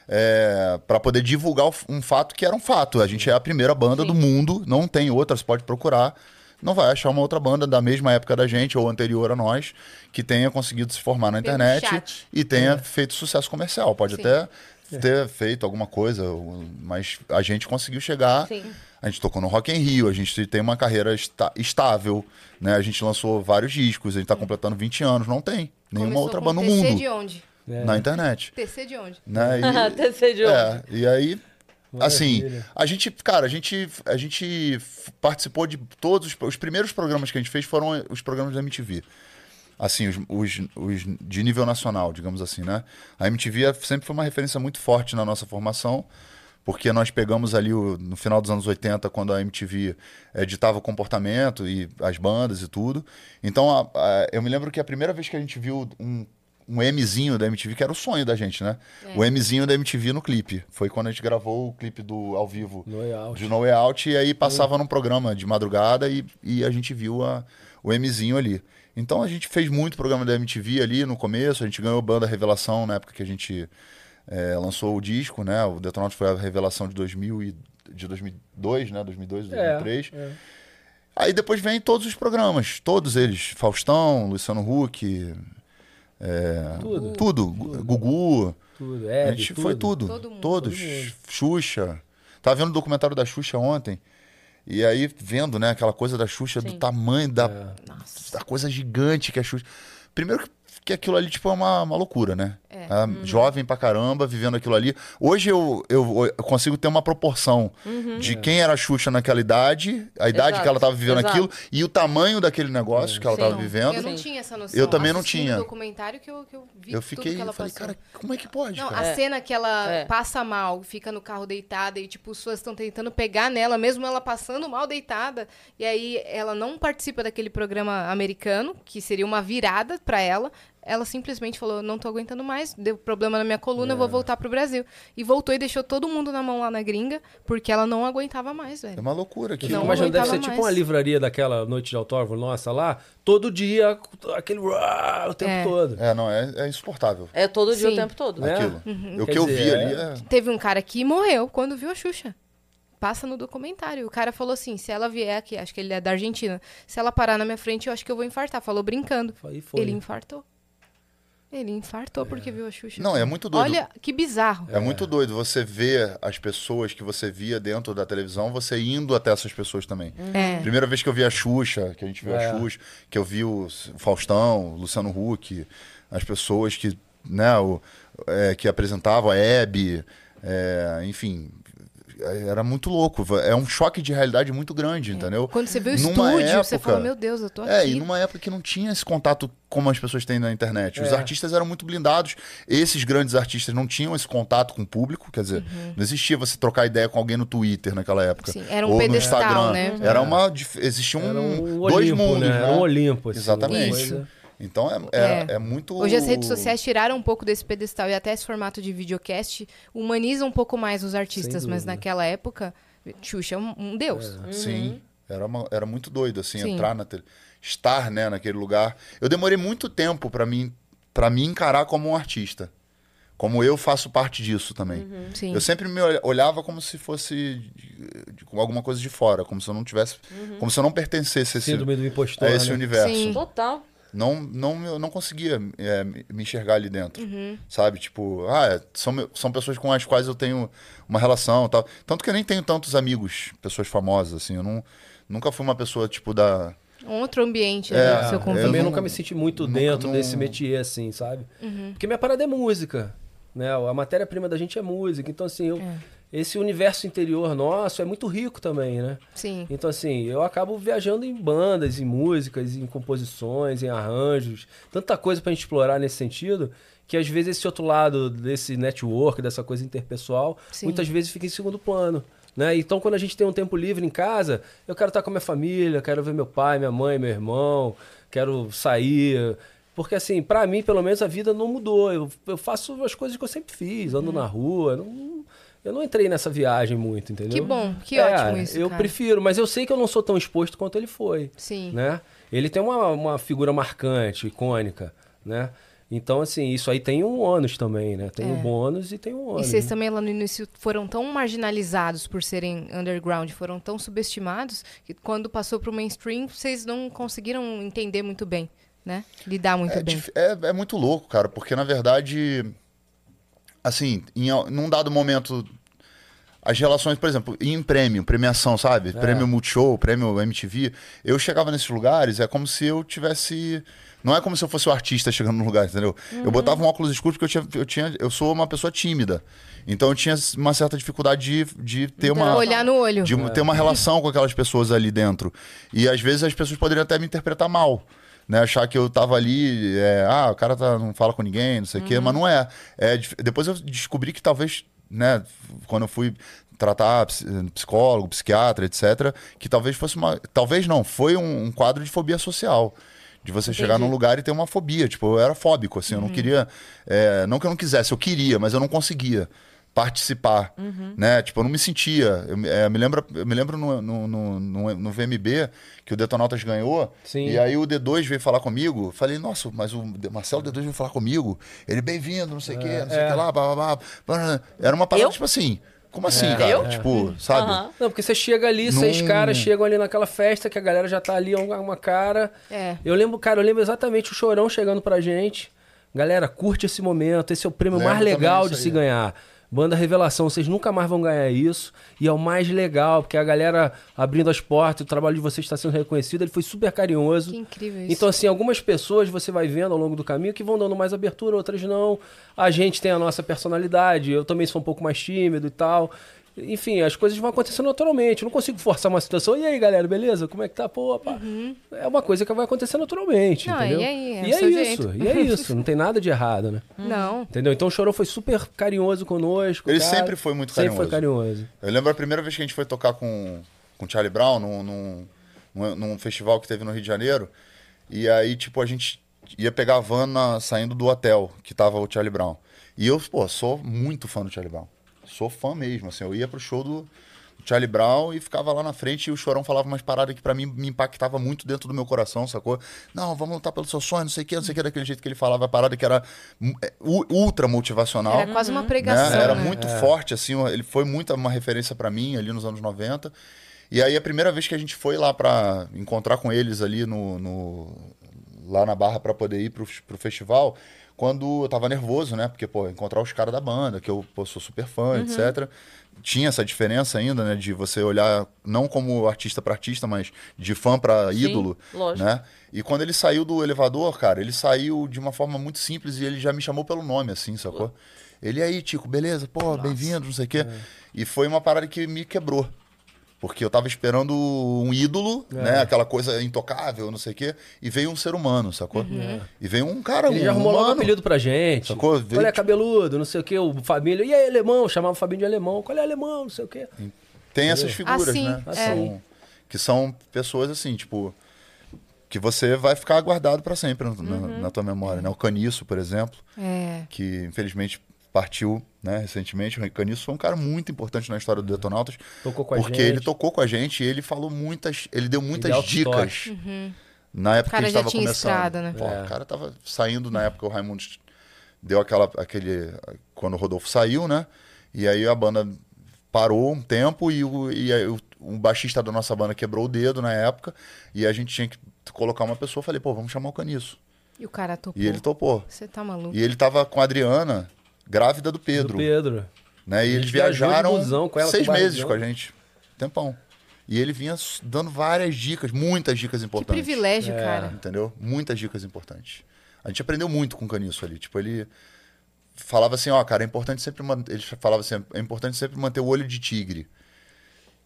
é, para poder divulgar um fato que era um fato. A gente é a primeira banda do mundo, não tem outra, você pode procurar. Não vai achar uma outra banda da mesma época da gente ou anterior a nós que tenha conseguido se formar na internet e tenha feito sucesso comercial. Pode Sim. até ter feito alguma coisa, mas a gente conseguiu chegar. Sim. A gente tocou no Rock in Rio, a gente tem uma carreira esta- estável, né? A gente lançou vários discos, a gente tá completando 20 anos, não tem nenhuma Começou outra banda no TC mundo de onde? É. na internet, TC de onde? né? TC de E, onde? é, e aí Assim, a gente, cara, a gente, a gente participou de todos os, os primeiros programas que a gente fez foram os programas da MTV. Assim, os, os, os de nível nacional, digamos assim, né? A MTV é- sempre foi uma referência muito forte na nossa formação, porque nós pegamos ali o- no final dos anos 80, quando a MTV editava o comportamento e as bandas e tudo. Então, a- a- eu me lembro que a primeira vez que a gente viu um, um Mzinho da MTV, que era o sonho da gente, né? O Mzinho da MTV no clipe. Foi quando a gente gravou o clipe do ao vivo No de No Way Out, e aí passava num programa de madrugada e, e a gente viu a, o Mzinho ali. Então a gente fez muito programa da MTV ali no começo, a gente ganhou banda Revelação na época que a gente eh, lançou o disco, né? O Detonautas foi a revelação de, 2000 e, de 2002, né? 2002, 2003. É, é. Aí depois vem todos os programas, todos eles. Faustão, Luciano Huck, é, Tudo. tudo. Gu- Gugu. Tudo, a gente foi tudo. Todo mundo. Todos. Todo. Xuxa. Tava vendo o documentário da Xuxa ontem. E aí, vendo, né, aquela coisa da Xuxa, do Sim. tamanho da, É. Nossa. da coisa gigante que é a Xuxa. Primeiro que, que aquilo ali, tipo, é uma, uma loucura, né? É. Ah, Jovem pra caramba, vivendo aquilo ali. Hoje eu, eu, eu consigo ter uma proporção de quem era a Xuxa naquela idade, a idade Exato, que ela tava vivendo exato. aquilo e o tamanho daquele negócio que ela Sim. tava vivendo. Eu não tinha essa noção. Eu também não tinha. documentário que eu, que eu vi Eu tudo fiquei, que ela eu falei, passou. cara, como é que pode, Não, cara? a cena que ela É. passa mal, fica no carro deitada e, tipo, as pessoas estão tentando pegar nela, mesmo ela passando mal deitada. E aí ela não participa daquele programa americano, que seria uma virada pra ela. Ela simplesmente falou: não tô aguentando mais, deu problema na minha coluna, eu vou voltar pro Brasil. E voltou e deixou todo mundo na mão lá na gringa, porque ela não aguentava mais, É velho. uma loucura fico Não imaginando, deve ser aguentava tipo uma mais. livraria daquela noite de autógrafo nossa lá, todo dia, aquele o tempo É. todo. É, não, é, é insuportável. É todo dia Sim. o tempo todo. Né? Aquilo. O Quer que eu dizer, vi é- ali é. Teve um cara que morreu quando viu a Xuxa. Passa no documentário. O cara falou assim: se ela vier aqui, acho que ele é da Argentina, se ela parar na minha frente, eu acho que eu vou infartar. Falou brincando. Ele infartou. Ele infartou porque viu a Xuxa. Não, é muito doido. Olha que bizarro. É muito doido você ver as pessoas que você via dentro da televisão, você indo até essas pessoas também. É. Primeira vez que eu vi a Xuxa, que a gente viu É. a Xuxa, que eu vi o Faustão, o Luciano Huck, as pessoas que, né, o, é, que apresentavam a Hebe, é, enfim, era muito louco. É um choque de realidade muito grande, entendeu? Quando você vê o Numa estúdio, você época- fala: Meu Deus, eu tô aqui. É, e numa época que não tinha esse contato como as pessoas têm na internet. Os É. artistas eram muito blindados. Esses grandes artistas não tinham esse contato com o público. Quer dizer, não existia você trocar ideia com alguém no Twitter naquela época. Uhum. Sim, era um ou no pedestal, Instagram. né? Era uma. Existia um, Era um dois Olimpo, mundos, né? né? Era um Olimpo, assim, Exatamente. Então é, é, é muito. Hoje as redes sociais tiraram um pouco desse pedestal e até esse formato de videocast humaniza um pouco mais os artistas, mas naquela época, Xuxa é um, um deus. Sim. Era, uma- era muito doido, assim, Sim. entrar na tele... estar, né, naquele lugar. Eu demorei muito tempo pra mim, para me encarar como um artista. Como eu faço parte disso também. Sim. Eu sempre me olha- olhava como se fosse de- de- com alguma coisa de fora, como se eu não tivesse, como se eu não pertencesse a esse, Síndrome do impostor, a esse né? universo. Sim. Total. Não, não, eu não conseguia é, me enxergar ali dentro, Uhum. sabe? Tipo, ah, é, são, são pessoas com as quais eu tenho uma relação e tal. Tanto que eu nem tenho tantos amigos, pessoas famosas, assim. Eu não, nunca fui uma pessoa, tipo, da... Um outro ambiente, É, né, seu eu Eu convívio. também nunca me senti muito nunca dentro não- desse métier, assim, sabe? Uhum. Porque minha parada é música, né? A matéria-prima da gente é música. Então, assim, eu, É. esse universo interior nosso é muito rico também, né? Sim. Então, assim, eu acabo viajando em bandas, em músicas, em composições, em arranjos. Tanta coisa pra gente explorar nesse sentido, que às vezes esse outro lado desse network, dessa coisa interpessoal, Sim. muitas vezes fica em segundo plano. Né? Então, quando a gente tem um tempo livre em casa, eu quero estar com a minha família, quero ver meu pai, minha mãe, meu irmão, quero sair. Porque, assim, pra mim, pelo menos, a vida não mudou. Eu, eu faço as coisas que eu sempre fiz, ando na rua. Não, eu não entrei nessa viagem muito, entendeu? Que bom, que É, ótimo isso, Eu cara. prefiro, mas eu sei que eu não sou tão exposto quanto ele foi. Sim. Né? Ele tem uma, uma figura marcante, icônica, né? Então, assim, isso aí tem um ônus também, né? Tem É. um bônus e tem um E ônus. vocês né? também lá no início foram tão marginalizados por serem underground, foram tão subestimados, que quando passou pro mainstream, vocês não conseguiram entender muito bem, né? Lidar muito É, bem. é, é muito louco, cara, porque na verdade, assim, em, num dado momento, as relações, por exemplo, em prêmio, premiação, sabe? Prêmio Multishow, prêmio MTV, eu chegava nesses lugares, é como se eu tivesse. Não é como se eu fosse o artista chegando no lugar, entendeu? Eu botava um óculos escuros porque eu tinha, eu tinha. Eu sou uma pessoa tímida. Então eu tinha uma certa dificuldade de, de ter uma. Olhar no olho. de ter uma relação com aquelas pessoas ali dentro. E às vezes as pessoas poderiam até me interpretar mal. Né, achar que eu tava ali, é, ah, o cara tá, não fala com ninguém, não sei o quê, mas não é. é. Depois eu descobri que talvez, né, quando eu fui tratar ps- psicólogo, psiquiatra, etc., que talvez fosse uma. Talvez não, foi um, um quadro de fobia social. De você chegar num lugar e ter uma fobia. Tipo, eu era fóbico, assim, eu não queria. é, não que eu não quisesse, eu queria, mas eu não conseguia participar, né? Tipo, eu não me sentia. Eu, me- é, me lembro, eu me lembro no, no, no, no- VMB que o Detonautas ganhou. Sim. E aí o D2 veio falar comigo. Falei, nossa, mas o Marcelo D2 veio falar comigo. Ele, bem-vindo, não sei o quê, não sei o é. que lá, blá, blá, blá. Era uma parada, Eu? tipo assim. Como assim, cara? Eu? Tipo, sabe? Aham. Não, porque você chega ali, seis Num- caras chegam ali naquela festa que a galera já tá ali, uma, uma cara. É. Eu lembro, cara, eu lembro exatamente o Chorão chegando pra gente. Galera, curte esse momento, esse é o prêmio Lembro mais legal de se ganhar. Banda Revelação, vocês nunca mais vão ganhar isso. E é o mais legal, porque a galera abrindo as portas, o trabalho de vocês está sendo reconhecido. Ele foi super carinhoso. Que incrível isso. Então, assim, algumas pessoas você vai vendo ao longo do caminho que vão dando mais abertura, outras não. A gente tem a nossa personalidade, eu também sou um pouco mais tímido e tal. Enfim, as coisas vão acontecendo naturalmente. Eu não consigo forçar uma situação. E aí, galera, beleza? Como é que tá? Pô, pá. É uma coisa que vai acontecer naturalmente, Uhum. Não, entendeu? e aí? É e é isso, jeito. e é isso. Não tem nada de errado, né? Não. Entendeu? Então o Chorão foi super carinhoso conosco. Ele cara. sempre foi muito Sempre foi carinhoso. carinhoso. Eu lembro a primeira vez que a gente foi tocar com, com o Charlie Brown num, num, num, num festival que teve no Rio de Janeiro. E aí, tipo, a gente ia pegar a van na- saindo do hotel que tava o Charlie Brown. E eu, pô, sou muito fã do Charlie Brown. Sou fã mesmo, assim. Eu ia pro show do Charlie Brown e ficava lá na frente e o Chorão falava umas paradas que pra mim me impactava muito dentro do meu coração, sacou? Não, vamos lutar pelo seu sonho, não sei o que, não sei o que, daquele jeito que ele falava a parada que era hum, é, ultra motivacional Era quase uma né? pregação, Era né? muito forte, assim, ele foi muito uma referência pra mim ali nos anos 90. E aí a primeira vez que a gente foi lá pra encontrar com eles ali no, no- lá na Barra pra poder ir pro, pro festival, quando eu tava nervoso, né? Porque, pô, encontrar os caras da banda, que eu pô, sou super fã, etc. Tinha essa diferença ainda, né? De você olhar não como artista pra artista, mas de fã pra Sim, ídolo, lógico. né? E quando ele saiu do elevador, cara, ele saiu de uma forma muito simples e ele já me chamou pelo nome, assim, sacou? Ele aí, Tico, beleza? Pô, bem-vindo, não sei o quê. E foi uma parada que me quebrou. Porque eu tava esperando um ídolo, né? Aquela coisa intocável, não sei o quê. E veio um ser humano, sacou? E veio um cara, Ele um já arrumou logo um humano. apelido pra gente. Sacou? Qual Veio, é tipo- cabeludo, não sei o que, o família. E aí, alemão? Chamava o Fabinho de alemão. Qual é alemão? Não sei o quê. Tem essas figuras, Assim, né? é. São- que são pessoas assim, tipo. que você vai ficar guardado para sempre na, na- na tua memória, né? O Caniço, por exemplo, É. que infelizmente partiu, né, recentemente. O Caniço foi um cara muito importante na história do Detonautas, Tocou com a porque gente. ele tocou com a gente e ele falou muitas, ele deu muitas autotoque. dicas. Na época O cara que a gente já tava tinha começando. estrada, né? Pô, É. O cara tava saindo na época, o Raimundo deu aquela, aquele. Quando o Rodolfo saiu, né? E aí a banda parou um tempo e o, e aí o, um baixista da nossa banda quebrou o dedo na época. E a gente tinha que colocar uma pessoa. Eu falei, pô, vamos chamar o Caniço. E o cara topou. E ele topou. Você tá maluco. E ele tava com a Adriana, grávida do Pedro. Do Pedro. Né? E eles viajaram busão com ela, seis com meses com a gente. Tempão. E ele vinha dando várias dicas, muitas dicas Que importantes. privilégio, É. cara. Entendeu? Muitas dicas importantes. A gente aprendeu muito com o Caniço ali. Tipo, ele falava assim, ó, cara, é importante sempre manter. Ele falava assim, é importante sempre manter o olho de tigre.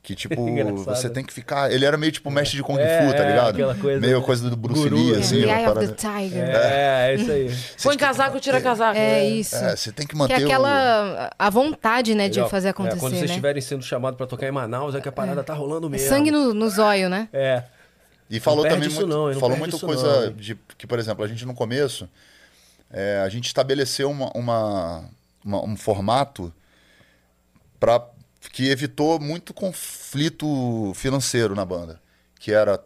Que, tipo, Engraçado. você tem que ficar. Ele era meio tipo mestre de Kung É, Fu, tá é, ligado? aquela coisa, meio né? coisa do Bruce Guru, Lee, é. assim. Eye of the Tiger. É, é isso aí. Põe casaco, tira casaco. É, isso. É, você tem que que manter é o- aquela a vontade, né, de fazer É, acontecer, quando vocês né? estiverem sendo chamados pra tocar em Manaus, é que a parada tá rolando É mesmo. sangue no, no zóio, né? É. E falou também isso muito, não, falou muita coisa não, de que, por exemplo, a gente no começo, é, a gente estabeleceu uma, uma- uma- um formato para que evitou muito conflito financeiro na banda, que era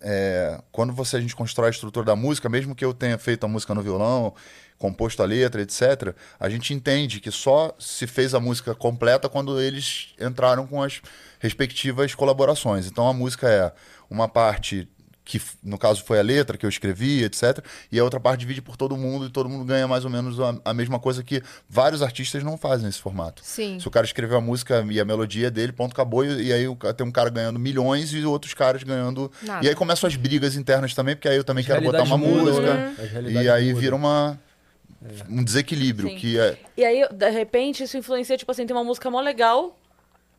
é, quando você a gente constrói a estrutura da música, mesmo que eu tenha feito a música no violão, composto a letra, etc., a gente entende que só se fez a música completa quando eles entraram com as respectivas colaborações. Então a música é uma parte que no caso foi a letra que eu escrevi, etc. E a outra parte divide por todo mundo e todo mundo ganha mais ou menos a, a mesma coisa que vários artistas não fazem nesse formato. Sim. Se o cara escreveu a música e a melodia é dele, ponto, acabou. E, e aí o tem um cara ganhando milhões e outros caras ganhando. Nada. E aí começam as brigas internas também, porque aí eu também As quero botar uma música. né? E aí mudam. vira uma. Um desequilíbrio, Sim. que é. E aí, de repente, isso influencia, tipo assim, tem uma música mó legal,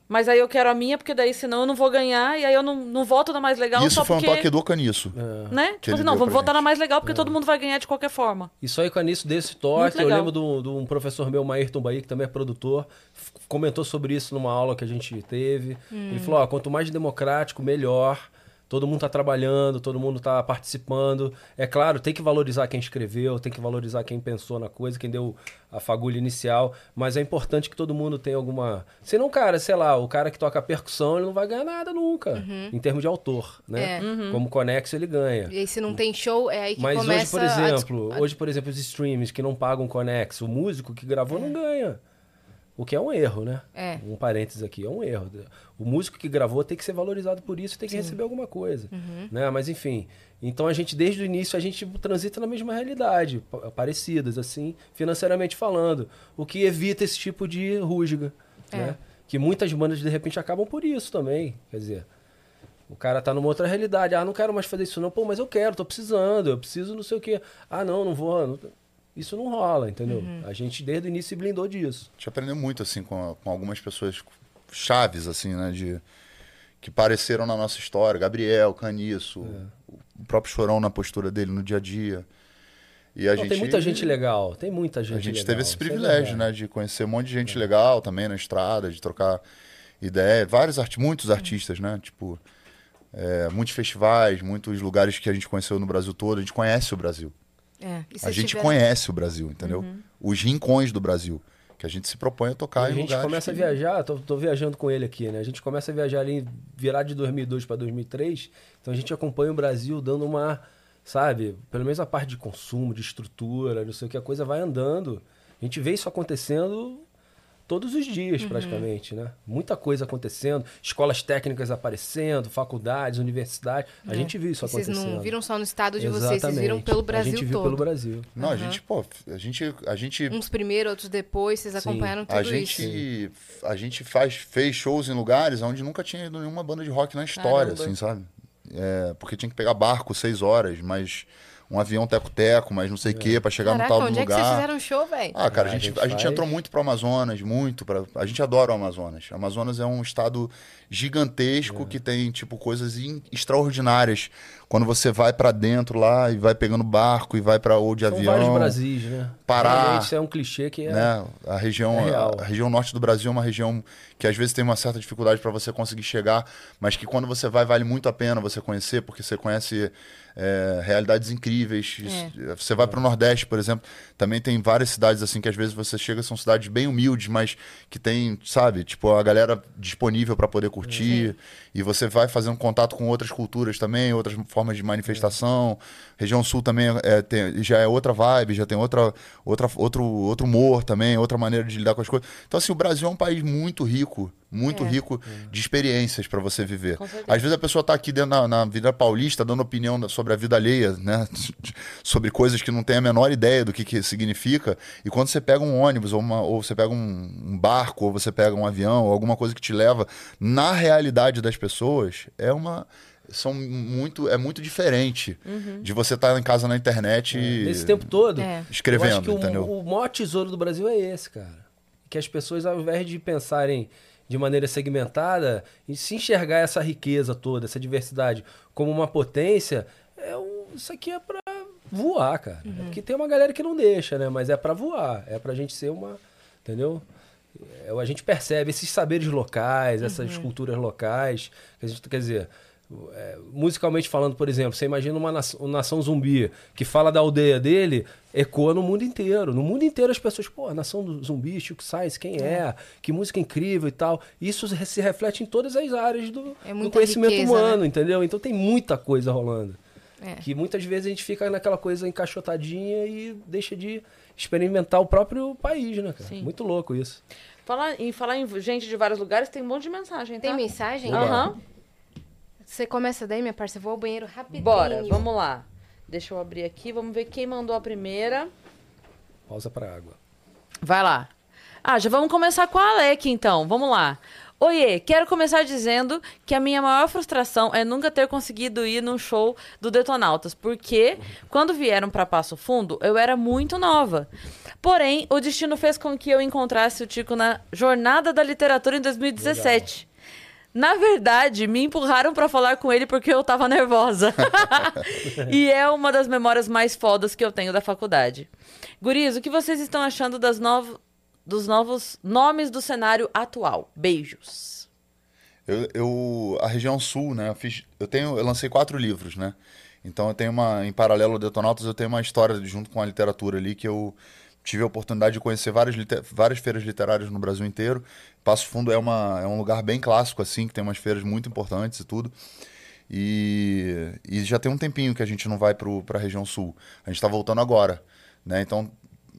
mas aí eu quero a minha, porque daí senão eu não vou ganhar, e aí eu não, não voto na mais legal Isso só foi um porque... toque do caniço. Né? que Tipo assim, não, vamos votar na mais legal, porque todo mundo vai ganhar de qualquer forma. Isso aí, com nisso desse toque, eu lembro de um, de um professor meu, Maírton Bahia, que também é produtor, comentou sobre isso numa aula que a gente teve. Ele falou, ó, quanto mais democrático, melhor. Todo mundo tá trabalhando, todo mundo tá participando. É claro, tem que valorizar quem escreveu, tem que valorizar quem pensou na coisa, quem deu a fagulha inicial, mas é importante que todo mundo tenha alguma... Senão, cara, sei lá, o cara que toca percussão, ele não vai ganhar nada nunca, em termos de autor, né? É. Como Conexo, ele ganha. E aí, se não tem show, é aí que Mas hoje, começa por a dis- exemplo, a- hoje, por exemplo, os streams que não pagam Conex, o músico que gravou não ganha. O que é um erro, né? É. Um parênteses aqui, é um erro. O músico que gravou tem que ser valorizado por isso, tem que receber alguma coisa, Uhum. né? Mas enfim, então a gente desde o início a gente transita na mesma realidade, pa- parecidas assim, financeiramente falando, o que evita esse tipo de rusga, É. né? Que muitas bandas de repente acabam por isso também, quer dizer, o cara tá numa outra realidade. Ah, não quero mais fazer isso não. Pô, mas eu quero, tô precisando, eu preciso não sei o quê. Ah, não, não vou. não- Isso não rola, entendeu? Uhum. A gente desde o início se blindou disso. A gente aprendeu muito, assim, com, com algumas pessoas chaves, assim, né? De, que apareceram na nossa história. Gabriel, Caniço, É. o próprio Chorão na postura dele no dia a dia. E a Não, gente, tem muita gente legal, tem muita gente A gente legal, teve esse é privilégio, né? De conhecer um monte de gente legal também na estrada, de trocar ideia. Vários arti muitos artistas, né? Tipo, é, muitos festivais, muitos lugares que a gente conheceu no Brasil todo. A gente conhece o Brasil. É, e A gente conhece o Brasil, entendeu? Uhum. Os rincões do Brasil. Que a gente se propõe a tocar a em gente lugares começa que- a viajar, tô, tô viajando com ele aqui, né? A gente começa a viajar ali, virar de 2002 para 2003, então a gente acompanha o Brasil dando uma, sabe, pelo menos a parte de consumo, de estrutura, não sei o que, a coisa vai andando. A gente vê isso acontecendo todos os dias, Uhum. praticamente, né? Muita coisa acontecendo, escolas técnicas aparecendo, faculdades, universidades, a gente viu isso É. Vocês acontecendo. não viram só no estado de vocês, vocês viram Exatamente. pelo Brasil A gente viu todo. pelo Brasil. Não, a gente, pô, a gente, a gente Uns primeiro, outros depois, vocês acompanharam tudo A isso. gente, a gente faz, fez shows em lugares onde nunca tinha ido nenhuma banda de rock na história, Caramba. assim, sabe? É, porque tinha que pegar barco seis horas, mas um avião teco-teco, mas não sei o quê, pra chegar Caraca, no tal onde do é que vocês lugar. fizeram show, velho? Ah, cara, Ah, a a gente, gente a gente entrou muito pro Amazonas, muito. Pra, a gente adora o Amazonas. O Amazonas é um estado gigantesco que tem, tipo, coisas in- extraordinárias. Quando você vai pra dentro lá e vai pegando barco e vai pra ou de São avião, vários Brasis, né? Pará, Realmente, Isso é um clichê que é. né? A região, É real. a região norte do Brasil é uma região que às vezes tem uma certa dificuldade para você conseguir chegar, mas que quando você vai vale muito a pena você conhecer, porque você conhece é, realidades incríveis. É. Você vai para o Nordeste, por exemplo, também tem várias cidades assim que às vezes você chega são cidades bem humildes, mas que tem, sabe, tipo a galera disponível para poder curtir e você vai fazendo contato com outras culturas também, outras formas de manifestação. Região Sul também é, tem- já é outra vibe, já tem outra, outra, outro, outro humor também, outra maneira de lidar com as coisas. Então, assim, o Brasil é um país muito rico, muito É. rico de experiências para você viver. Às vezes a pessoa tá aqui dentro na, na vida paulista dando opinião sobre a vida alheia, né? sobre coisas que não tem a menor ideia do que, que significa. E quando você pega um ônibus, ou, uma, ou você pega um, um barco, ou você pega um avião, ou alguma coisa que te leva na realidade das pessoas, é uma. São muito, é muito diferente de você estar em casa na internet e Esse tempo todo. É. Eu acho escrevendo, que o, entendeu? o maior tesouro do Brasil é esse, cara. Que as pessoas, ao invés de pensarem de maneira segmentada, e se enxergar essa riqueza toda, essa diversidade como uma potência, é um, isso aqui é pra voar, cara. É porque tem uma galera que não deixa, né? Mas é pra voar. É pra gente ser uma. Entendeu? É, a gente percebe esses saberes locais, essas culturas locais. Que a gente, quer dizer, é, musicalmente falando, por exemplo, você imagina uma nação, uma nação zumbi que fala da aldeia dele, ecoa no mundo inteiro. No mundo inteiro as pessoas, pô, a nação do zumbi, Chico Sainz, quem é? Que música incrível e tal. Isso se- reflete em todas as áreas do, É do conhecimento riqueza, humano, né? entendeu? Então tem muita coisa rolando. É. Que muitas vezes a gente fica naquela coisa encaixotadinha e deixa de experimentar o próprio país, né, cara? Sim. Muito louco isso. Falar em falar em gente de vários lugares, tem um monte de mensagem, tá? Tem mensagem? Aham. Você começa daí, minha parça. Eu vou ao banheiro rapidinho. Bora, vamos lá. Deixa eu abrir aqui, vamos ver quem mandou a primeira. Pausa pra água. Vai lá. Ah, já vamos começar com a Alec, então. Vamos lá. Oiê, quero começar dizendo que a minha maior frustração é nunca ter conseguido ir num show do Detonautas, porque quando vieram pra Passo Fundo, eu era muito nova. Porém, o destino fez com que eu encontrasse o Tico na Jornada da Literatura em 2017. Na verdade, me empurraram pra falar com ele porque eu tava nervosa. e é uma das memórias mais fodas que eu tenho da faculdade. Guris, o que vocês estão achando das novo- dos novos nomes do cenário atual? Beijos. Eu, eu- a região sul, né? Eu, fiz, eu tenho, eu lancei quatro livros, né? Então eu tenho uma, em paralelo ao Detonautas, eu tenho uma história junto com a literatura ali que eu tive a oportunidade de conhecer várias, várias feiras literárias no Brasil inteiro. Passo Fundo é, uma, é um lugar bem clássico assim, que tem umas feiras muito importantes e tudo. E, e já tem um tempinho que a gente não vai para a região sul. A gente está voltando agora, né? Então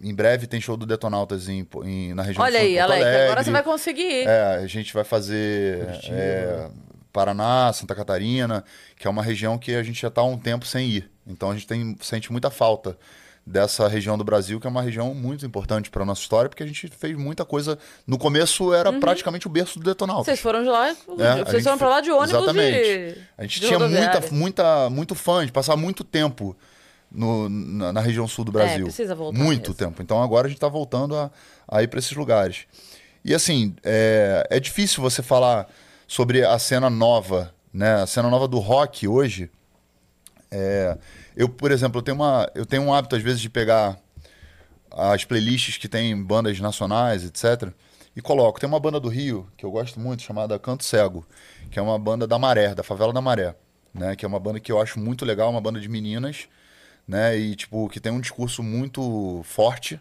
em breve tem show do Detonautas em, em- na região Olha sul. em aí, Alec, agora você vai conseguir ir. É, a gente vai fazer é, Paraná, Santa Catarina, que é uma região que a gente já está há um tempo sem ir. Então a gente tem, sente muita falta dessa região do Brasil, que é uma região muito importante para nossa história, porque a gente fez muita coisa. No começo era praticamente o berço do Detonautas. Vocês foram de lá, É, vocês foram pra lá de ônibus Exatamente. de A gente de tinha muita, muita, muito fã de passar muito tempo no- na, na região sul do Brasil. É, precisa voltar Muito mesmo. tempo. Então agora a gente está voltando a, a ir para esses lugares. E assim, é, é difícil você falar sobre a cena nova, né? A cena nova do rock hoje. É, eu, por exemplo, eu tenho, uma, eu tenho um hábito às vezes de pegar as playlists que tem bandas nacionais, etc. E coloco. Tem uma banda do Rio que eu gosto muito, chamada Canto Cego, que é uma banda da Maré, da favela da Maré, né? Que é uma banda que eu acho muito legal, uma banda de meninas, né? E tipo que tem um discurso muito forte,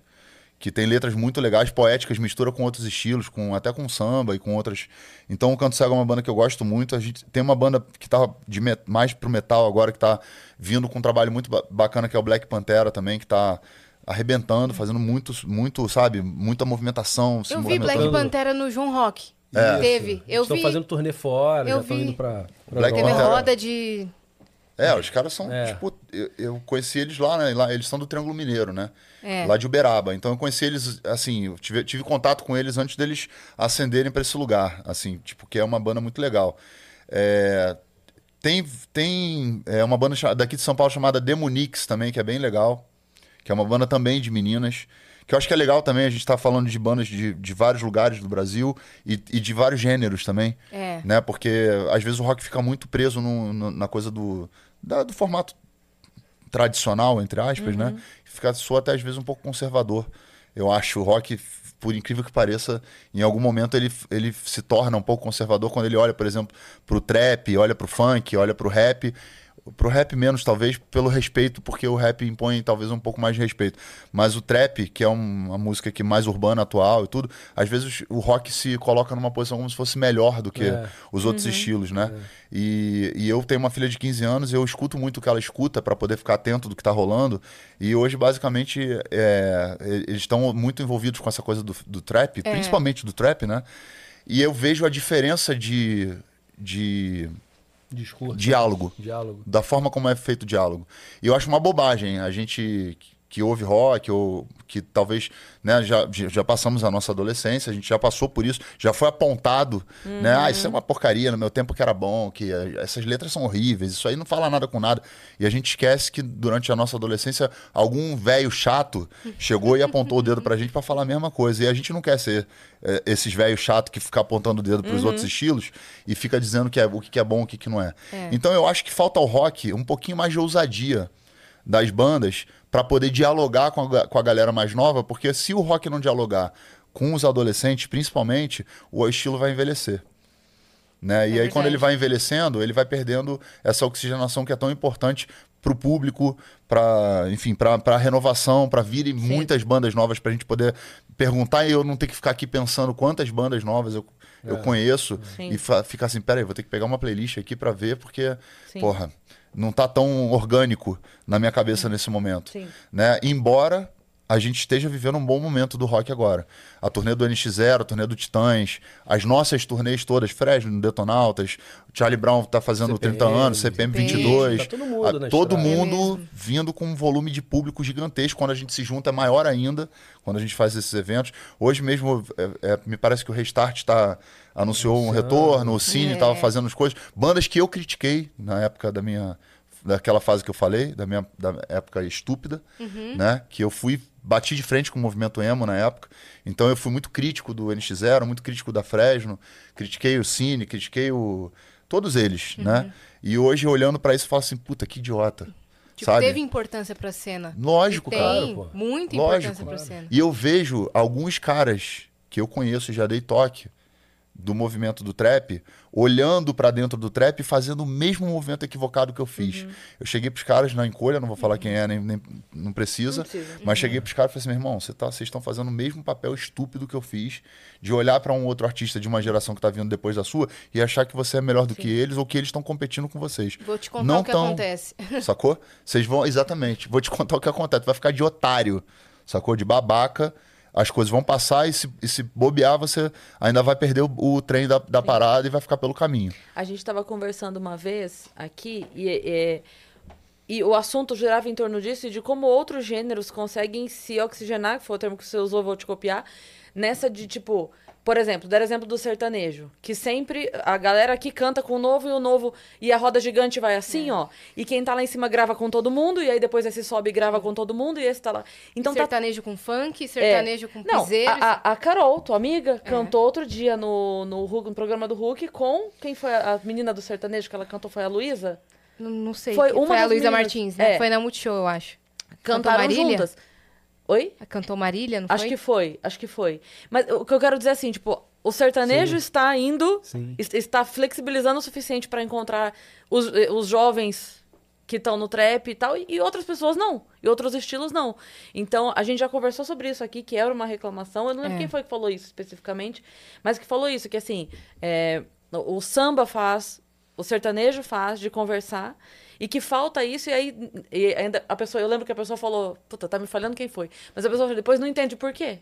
que tem letras muito legais, poéticas, mistura com outros estilos, com até com samba e com outras. Então o Canto Cego é uma banda que eu gosto muito. A gente tem uma banda que tá de met- mais pro metal agora que tá vindo com um trabalho muito ba- bacana que é o Black Pantera também, que tá arrebentando, fazendo muito, muito, sabe, muita movimentação, Eu vi Black. Pantera no João Rock. É. Teve. Eu Estão vi. fazendo turnê fora, eu já estão indo pra, pra Black Teve roda de. É, os caras são, É. tipo, eu, eu conheci eles lá, né? Lá, eles são do Triângulo Mineiro, né? É. Lá de Uberaba. Então eu conheci eles, assim, eu tive, tive contato com eles antes deles ascenderem para esse lugar, assim, tipo, que é uma banda muito legal. É, tem tem é, uma banda daqui de São Paulo chamada Demonix também, que é bem legal, que é uma banda também de meninas. Que eu acho que é legal também, a gente tá falando de bandas de, de vários lugares do Brasil e, e de vários gêneros também É. né? Porque às vezes o rock fica muito preso no- no- na coisa do, da- do formato tradicional, entre aspas, né? Fica soa até às vezes um pouco conservador. Eu acho o rock, por incrível que pareça, em algum momento ele, ele se torna um pouco conservador quando ele olha, por exemplo, pro trap, olha pro funk, olha pro rap. Pro rap menos, talvez, pelo respeito, porque o rap impõe talvez um pouco mais de respeito. Mas o trap, que é um- uma música que mais urbana, atual e tudo, às vezes o rock se coloca numa posição como se fosse melhor do que É. os outros estilos, né? E, e eu tenho uma filha de 15 anos, eu escuto muito o que ela escuta para poder ficar atento do que tá rolando. E hoje, basicamente, é, eles estão muito envolvidos com essa coisa do, do trap, É. principalmente do trap, né? E eu vejo a diferença de, de Discurso. diálogo Diálogo. da forma como é feito o diálogo. E eu acho uma bobagem a gente que- ouve rock ou que talvez né, já, já passamos a nossa adolescência, a gente já passou por isso, já foi apontado, né? Ah, isso é uma porcaria, no meu tempo que era bom, que eh, essas letras são horríveis, isso aí não fala nada com nada. E a gente esquece que durante a nossa adolescência algum velho chato chegou e apontou o dedo pra gente pra falar a mesma coisa. E a gente não quer ser eh, esses velhos chato que fica apontando o dedo pros outros estilos e fica dizendo que é, o que é bom, o que, que não é. É. Então eu acho que falta ao rock um pouquinho mais de ousadia das bandas para poder dialogar com a, com a galera mais nova, porque se o rock não dialogar com os adolescentes, principalmente, o estilo vai envelhecer. Né? e aí, quando verdade. ele vai envelhecendo, ele vai perdendo essa oxigenação que é tão importante para o público, para enfim, para a renovação, para virem muitas bandas novas para a gente poder perguntar e eu não ter que ficar aqui pensando quantas bandas novas eu, eu conheço Sim. e ficar assim, peraí, vou ter que pegar uma playlist aqui para ver, porque, Sim. porra, não tá tão orgânico na minha cabeça nesse momento Sim. né? Embora a gente esteja vivendo um bom momento do rock agora. A turnê do NX0, a turnê do Titãs, as nossas turnês todas, Fresno, Detonautas, o Charlie Brown tá fazendo CPM, 30 anos, CPM 22. Tá todo mundo a- na todo estrada. mundo vindo com um volume de público gigantesco. Quando a gente se junta é maior ainda, quando a gente faz esses eventos. Hoje mesmo, é- é, me parece que o Restart tá, anunciou um retorno, o Cine É. estava fazendo as coisas. Bandas que eu critiquei na época da minha daquela fase que eu falei, da minha da época estúpida, né? Que eu fui bati de frente com o movimento emo na época. Então eu fui muito crítico do NX0, muito crítico da Fresno, critiquei o Cine, critiquei o todos eles, né? E hoje olhando pra isso eu falo assim, puta, que idiota. Tipo, sabe? teve importância pra cena. Lógico, E cara. Tem pô. muita Lógico, importância pra cena. E eu vejo alguns caras que eu conheço e já dei toque do movimento do trap, olhando pra dentro do trap e fazendo o mesmo movimento equivocado que eu fiz. Uhum. Eu cheguei pros caras na encolha, não vou falar quem é, nem, nem- não precisa, Não precisa. mas cheguei pros caras e falei assim, meu irmão, tá, vocês estão fazendo o mesmo papel estúpido que eu fiz, de olhar pra um outro artista de uma geração que tá vindo depois da sua e achar que você é melhor do que eles ou que eles estão competindo com vocês. Vou te contar Não o que tão- acontece. Sacou? Vocês vão. Exatamente. Vou te contar o que acontece. Tu vai ficar de otário, sacou? De babaca. As coisas vão passar e se, e se bobear, você ainda vai perder o, o trem da, da parada e vai ficar pelo caminho. A gente estava conversando uma vez aqui e, e, e o assunto girava em torno disso e de como outros gêneros conseguem se oxigenar, que foi o termo que você usou, vou te copiar, nessa de tipo. Por exemplo, dar exemplo do sertanejo, que sempre a galera aqui canta com o novo e o novo, e a roda gigante vai assim, ó. E quem tá lá em cima grava com todo mundo, e aí depois esse sobe e grava com todo mundo, e esse tá lá. Então tá sertanejo com funk, sertanejo com não, piseiro. a, a- a Carol, tua amiga, cantou outro dia no, no, no programa do Hulk com. Quem foi a, a menina do sertanejo que ela cantou? Foi a Luísa? Não, não sei. Foi Foi, uma a das Luísa. Martins, né? É. Foi na Multishow, eu acho. Cantaram juntas. Oi? Cantou Marília, não Acho foi? que foi, acho que foi. Mas o que eu quero dizer é assim, tipo, o sertanejo está indo, Sim. es- está flexibilizando o suficiente para encontrar os, eh, os jovens que estão no trap e tal, e, e outras pessoas não, e outros estilos não. Então, a gente já conversou sobre isso aqui, que era uma reclamação, eu não lembro É. quem foi que falou isso especificamente, mas que falou isso, que assim, é, o samba faz, o sertanejo faz de conversar, e que falta isso, e aí e ainda a pessoa, eu lembro que a pessoa falou, puta, tá me falhando quem foi, mas a pessoa depois não entende por quê.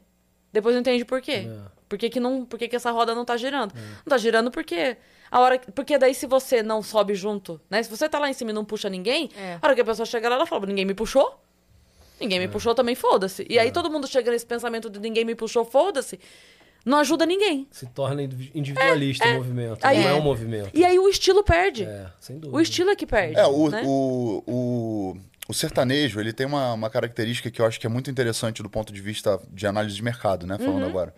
Depois não entende por quê. É. Por que, que não, por que, que essa roda não tá girando? Não tá girando porque a hora, que- porque daí se você não sobe junto, né? Se você tá lá em cima e não puxa ninguém, É. a hora que a pessoa chega lá, ela fala, ninguém me puxou? Ninguém me puxou também, foda-se. E aí todo mundo chega nesse pensamento de ninguém me puxou, foda-se. Não ajuda ninguém. Se torna indivi- individualista o movimento. Aí- não é É. um movimento. E aí o estilo perde. É, sem dúvida. O estilo é que perde. É, o, né? o, o, o sertanejo, ele tem uma, uma característica que eu acho que é muito interessante do ponto de vista de análise de mercado, né? Falando agora.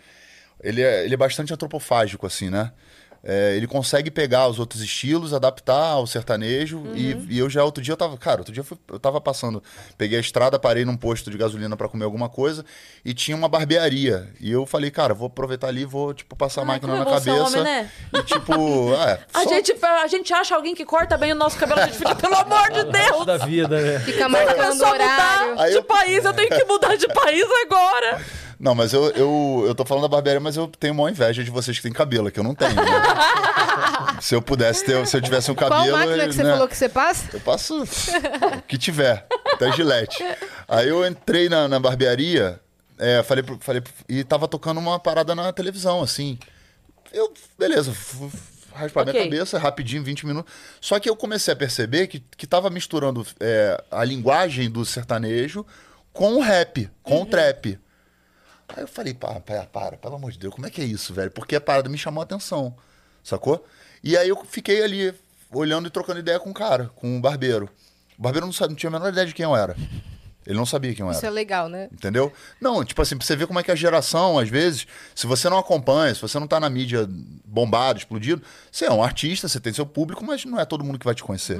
Ele é, ele é bastante antropofágico, assim, né? É, ele consegue pegar os outros estilos, adaptar ao sertanejo. E, e eu já outro dia eu tava. Cara, outro dia eu, fui- eu tava passando. Peguei a estrada, parei num posto de gasolina pra comer alguma coisa e tinha uma barbearia. E eu falei, cara, vou aproveitar ali, vou, tipo, passar a Ai, máquina na é cabeça. homem, né? E tipo, é. A só- gente, a gente acha alguém que corta bem o nosso cabelo, a gente fica, pelo amor de Deus! da vida, né? Fica marcando pessoa horário. de eu- país, eu tenho que mudar de país agora. Não, mas eu, eu, eu tô falando da barbearia, mas eu tenho uma inveja de vocês que têm cabelo, que eu não tenho. né? se eu pudesse ter, se eu tivesse um Qual cabelo. máquina que você né? falou que você passa? Eu passo o que tiver, até gilete. Aí eu entrei na, na barbearia, é, falei, pro- falei pro- e tava tocando uma parada na televisão, assim. Eu, beleza, raspar minha Ok. cabeça rapidinho, 20 minutos. Só que eu comecei a perceber que, que tava misturando é, a linguagem do sertanejo com o rap, com o trap. Aí eu falei, para, para, para, pelo amor de Deus, como é que é isso, velho? Porque a parada me chamou a atenção, sacou? E aí eu fiquei ali, olhando e trocando ideia com o cara, com o barbeiro. O barbeiro não, sabe, não tinha a menor ideia de quem eu era. Ele não sabia quem eu Isso era. é legal, né? Entendeu? Não, tipo assim, pra você ver como é que a geração, às vezes, se você não acompanha, se você não tá na mídia bombado, explodido, você é um artista, você tem seu público, mas não é todo mundo que vai te conhecer.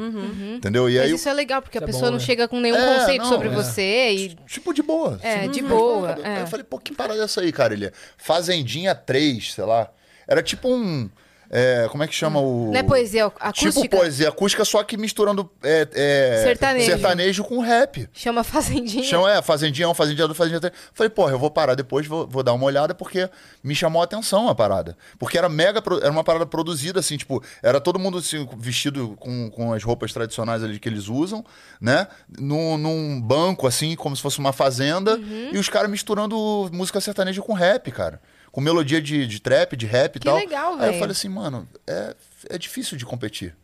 Entendeu? E Mas aí, isso é legal, porque a Isso é pessoa bom, não né? chega com nenhum É, conceito não, sobre é. você e tipo, de boa. É, Assim, de boa, Aí é. Eu falei, pô, que parada é essa aí, cara? Ele é Fazendinha 3, sei lá. Era tipo um. É, como é que chama o. Não é poesia acústica? Tipo poesia acústica, só que misturando é, é, Sertanejo. sertanejo com rap. Chama Fazendinha. Chama, é, Fazendinha 1, Fazendinha 2, Fazendinha 3. Falei, porra, eu vou parar depois, vou, vou dar uma olhada, porque me chamou a atenção a parada. Porque era mega, era uma parada produzida, assim, tipo, era todo mundo assim, vestido com, com as roupas tradicionais ali que eles usam, né? Num, num banco, assim, como se fosse uma fazenda, Uhum. e os caras misturando música sertaneja com rap, cara. Com melodia de, de trap, de rap e Que tal. legal, Aí eu falei assim, mano, é, é difícil de competir.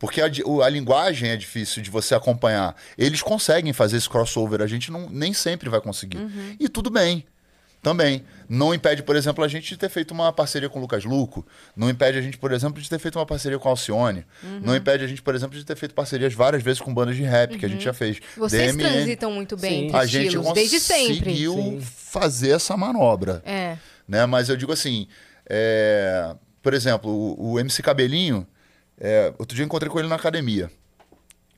Porque a, a linguagem é difícil de você acompanhar. Eles conseguem fazer esse crossover, a gente não, nem sempre vai conseguir. Uhum. E tudo bem. Também. Não impede, por exemplo, a gente de ter feito uma parceria com o Lucas Luco. Não impede a gente, por exemplo, de ter feito uma parceria com a Alcione. Uhum. Não impede a gente, por exemplo, de ter feito parcerias várias vezes com bandas de rap, que a gente já fez. Uhum. Vocês DMN. transitam muito bem Sim. entre A gente estilos, desde sempre. conseguiu Sim. fazer essa manobra É. né? Mas eu digo assim, é, por exemplo, o, o MC Cabelinho, é, outro dia eu encontrei com ele na academia,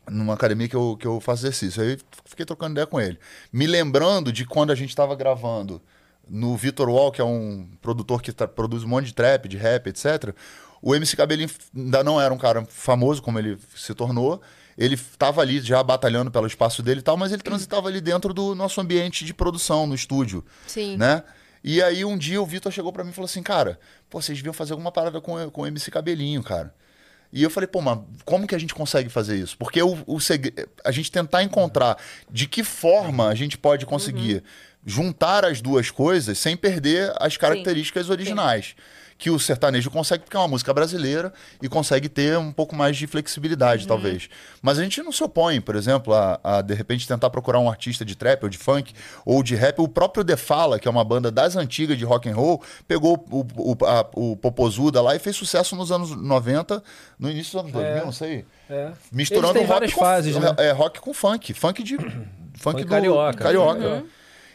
numa academia que eu, que eu faço exercício. Aí fiquei trocando ideia com ele, me lembrando de quando a gente estava gravando no Vitor Wall, que é um produtor que produz um monte de trap, de rap, etc. O MC Cabelinho ainda não era um cara famoso como ele se tornou. Ele estava ali já batalhando pelo espaço dele e tal, mas ele transitava ali dentro do nosso ambiente de produção, no estúdio Sim. né? E aí um dia o Vitor chegou pra mim e falou assim, cara, pô, vocês deviam fazer alguma parada com, com o MC Cabelinho, cara. E eu falei, pô, mas como que a gente consegue fazer isso? Porque o, o segre- a gente tentar encontrar de que forma a gente pode conseguir juntar as duas coisas sem perder as características originais. Que o sertanejo consegue, porque é uma música brasileira e consegue ter um pouco mais de flexibilidade, talvez. Mas a gente não se opõe, por exemplo, a, a, de repente tentar procurar um artista de trap ou de funk ou de rap. O próprio The Fala, que é uma banda das antigas de rock and roll, pegou o, o, a- o Popozuda lá e fez sucesso nos anos 90, no início dos anos 2000, não sei. É. Misturando rock várias com, fases, né? é, rock com funk. Funk de. Funk, do, carioca. carioca.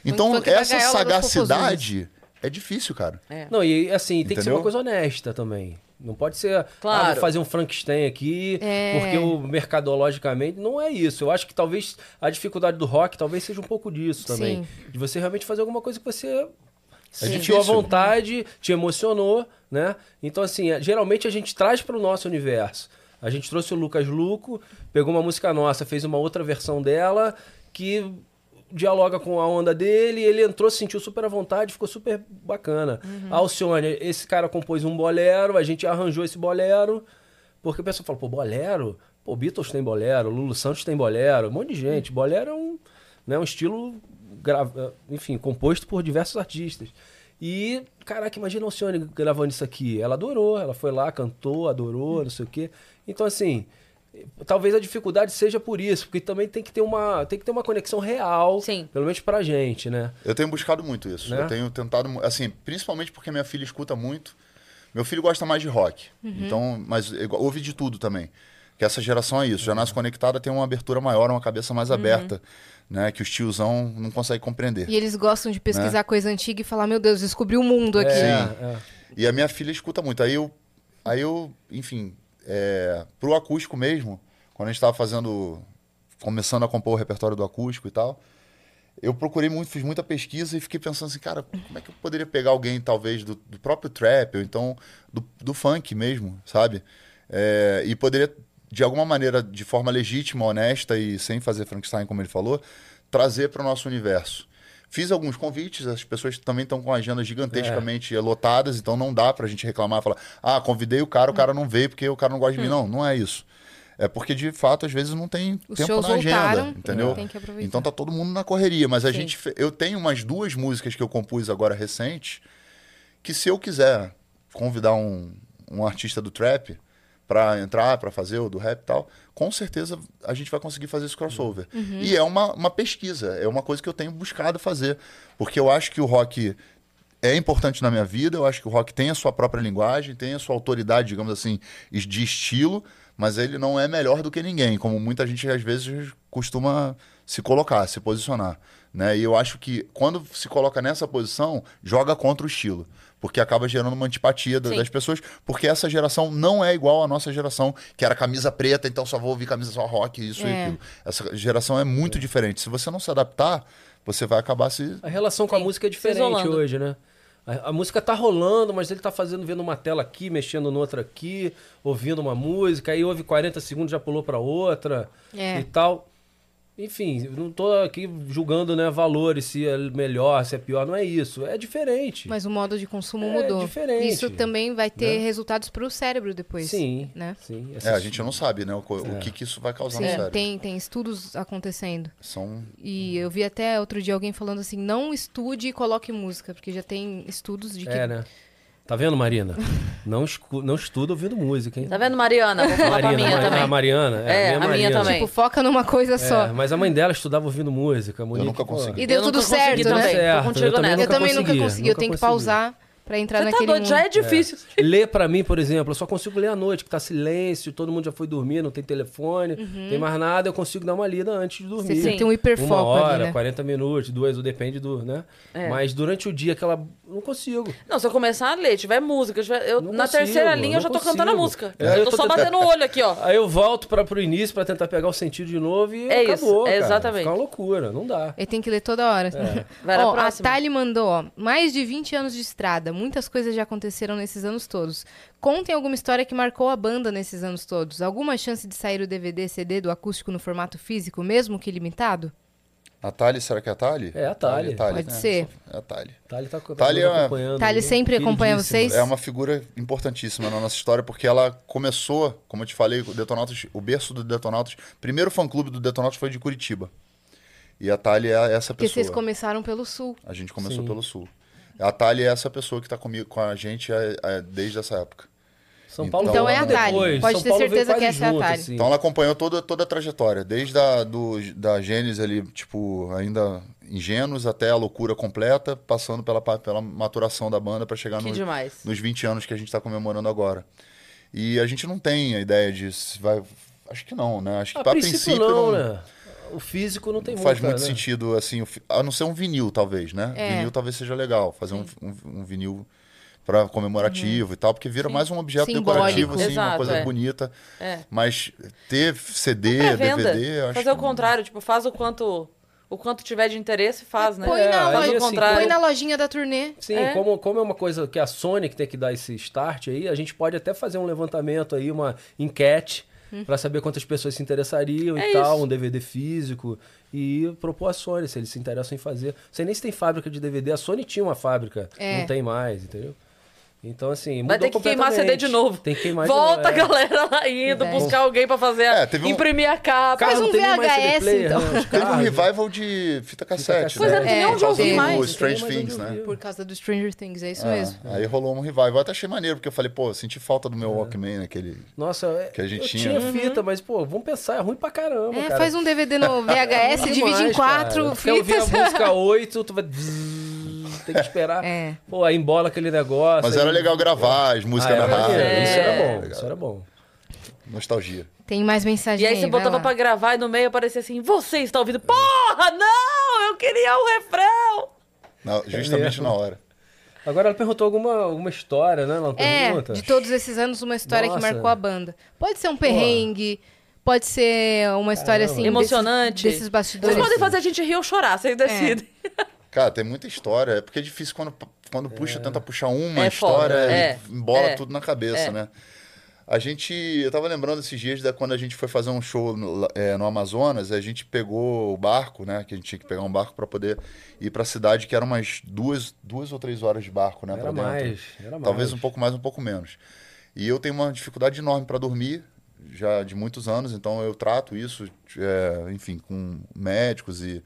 Então, Funk da essa sagacidade é difícil, cara. Não, e assim, tem que ser Entendeu? uma coisa honesta também. Não pode ser, Claro. ah, vou fazer um Frankenstein aqui, É. porque o mercadologicamente não é isso. Eu acho que talvez a dificuldade do rock talvez seja um pouco disso também. De você realmente fazer alguma coisa que você sentiu difícil. à vontade, te emocionou, né? Então, assim, é- geralmente a gente traz para o nosso universo. A gente trouxe o Lucas Luco, pegou uma música nossa, fez uma outra versão dela que dialoga com a onda dele, ele entrou, se sentiu super à vontade, ficou super bacana. A Alcione, esse cara compôs um bolero, a gente arranjou esse bolero, porque o pessoal fala, pô, bolero? Pô, Beatles tem bolero, Lulu Santos tem bolero, um monte de gente. Bolero é um, né, um estilo, gra- enfim, composto por diversos artistas. E, caraca, imagina a Alcione gravando isso aqui. Ela adorou, ela foi lá, cantou, adorou, não sei o quê. Então, assim, talvez a dificuldade seja por isso, porque também tem que ter uma, tem que ter uma conexão real, Sim. pelo menos pra gente, né? Eu tenho buscado muito isso. Né? Eu tenho tentado, assim, principalmente porque minha filha escuta muito. Meu filho gosta mais de rock. Então, mas ouve de tudo também. Que essa geração é isso. Já nasce conectada, tem uma abertura maior, uma cabeça mais aberta, né? Que os tiozão não conseguem compreender. E eles gostam de pesquisar coisa antiga e falar, meu Deus, descobri o mundo aqui. É, Sim. é. E a minha filha escuta muito. Aí eu aí eu, enfim, é, pro acústico mesmo, quando a gente tava fazendo, começando a compor o repertório do acústico e tal, eu procurei muito, fiz muita pesquisa e fiquei pensando assim, cara, como é que eu poderia pegar alguém, talvez, do, do próprio trap, ou então do, do funk mesmo, sabe? É, e poderia, de alguma maneira, de forma legítima, honesta e sem fazer Frankenstein, como ele falou, trazer para o nosso universo. Fiz alguns convites, as pessoas também estão com agendas gigantescamente lotadas, então não dá pra gente reclamar, falar, ah, convidei o cara, o cara não veio porque o cara não gosta de mim. Não, não é isso. É porque, de fato, às vezes não tem Os tempo na agenda, voltaram, entendeu? Então tá todo mundo na correria, mas a Sim. gente, eu tenho umas duas músicas que eu compus agora recentes, que se eu quiser convidar um, um artista do trap pra entrar, pra fazer o do rap e tal, com certeza a gente vai conseguir fazer esse crossover. Uhum. E é uma, uma pesquisa, é uma coisa que eu tenho buscado fazer, porque eu acho que o rock é importante na minha vida, eu acho que o rock tem a sua própria linguagem, tem a sua autoridade, digamos assim, de estilo, mas ele não é melhor do que ninguém, como muita gente às vezes costuma se colocar, se posicionar. Né? E eu acho que quando se coloca nessa posição, joga contra o estilo. Porque acaba gerando uma antipatia da- das pessoas, porque essa geração não é igual à nossa geração, que era camisa preta, então só vou ouvir camisa só rock, isso e É. aquilo. Essa geração é muito diferente. Se você não se adaptar, você vai acabar se A relação com a Sim, música é diferente hoje, né? A, a música tá rolando, mas ele tá fazendo, vendo uma tela aqui, mexendo noutra aqui, ouvindo uma música, aí ouve 40 segundos, já pulou pra outra É. e tal. Enfim, não tô aqui julgando, né, valores, se é melhor, se é pior, não é isso. É diferente. Mas o modo de consumo É mudou. diferente, Isso também vai ter né? resultados pro cérebro depois. Sim, Né? sim. É, a gente não sabe, né? O, o É. que, que isso vai causar no Sim, cérebro. tem, tem estudos acontecendo. São. E eu vi até outro dia alguém falando assim: não estude e coloque música, porque já tem estudos de que. É, né? Tá vendo, Marina? não, escu... não estuda ouvindo música, hein? Tá vendo, Mariana? Vou falar pra Marina, minha também. a Mariana. É, minha a minha Marina. também. Tipo, foca numa coisa É, só. mas a mãe dela estudava ouvindo música. Monique, nunca pô. consegui. E deu Eu tudo nunca certo, também. né? Certo, eu também. Eu nunca também nunca consegui. Eu nunca tenho que pausar pra entrar Você tá naquele doido? mundo. Já é difícil. Ler pra mim, por exemplo, eu só consigo ler à noite, que tá silêncio, todo mundo já foi dormir, não tem telefone, tem mais nada, eu consigo dar uma lida antes de dormir. Você tem um hiperfoco Uma hora, ali, né? 40 minutos, duas, depende do, né? É. Mas durante o dia, aquela. Não consigo. Não, se eu começar a ler, tiver música, tiver- eu, Não na consigo, terceira linha eu já não tô cantando a consigo. música. É, eu eu tô tô só tentando- batendo o olho aqui, ó. Aí eu volto pra, pro início pra tentar pegar o sentido de novo e É isso, acabou. é cara. exatamente. Fica uma loucura, não dá. Ele tem que ler toda hora. Vai na Ó, a. Thali mandou, ó, mais de 20 anos de estrada, muitas coisas já aconteceram nesses anos todos. Contem alguma história que marcou a banda nesses anos todos. Alguma chance de sair o DVD, CD do acústico no formato físico, mesmo que limitado? A Thali, será que é a Thali? É a Thali. Pode ser. É a Thali. Thali tá, tá Thali nos é- acompanhando. Thali aí, sempre acompanha vocês? É uma figura importantíssima na nossa história, porque ela começou, como eu te falei, o Detonautas, o berço do Detonautas, primeiro fã-clube do Detonautas foi de Curitiba. E a Thali é essa Porque pessoa. vocês começaram pelo sul. A gente começou Sim. pelo Sul. A Thali é essa pessoa que está comigo, com a gente é, é, desde essa época. São Paulo Então veio é a logo Thali. depois. Pode São ter Paulo certeza que essa é a junto, Thali. assim. Então ela acompanhou toda, toda a trajetória, desde a, do, da Gênesis ali, tipo, ainda ingênuos até a loucura completa, passando pela, pela maturação da banda para chegar no, nos 20 anos que a gente está comemorando agora. E a gente não tem a ideia de se vai. Acho que não, né? Acho que A pra princípio, princípio, não, não, né? O físico não tem não faz muita, muito né? sentido, assim, a não ser um vinil, talvez, né? É. Vinil talvez seja legal, fazer um, um, um vinil para comemorativo e tal, porque vira mais um objeto Simbólico. decorativo, assim, uma Exato, coisa é. bonita. É. Mas ter CD. DVD, eu acho Fazer o que- contrário, tipo, faz o quanto o quanto tiver de interesse, faz, né? Põe, É, na, loja- assim, contrário. põe na lojinha da turnê. Sim, É. como, como é uma coisa que a Sony que tem que dar esse start aí, a gente pode até fazer um levantamento aí, uma enquete, pra saber quantas pessoas se interessariam É e tal, isso. um DVD físico, e propor a Sony, se eles se interessam em fazer. Não sei nem se tem fábrica de DVD, a Sony tinha uma fábrica, É. não tem mais, entendeu? Então, assim, Vai mudou ter que queimar CD de novo. Tem que queimar Volta a de novo. é. galera lá indo, Verdade. buscar alguém pra fazer, a- É, teve um- imprimir a capa. Faz um não VHS, player, então. né? Teve um revival de fita cassete, Pois é, né? não tem É, onde ouvir tem. mais. O Strange Não Things, né? Por causa do Stranger Things, é isso É, mesmo. Aí rolou um revival. Eu até achei maneiro, porque eu falei, pô, senti falta do meu É. Walkman, aquele. Nossa, é- Que a gente eu tinha, tinha né? fita, mas, pô, vamos pensar, é ruim pra caramba, É, cara. faz um DVD no VHS, divide em quatro cara. Quer ouvir fitas. a música 8, tu vai... Tem que esperar. É. Pô, aí embola aquele negócio. Mas aí- era legal gravar as músicas Ah, na rádio. É. Isso era bom, Legal. isso era bom. Nostalgia. Tem mais mensagem E aí você vai botava lá. pra gravar e no meio aparecia assim, você está ouvindo. Porra, não! Eu queria o refrão! Na- justamente mesmo. na hora. Agora ela perguntou alguma, alguma história, né? Ela não É, pergunta. de todos esses anos, uma história Nossa. que marcou a banda. Pode ser um perrengue, pode ser uma história Caramba. assim. Emocionante. Desses, desses bastidores. Vocês podem fazer a gente rir ou chorar, vocês decidem. Cara, tem muita história. É porque é difícil quando, quando puxa, tenta puxar uma É história e é, embola é, tudo na cabeça, é. né? A gente. Eu tava lembrando esses dias da quando a gente foi fazer um show no, é, no Amazonas, a gente pegou o barco, né? Que a gente tinha que pegar um barco para poder ir pra cidade, que era umas duas, duas ou três horas de barco, né? Era mais, era mais. Talvez um pouco mais, um pouco menos. E eu tenho uma dificuldade enorme para dormir, já de muitos anos, então eu trato isso, é, enfim, com médicos e,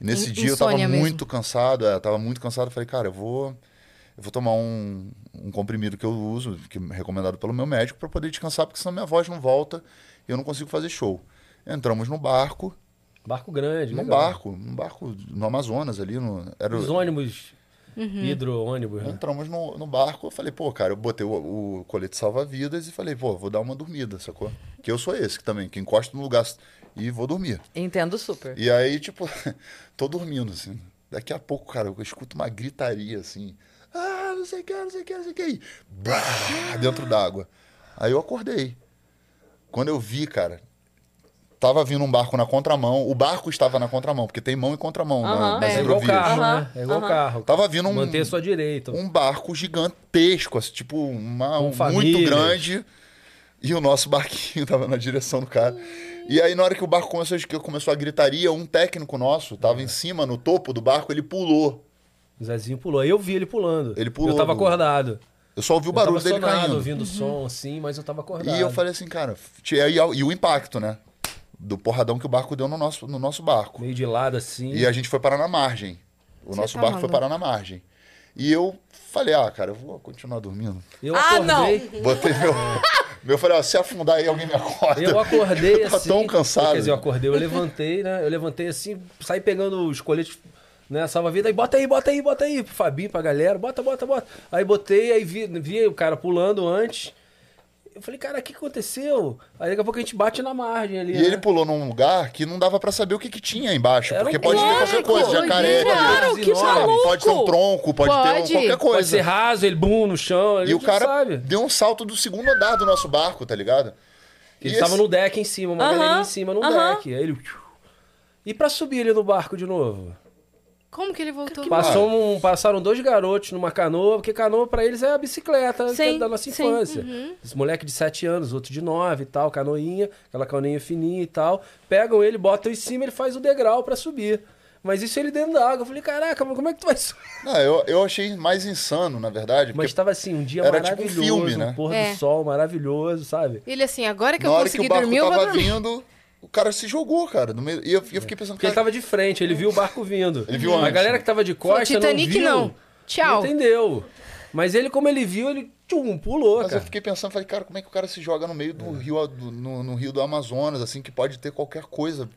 e nesse In- dia eu tava mesmo. muito cansado, é, tava muito cansado, falei, cara, eu vou eu vou tomar um, um comprimido que eu uso, que é recomendado pelo meu médico, para poder descansar, porque senão minha voz não volta e eu não consigo fazer show. Entramos no barco, Barco grande, num legal. barco, num barco no Amazonas ali, no, era Os ônibus, Uhum. hidro-ônibus, né? Entramos no, no barco, eu falei, pô, cara, eu botei o, o colete salva-vidas e falei, pô, vou dar uma dormida, sacou? Que eu sou esse que também, que encosta no lugar e vou dormir. Entendo super. E aí, tipo, tô dormindo, assim. Daqui a pouco, cara, eu escuto uma gritaria, assim. Ah, não sei o que, não sei o que, não sei o que. E brá, dentro d'água. Aí eu acordei. Quando eu vi, cara, tava vindo um barco na contramão. O barco estava na contramão, porque tem mão e contramão na- Aham. nas É igual hidrovias. carro, Aham, né? É igual carro. Tava vindo um, Manter sua direita. um barco gigantesco, assim, tipo, uma, um, muito grande. E o nosso barquinho tava na direção do cara. E aí, na hora que o barco começou, começou a gritaria, um técnico nosso tava em cima, no topo do barco, ele pulou. O Zezinho pulou. Aí eu vi ele pulando. Ele pulou Eu tava do- acordado. Eu só ouvi o Eu barulho tava dele sonado, caindo. ouvindo o som assim, mas eu tava acordado. E eu falei assim, cara, e, e o impacto, né? Do porradão que o barco deu no nosso, no nosso barco. Meio de lado assim. E a gente foi parar na margem. O Você nosso tá barco foi parar na margem. E eu falei, ah, cara, eu vou continuar dormindo. Eu Ah, acordei. Botei meu. meu eu falei, ó, se afundar aí, alguém me acorda. Eu acordei Eu tava assim. tão cansado. Quer dizer, eu acordei, eu levantei, né? Eu levantei assim, saí pegando os coletes, né? Salva-vida, aí bota aí, bota aí, bota aí, pro Fabinho, pra galera, bota, bota, bota. Aí botei, aí vi, vi o cara pulando antes. Eu falei, cara, o que aconteceu? Aí daqui a pouco a gente bate na margem ali. E né? ele pulou num lugar que não dava pra saber o que, que tinha embaixo. Era porque um pode ter qualquer coisa, jacaré. Claro, que enorme. maluco! pode ter um tronco, pode, ter um, Pode. qualquer Pode coisa. ser raso, ele bum no chão. E o cara sabe. deu um salto do segundo andar do nosso barco, tá ligado? Ele E tava esse- no deck em cima, uma Aham, galerinha em cima no aham. deck. Aí ele. E pra subir ele no barco de novo? Como que ele voltou? Passou um- passaram dois garotos numa canoa, porque canoa pra eles é a bicicleta que é Sim, da nossa sim, infância. Esse moleque de 7 anos, outro de 9 e tal, canoinha, aquela canoinha fininha e tal. Pegam ele, botam em cima, ele faz o degrau pra subir. Mas isso ele dentro da água. Eu falei, caraca, mas como é que tu vai subir? Não, eu, eu achei mais insano, na verdade. Mas Porque tava assim, um dia era tipo um maravilhoso, filme, né? um pôr É. do sol maravilhoso, sabe? Ele assim, agora que na eu que consegui o barco dormir, eu vou tava dormir. vindo, o cara se jogou, cara. No meio, e eu, eu fiquei pensando, Porque ele cara, tava de frente, ele viu o barco vindo. Ele viu A antes. galera que tava de costa Titanic não viu. não. Tchau. Entendeu? Mas ele, como ele viu, ele tchum, pulou, Mas eu cara. fiquei pensando, falei, cara, como é que o cara se joga no meio do rio, do- no, no rio do Amazonas, assim, que pode ter qualquer coisa.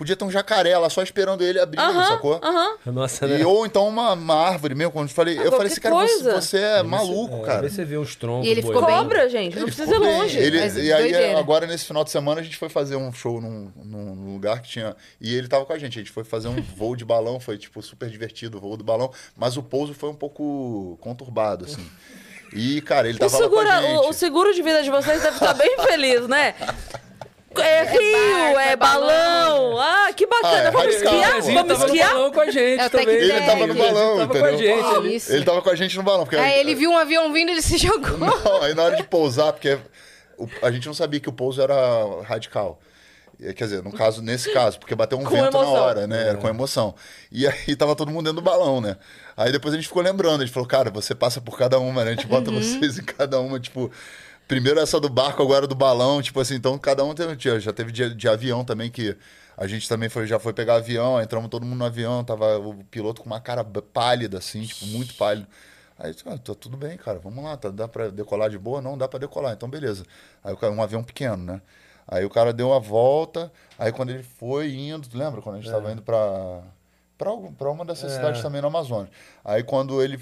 Podia ter um jacaré lá só esperando ele abrir, Aham, sacou? aham. Nossa, né? E, ou então uma, uma árvore mesmo, quando eu falei, eu falei assim, cara, você, você é maluco, É, cara. Você vê uns troncos. E ele ficou bem. Cobra, gente, não Ele precisa ir longe. Ele- e aí, doideira. agora, nesse final de semana, a gente foi fazer um show num, num- num lugar que tinha. E ele tava com a gente. A gente foi fazer um voo de balão, foi, tipo, super divertido o voo do balão. Mas o pouso foi um pouco conturbado, assim. E, cara, ele O, tava lá com segura- a gente. o- o seguro de vida de vocês deve estar bem feliz, né? É rio, barco, é é balão. Ah, que Ah, bacana. é Vamos radical. esquiar? Zezinho Vamos tava no esquiar? balão com a gente É também. Tec Ele tava no balão, tava com a entendeu? gente ali. Isso. Ele tava com a gente no balão. Porque Aí ele viu um avião vindo e ele se jogou. Não, aí na hora de pousar, porque a gente não sabia que o pouso era radical. Quer dizer, no caso, nesse caso, porque bateu um Com vento emoção. na hora, né? Era com emoção. E aí tava todo mundo dentro do balão, né? Aí depois a gente ficou lembrando, a gente falou, cara, você passa por cada uma, né? A gente bota vocês em cada uma, tipo. Primeiro essa do barco, agora do balão, tipo assim, então cada um teve, tinha- já teve de, de avião também, que a gente também foi, já foi pegar avião, entramos todo mundo no avião, tava o piloto com uma cara pálida, assim, tipo, muito pálido. Aí, ah, tá tudo bem, cara, vamos lá, tá, dá pra decolar de boa? Não, dá pra decolar, então beleza. Aí o cara, um avião pequeno, né? Aí o cara deu a volta, aí quando ele foi indo, lembra quando a gente tava indo pra, Pra uma dessas cidades também no Amazonas. Aí quando ele.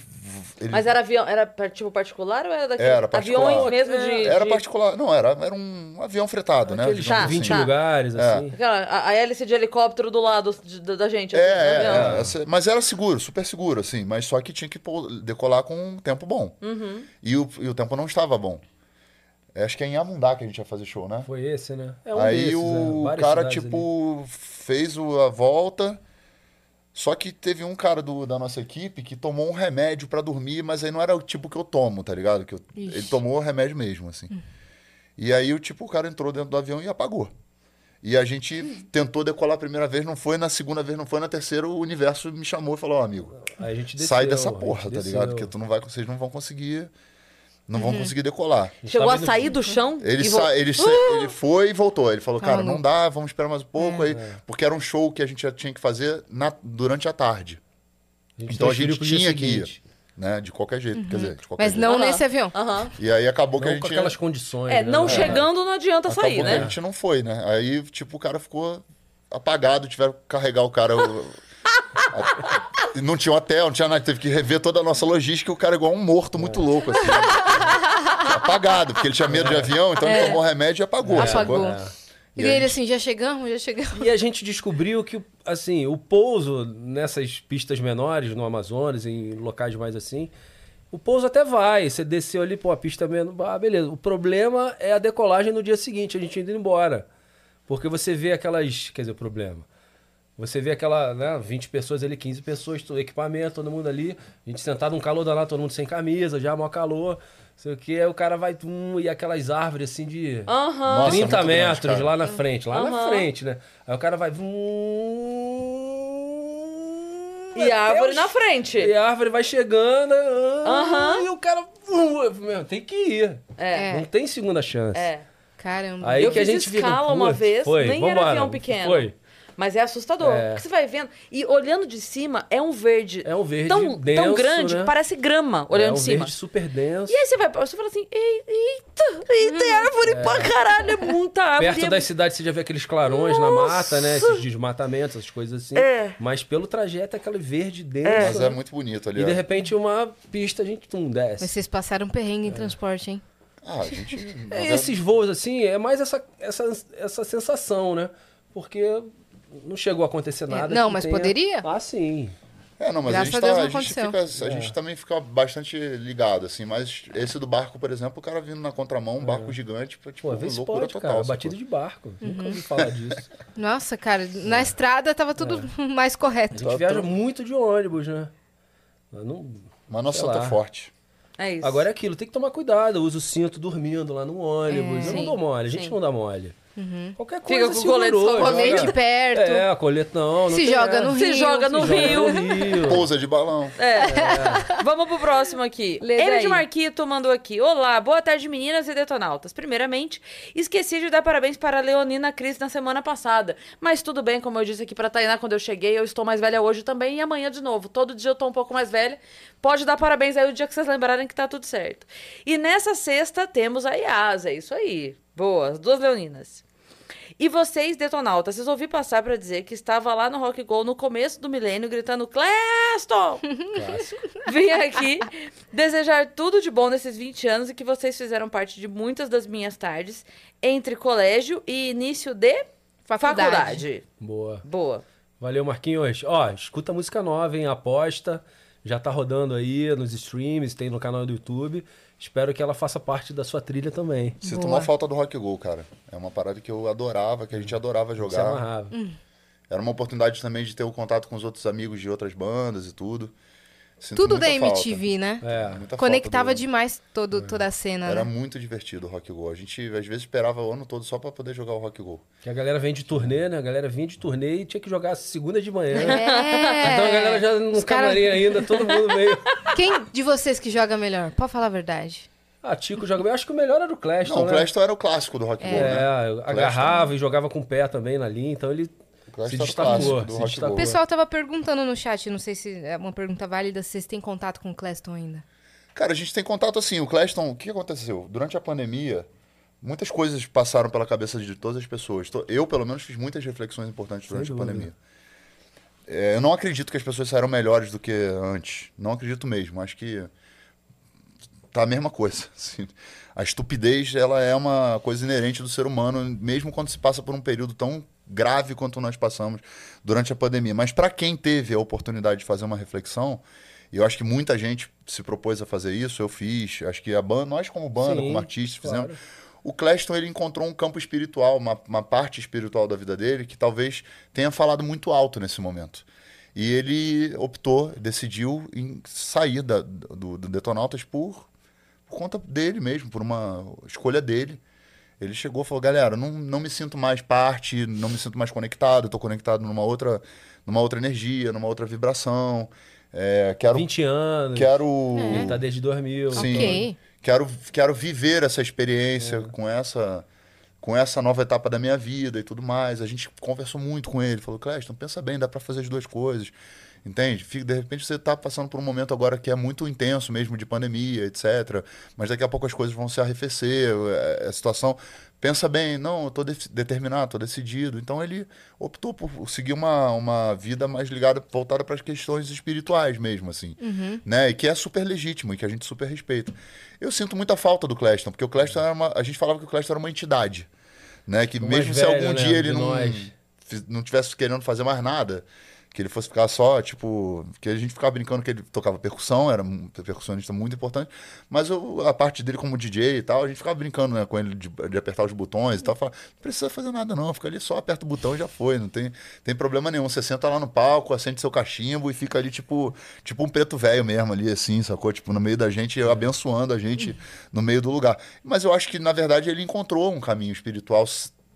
ele Mas era avião, era tipo particular ou era daquele? Era particular. Aviões mesmo É, de. Era de- particular. Não, era, era um avião fretado, né? Aqueles digamos Tá, 20 tá. lugares, É. assim. Aquela, a, a hélice de helicóptero do lado de- da, gente. assim, É, do é, avião. é, mas era seguro, super seguro, assim. Mas só que tinha que decolar com um tempo bom. Uhum. E, o, e o tempo não estava bom. É, Acho que é em Amundá que a gente ia fazer show, né? Foi esse, né? É um Aí desses, o é. Cara, tipo, fez o- a volta. Só que teve um cara do- da nossa equipe que tomou um remédio pra dormir, mas aí não era o tipo que eu tomo, tá ligado? Que eu- ele tomou o remédio mesmo, assim. E aí, o tipo, o cara entrou dentro do avião e apagou. E a gente tentou decolar a primeira vez, não foi, na segunda vez não foi, na terceira o universo me chamou e falou, ó, amigo, ali. Aí a gente sai desceu, dessa a gente porra, tá desceu. ligado? Porque tu não vai, vocês não vão conseguir, não vão conseguir decolar. Chegou a indo- sair do chão? Ele, e vo- sa- ele, se- ele foi e voltou. Ele falou, cara, não dá, vamos esperar mais um pouco. Aí, porque era um show que a gente já tinha que fazer na- durante a tarde. A então a gente tinha que ir. Né? De qualquer jeito. Quer dizer, de qualquer Mas jeito. não nesse avião. Aham. E aí acabou que a Não gente. com aquelas condições. É, né? não É. chegando não adianta acabou sair, que né? a gente não foi, né? Aí, tipo, o cara ficou apagado, tiveram que carregar o cara. o- não tinha hotel, não tinha nada, teve que rever toda a nossa logística e o cara igual um morto muito louco, assim. apagado, porque ele tinha medo de avião, então ele tomou remédio e apagou. Apagou. É. E E ele assim, já chegamos, já chegamos. E a gente descobriu que, assim, o pouso nessas pistas menores, no Amazonas, em locais mais assim, o pouso até vai. Você desceu ali, pô, a pista é menos. Ah, beleza. O problema é a decolagem no dia seguinte, a gente indo embora. Porque você vê aquelas. Quer dizer, o problema. Você vê aquela, né, 20 pessoas ali, 15 pessoas, equipamento, todo mundo ali, a gente sentado num calor danado, todo mundo sem camisa, já maior calor, não sei o que, aí o cara vai, tum, e aquelas árvores assim de Aham. Nossa, 30 muito grande, metros cara. lá na frente, lá na Aham. frente, né? Aí o cara vai. E até a árvore os- na frente. E a árvore vai chegando. ah, Aham. E o cara. meu, tem que ir. É. Não tem segunda chance. É. Caramba. Aí eu que a gente fica, escala uma "Putz, vez, foi, nem era vambora." avião pequeno. Foi. Mas é assustador. É. Porque você vai vendo. E olhando de cima, é um verde. É um verde tão, tão denso, grande né? que parece grama olhando é um de cima. verde super denso. E aí você vai, você fala assim, "Ei, eita, eita, é árvore pra caralho, é muita árvore. Perto é das cidades você já vê aqueles clarões na mata, né? Esses desmatamentos, essas coisas assim. É. Mas pelo trajeto é aquele verde denso. Mas né? é muito bonito ali. E de ó. repente uma pista a gente tum, desce. Mas vocês passaram um perrengue em transporte, hein? Ah, a gente. É, Esses voos, assim, é mais essa, essa, essa sensação, né? Porque não chegou a acontecer nada. não, que mas tenha- poderia? Ah, sim. É, não, mas Graças a a gente, tá, a, gente aconteceu. fica, a gente também fica bastante ligado, assim. Mas esse do barco, por exemplo, o cara vindo na contramão, um barco gigante, tipo, Pô, se loucura pode, total. cara. Batida de barco. Uhum. Nunca ouvi falar disso. Nossa, cara, na estrada tava tudo mais A correto. gente viaja muito de ônibus, né? Mas não- Mas nossa é forte. É isso. Agora é aquilo, tem que tomar cuidado. Usa o cinto dormindo lá no ônibus. É. Eu não dou mole, a gente sim. não dá mole. Qualquer Fica coisa com o colete joga- Colete perto. É, coletão. não Se joga no Se rio. joga no Se joga rio. no rio. Pousa de balão. É. Vamos pro próximo aqui. Lê de Marquito mandou aqui. Olá, boa tarde, meninas e detonautas. Primeiramente, esqueci de dar parabéns para a Leonina Cris na semana passada. Mas tudo bem, como eu disse aqui pra Tainá quando eu cheguei, eu estou mais velha hoje também e amanhã de novo. Todo dia eu tô um pouco mais velha. Pode dar parabéns aí o dia que vocês lembrarem que tá tudo certo. E nessa sexta temos a Yas, é isso aí. Boa, as duas Leoninas. E vocês, detonautas, vocês ouvi passar pra dizer que estava lá no Rock Go no começo do milênio gritando Cleston! Vim aqui desejar tudo de bom nesses 20 anos e que vocês fizeram parte de muitas das minhas tardes entre colégio e início de Faculdade. faculdade. Boa. Boa. Valeu, Marquinhos. Ó, escuta música nova, hein? Aposta. Já tá rodando aí nos streams, tem no canal do YouTube. Espero que ela faça parte da sua trilha também. Sinto Boa. uma falta do Rock Go, cara. É uma parada que eu adorava, que a gente adorava Se jogar. amarrava. Era uma oportunidade também de ter o contato com os outros amigos de outras bandas e tudo. Sinto Tudo da muita falta. MTV, né? É. Muita Conectava falta do- demais todo, toda a cena, Era né? muito divertido o Rock Go. A gente às vezes esperava o ano todo só pra poder jogar o Rock Go. Que a galera vem de turnê, né? A galera vinha de turnê e tinha que jogar segunda de manhã. É. Então a galera já no Os cara- camarim ainda, todo mundo meio. Quem de vocês que joga melhor? Pode falar a verdade. Ah, Tico joga bem. Eu acho que o melhor era o Claston, Não, o né? Claston era o clássico do Rock É, né? agarrava e jogava com o pé também na linha, então ele O se o destacou. Se Rock destacou. O pessoal tava perguntando no chat, não sei se é uma pergunta válida, se vocês têm contato com o Cleston ainda. Cara, a gente tem contato assim. O Claston, o que aconteceu? Durante a pandemia, muitas coisas passaram pela cabeça de todas as pessoas. Eu, pelo menos, fiz muitas reflexões importantes Sem durante a dúvida. pandemia. É, eu não acredito que as pessoas saíram melhores do que antes. Não acredito mesmo. Acho que tá a mesma coisa. assim. A estupidez, ela é uma coisa inerente do ser humano, mesmo quando se passa por um período tão grave quanto nós passamos durante a pandemia. Mas para quem teve a oportunidade de fazer uma reflexão, eu acho que muita gente se propôs a fazer isso, eu fiz, acho que a banda, nós como banda, Sim, como artistas, fizemos. O Cleston ele encontrou um campo espiritual, uma, uma parte espiritual da vida dele que talvez tenha falado muito alto nesse momento. E ele optou, decidiu em sair da, do, do Detonautas por, por conta dele mesmo, por uma escolha dele. Ele chegou e falou, galera, não, não me sinto mais parte, não me sinto mais conectado, estou conectado numa outra, numa outra energia, numa outra vibração. É, quero, 20 anos. quero Ele tá desde 2000. Sim. Ok. Quero, quero viver essa experiência com essa com essa nova etapa da minha vida e tudo mais. A gente conversou muito com ele, falou, Cleston, pensa bem, dá para fazer as duas coisas. Entende? De repente você está passando por um momento agora que é muito intenso mesmo de pandemia, etc. Mas daqui a pouco as coisas vão se arrefecer, é, a situação. Pensa bem, não, eu tô de- determinado, tô decidido. Então ele optou por seguir uma, uma vida mais ligada, voltada para as questões espirituais mesmo, assim. Né? E que é super legítimo e que a gente super respeita. Eu sinto muita falta do Cleston, porque o Cleston era uma. A gente falava que o Cleston era uma entidade. Né? Que O mesmo se velho, algum né, dia ele de não, não tivesse querendo fazer mais nada, que ele fosse ficar só, tipo. Que a gente ficava brincando que ele tocava percussão, era um percussionista muito importante, mas eu- a parte dele como DJ e tal, a gente ficava brincando né, com ele de, de apertar os botões e tal. Falava, não precisa fazer nada, não, fica ali só aperta o botão e já foi, não tem, tem problema nenhum. Você senta lá no palco, acende seu cachimbo e fica ali, tipo, tipo um preto velho mesmo ali, assim, sacou? Tipo, no meio da gente, abençoando a gente no meio do lugar. Mas eu acho que, na verdade, ele encontrou um caminho espiritual,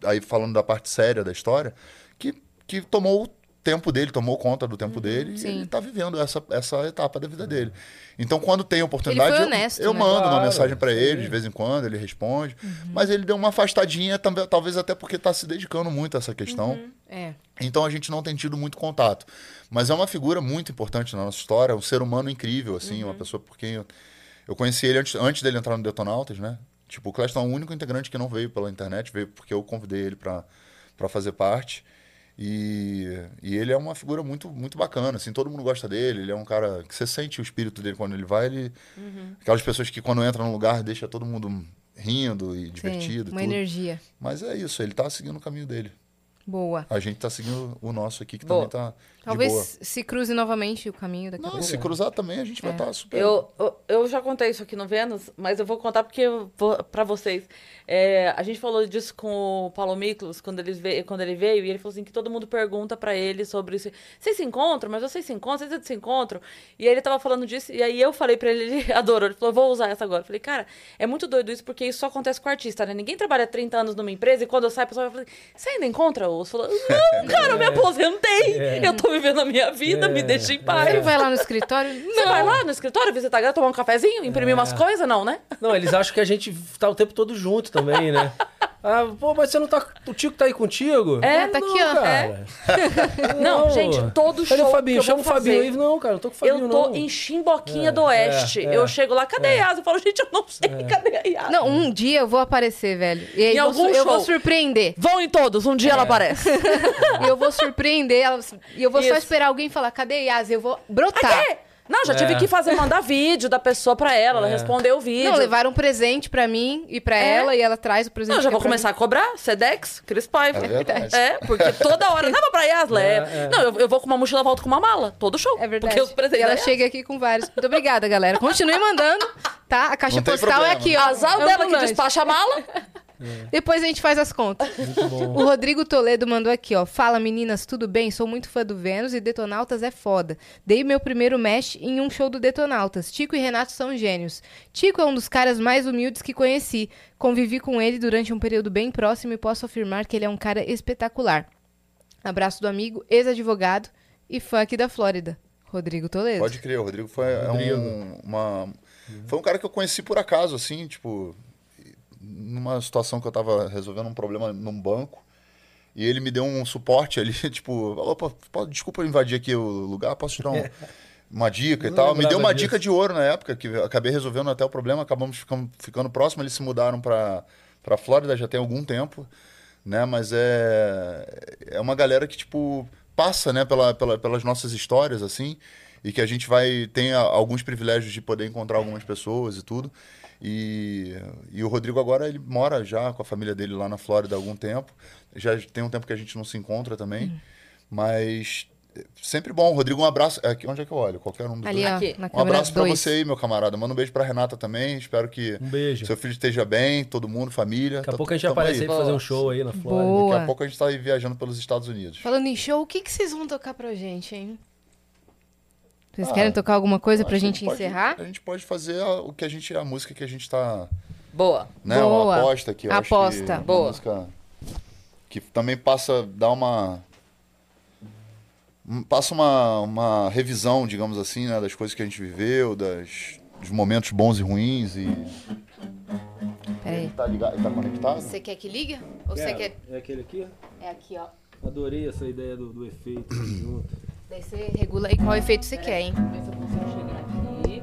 aí falando da parte séria da história, que, que tomou tempo dele, tomou conta do tempo dele sim. e ele tá vivendo essa, essa etapa da vida dele. Então, quando tem oportunidade, foi eu- honesto, eu, né? mando uma Claro, mensagem para ele, de vez em quando, ele responde. Mas ele deu uma afastadinha, também, talvez até porque tá se dedicando muito a essa questão. É. Então a gente não tem tido muito contato. Mas é uma figura muito importante na nossa história, um ser humano incrível, assim, uma pessoa por quem eu, eu conheci ele antes, antes dele entrar no Detonautas, né? Tipo, o Cleston é o único integrante que não veio pela internet, veio porque eu convidei ele para fazer parte. E, e ele é uma figura muito, muito bacana, assim, todo mundo gosta dele, ele é um cara que você sente o espírito dele quando ele vai, ele... Aquelas pessoas que quando entra num lugar deixa todo mundo rindo e divertido Sim, uma tudo. energia. Mas é isso, ele tá seguindo o caminho dele. Boa. A gente tá seguindo o nosso aqui, que Boa. também tá de Talvez se cruze novamente o caminho daqui a Não, pouco. se cruzar também, a gente vai estar super... Eu, eu, eu já contei isso aqui no Vênus, mas eu vou contar porque pra vocês. É, a gente falou disso com o Paulo Miklos quando, ele veio, quando ele veio, e ele falou assim que todo mundo pergunta pra ele sobre isso. Vocês se encontram? Mas vocês se encontram? Vocês se encontram? E aí ele tava falando disso, e aí eu falei pra ele, ele adorou. Ele falou, vou usar essa agora. Eu falei, cara, é muito doido isso, porque isso só acontece com artista, né? Ninguém trabalha 30 anos numa empresa, e quando eu saio, a pessoa vai falar, você ainda encontra os? Falou, não, cara, eu me aposentei. Eu tô vivendo a minha vida, me deixa em paz. Ele vai lá no escritório? Você vai lá no escritório visitar a galera, tomar um cafezinho, imprimir umas coisas? Não, né? Não, eles acham que a gente tá o tempo todo junto também, né? Ah, pô, mas você não tá. O Tico tá aí contigo? É, tá Não, aqui, ó. Cara. Não, gente, todo Cadê show o Fabinho? que eu Chama o Fabinho aí. Não, cara, não tô com o Fabinho, Eu tô não. em Chimboquinha É, do Oeste. é, é. eu chego lá, cadê a Yasa? Eu falo, gente, eu não sei, cadê a Yasa? Não, um dia eu vou aparecer, velho. E aí Em eu algum vou, eu vou show. surpreender. Vão em todos, um dia ela aparece. E eu vou surpreender. E eu vou só Isso. esperar alguém falar, cadê Yas? Eu vou brotar. Cadê? Não, já tive É. que fazer, mandar vídeo da pessoa pra ela, ela É. respondeu o vídeo. Não, levaram um presente pra mim e pra É? ela, e ela traz o presente. Não, já é vou começar a cobrar, Sedex, Cris Paiva. É. É, porque toda hora, leva pra Yas, leva. É, é. Não, eu, eu vou com uma mochila, volto com uma mala, todo show. É verdade. Porque os presentes e ela chega aqui com vários. Muito obrigada, galera. Continue mandando, tá? A caixa Não postal é problema. aqui, ó. Azar É dela que despacha a mala. Depois a gente faz as contas. Muito bom. O Rodrigo Toledo mandou aqui, ó. Fala, meninas, tudo bem? Sou muito fã do Vênus e Detonautas é foda. Dei meu primeiro mesh em um show do Detonautas. Tico e Renato são gênios. Tico é um dos caras mais humildes que conheci. Convivi com ele durante um período bem próximo e posso afirmar que ele é um cara espetacular. Abraço do amigo, ex-advogado e fã aqui da Flórida. Rodrigo Toledo. Pode crer, o Rodrigo foi é Rodrigo. um, uma, foi um cara que eu conheci por acaso, assim, tipo, numa situação que eu tava resolvendo um problema num banco. E ele me deu um suporte ali, tipo, falou, "Pô, pô, desculpa eu invadir aqui o lugar, posso te dar um- uma dica e tal. Me deu uma disso. dica de ouro na época, que acabei resolvendo até o problema, acabamos ficando, ficando próximo, eles se mudaram pra, pra Flórida já tem algum tempo, né? Mas é, é uma galera que, tipo, passa, né, pela, pela- pelas nossas histórias, assim, e que a gente vai tem alguns privilégios de poder encontrar algumas pessoas e tudo. E, e o Rodrigo agora ele mora já com a família dele lá na Flórida há algum tempo. Já tem um tempo que a gente não se encontra também, mas é sempre bom. Rodrigo, um abraço. É aqui, onde é que eu olho? Qualquer um dos Ali, dois. Aqui. Um abraço pra 2. você aí, meu camarada. Manda um beijo pra Renata também. Espero que Um beijo. seu filho esteja bem, todo mundo, família. Daqui a Tá- pouco a gente aparece aí aí. pra fazer um show aí na Flórida. Boa. Daqui a pouco a gente tá aí viajando pelos Estados Unidos. Falando em show, o que, que vocês vão tocar pra gente, hein? Vocês Ah, querem tocar alguma coisa Acho pra a gente pode- encerrar? a gente pode fazer a- o que a gente, a música que a gente tá, Boa. né, Boa. uma aposta aqui. eu acho que Aposta. uma Boa. música que também passa, dá uma um- passa uma, uma revisão, digamos assim, né, das coisas que a gente viveu, das dos momentos bons e ruins e Peraí. tá ligado, tá conectado? Você quer que liga? Ou você quer. É aquele aqui? É aqui, ó. Adorei essa ideia do, do efeito junto. Daí você regula aí qual efeito você quer, hein? Vê se eu consigo chegar aqui.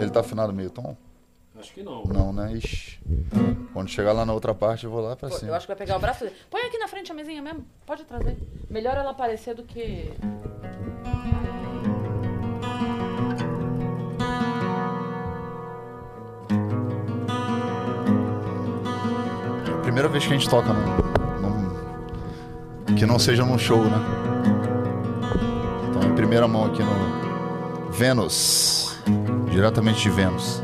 Ele tá afinado meio tom? Acho que não. Não, né? Ixi. Quando chegar lá na outra parte, eu vou lá pra Pô, cima. Eu acho que vai pegar o braço dele. Põe aqui na frente a mesinha mesmo. Pode trazer. Melhor ela aparecer do que. Primeira vez que a gente toca num, num- que não seja num show, né? Primeira mão aqui no Vênus, diretamente de Vênus.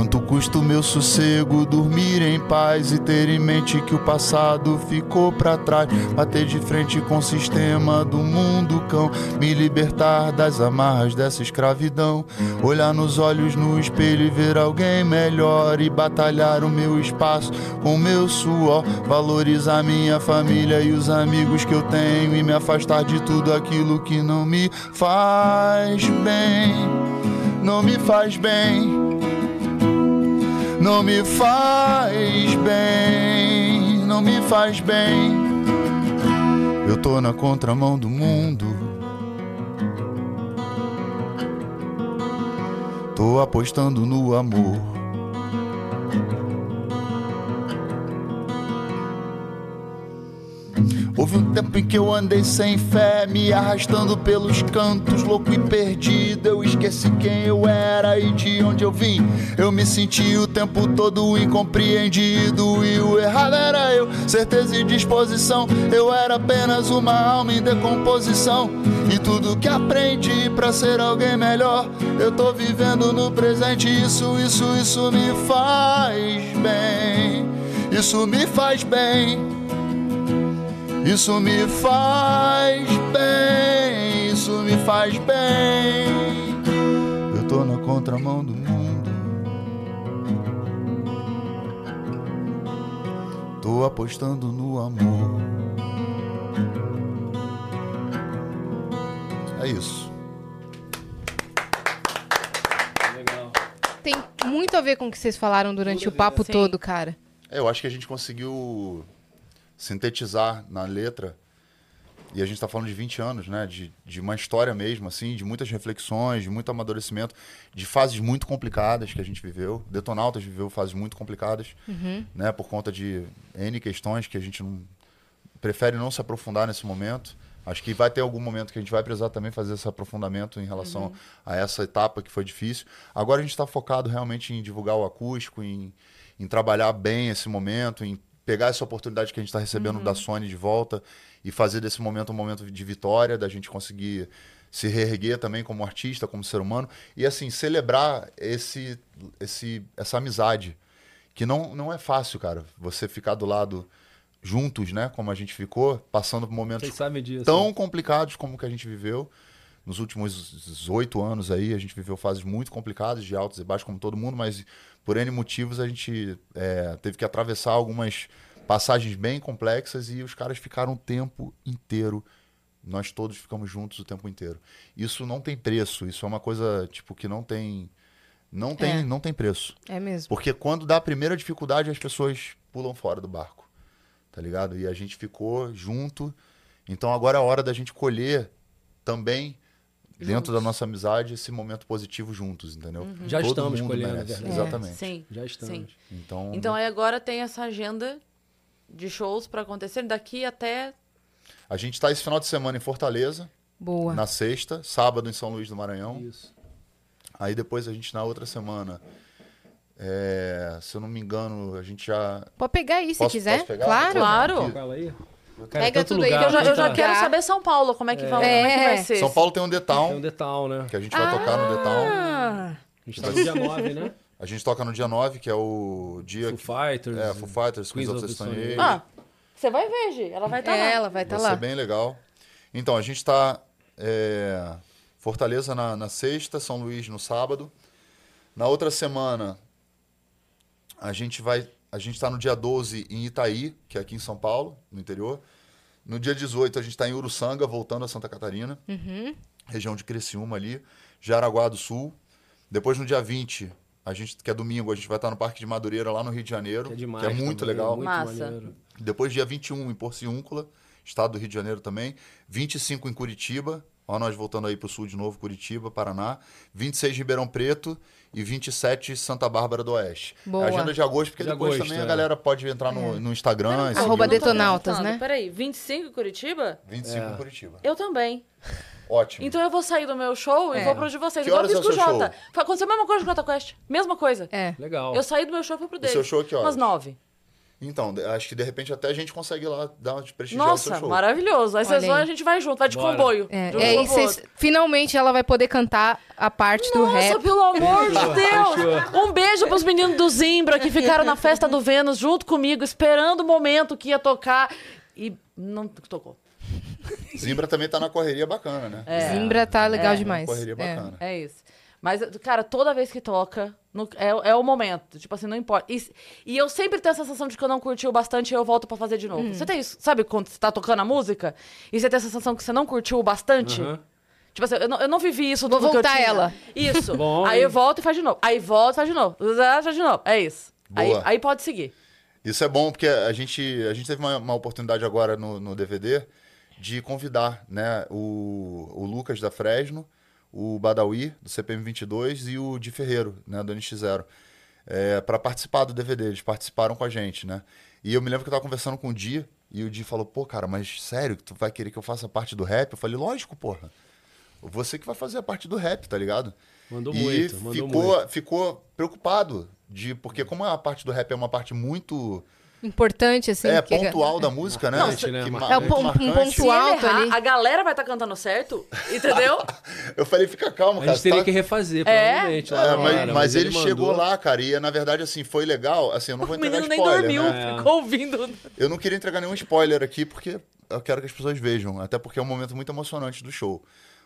Quanto custa o meu sossego, dormir em paz e ter em mente que o passado ficou pra trás. Bater de frente com o sistema do mundo cão, me libertar das amarras dessa escravidão. Olhar nos olhos no espelho e ver alguém melhor e batalhar o meu espaço com o meu suor. Valorizar minha família e os amigos que eu tenho e me afastar de tudo aquilo que não me faz bem. Não me faz bem não me faz bem, não me faz bem. Eu tô na contramão do mundo. Tô apostando no amor. Houve um tempo em que eu andei sem fé, me arrastando pelos cantos, louco e perdido. Eu esqueci quem eu era e de onde eu vim. Eu me senti o tempo todo incompreendido e o errado era eu. Certeza e disposição, eu era apenas uma alma em decomposição. E tudo que aprendi pra ser alguém melhor, eu tô vivendo no presente. Isso, isso, isso me faz bem. Isso me faz bem. Isso me faz bem, isso me faz bem. Eu tô na contramão do mundo. Tô apostando no amor. É isso. Legal. Tem muito a ver com o que vocês falaram durante o papo Sim. todo, cara. É, eu acho que a gente conseguiu sintetizar na letra, e a gente está falando de 20 anos, né? De, de uma história mesmo, assim, de muitas reflexões, de muito amadurecimento, de fases muito complicadas que a gente viveu. Detonautas viveu fases muito complicadas, né? Por conta de N questões que a gente não prefere não se aprofundar nesse momento. Acho que vai ter algum momento que a gente vai precisar também fazer esse aprofundamento em relação a essa etapa que foi difícil. Agora a gente está focado realmente em divulgar o acústico, em, em trabalhar bem esse momento, em pegar essa oportunidade que a gente está recebendo da Sony de volta e fazer desse momento um momento de vitória, da gente conseguir se reerguer também como artista, como ser humano e assim celebrar esse, esse essa amizade que não, não é fácil, cara. Você ficar do lado juntos, né, como a gente ficou, passando por momentos disso. tão complicados como que a gente viveu nos últimos oito anos aí. A gente viveu fases muito complicadas, de altos e baixos, como todo mundo, mas por N motivos a gente é, teve que atravessar algumas passagens bem complexas e os caras ficaram o tempo inteiro. Nós todos ficamos juntos o tempo inteiro. Isso não tem preço. Isso é uma coisa tipo que não tem, não tem, É. não tem preço. É mesmo. Porque quando dá a primeira dificuldade, as pessoas pulam fora do barco. Tá ligado? E a gente ficou junto. Então agora é a hora da gente colher também dentro da nossa amizade, esse momento positivo juntos, entendeu? Já Todo estamos mundo colhendo, merece, é. Exatamente. Sim. Já estamos. Sim. Então, Então aí agora tem essa agenda de shows pra acontecer daqui até. a gente está esse final de semana em Fortaleza, Boa. na sexta, sábado em São Luís do Maranhão. Isso. Aí depois a gente, na outra semana, é, se eu não me engano, a gente já. Pode pegar aí se Posso- quiser. posso pegar? Claro. Claro. Aí. Pega tudo aí, Eu já, eu já Tá. quero saber São Paulo, como é que, vai, como é que vai É. ser. São Paulo tem um The Tem um detal, né? que a gente vai tocar no. Ah, A gente tá no dia 9, né? A gente toca no dia 9, que é o dia. Foo que- Fighters. É, Foo Fighters, Queens of the Stone Age. Ah, você vai ver, Gi. Ela vai estar é, lá. ela vai estar Vai lá. ser bem legal. Então, a gente está Fortaleza na, na sexta, São Luís no sábado. Na outra semana, a gente vai. A gente está no dia 12 em Itaí, que é aqui em São Paulo, no interior. No dia 18, a gente está em Uruçanga, voltando a Santa Catarina, Uhum. região de Criciúma ali, Jaraguá do Sul. Depois, no dia 20, a gente, que é domingo, a gente vai estar no Parque de Madureira, lá no Rio de Janeiro, Que é demais. que é muito também, legal. Muito Massa. maneiro. Depois, dia 21, em Porciúncula, estado do Rio de Janeiro também. 25 em Curitiba. Ó, nós voltando aí para o sul de novo, Curitiba, Paraná. 26 Ribeirão Preto e 27 Santa Bárbara do Oeste. Boa. É a agenda de agosto, porque De depois agosto, também a é. galera pode entrar no, no Instagram. e seguir Arroba Detonautas, né? Peraí, 25 em Curitiba? 25 É. em Curitiba. Eu também. Ótimo. Então eu vou sair do meu show e É. vou pro de vocês. Que Igual eu fiz é com o Jota. Aconteceu a mesma coisa com o Jota Quest. Mesma coisa. É. Legal. Eu saí do meu show e fui pro dele. seu show que horas? Umas nove. Então, acho que de repente até a gente consegue lá dar uma de prestigiar o seu Nossa, show. maravilhoso. Aí vocês vão a gente vai junto, vai de Bora. comboio. É, de um é, e outro. finalmente ela vai poder cantar a parte do Nossa, rap. pelo amor de Deus! Um beijo pros meninos do Zimbra que ficaram na festa do Vênus junto comigo, esperando o momento que ia tocar. E não tocou. Zimbra também tá na correria bacana, né? É. Zimbra tá legal É, demais. Correria É. bacana. É isso. Mas, cara, toda vez que toca, no- é, é o momento. Tipo assim, não importa. E, e eu sempre tenho a sensação de que eu não curtiu bastante e eu volto pra fazer de novo. Você tem isso? Sabe quando você tá tocando a música e você tem a sensação que você não curtiu bastante? Aham. Tipo assim, eu não, eu não vivi isso Vou tudo que eu voltar tinha. ela. Isso. Bom, aí hein? eu volto e faz de novo. Aí volto e faz de novo. Faz de novo. É isso. Aí, aí pode seguir. Isso é bom porque a gente, a gente teve uma, uma oportunidade agora no, no DVD de convidar né, o, o Lucas da Fresno, o Badawi, do CPM 22, e o Di Ferreiro, né, do NX0, é, para participar do DVD. Eles participaram com a gente, né? E eu me lembro que eu tava conversando com o Di, e o Di falou, pô, cara, mas sério, tu vai querer que eu faça parte do rap? Eu falei, lógico, porra. Você que vai fazer a parte do rap, tá ligado? Mandou e muito, mandou ficou, muito. ficou preocupado de porque como a parte do rap é uma parte muito Importante, assim. é que- pontual da música, né? Né? Que É um um ponto ele alto errar, ali. a galera vai estar cantando certo, entendeu? Eu falei, fica calmo, A cara. gente teria tá- que refazer, É? provavelmente. lá É, na mas, hora, mas ele, mandou. chegou lá, cara, e na verdade, assim, foi legal. Assim, eu não vou o entregar menino nem spoiler, dormiu, né? É. ficou ouvindo. Eu não queria entregar nenhum spoiler aqui, porque eu quero que as pessoas vejam. Até porque é um momento muito emocionante do show.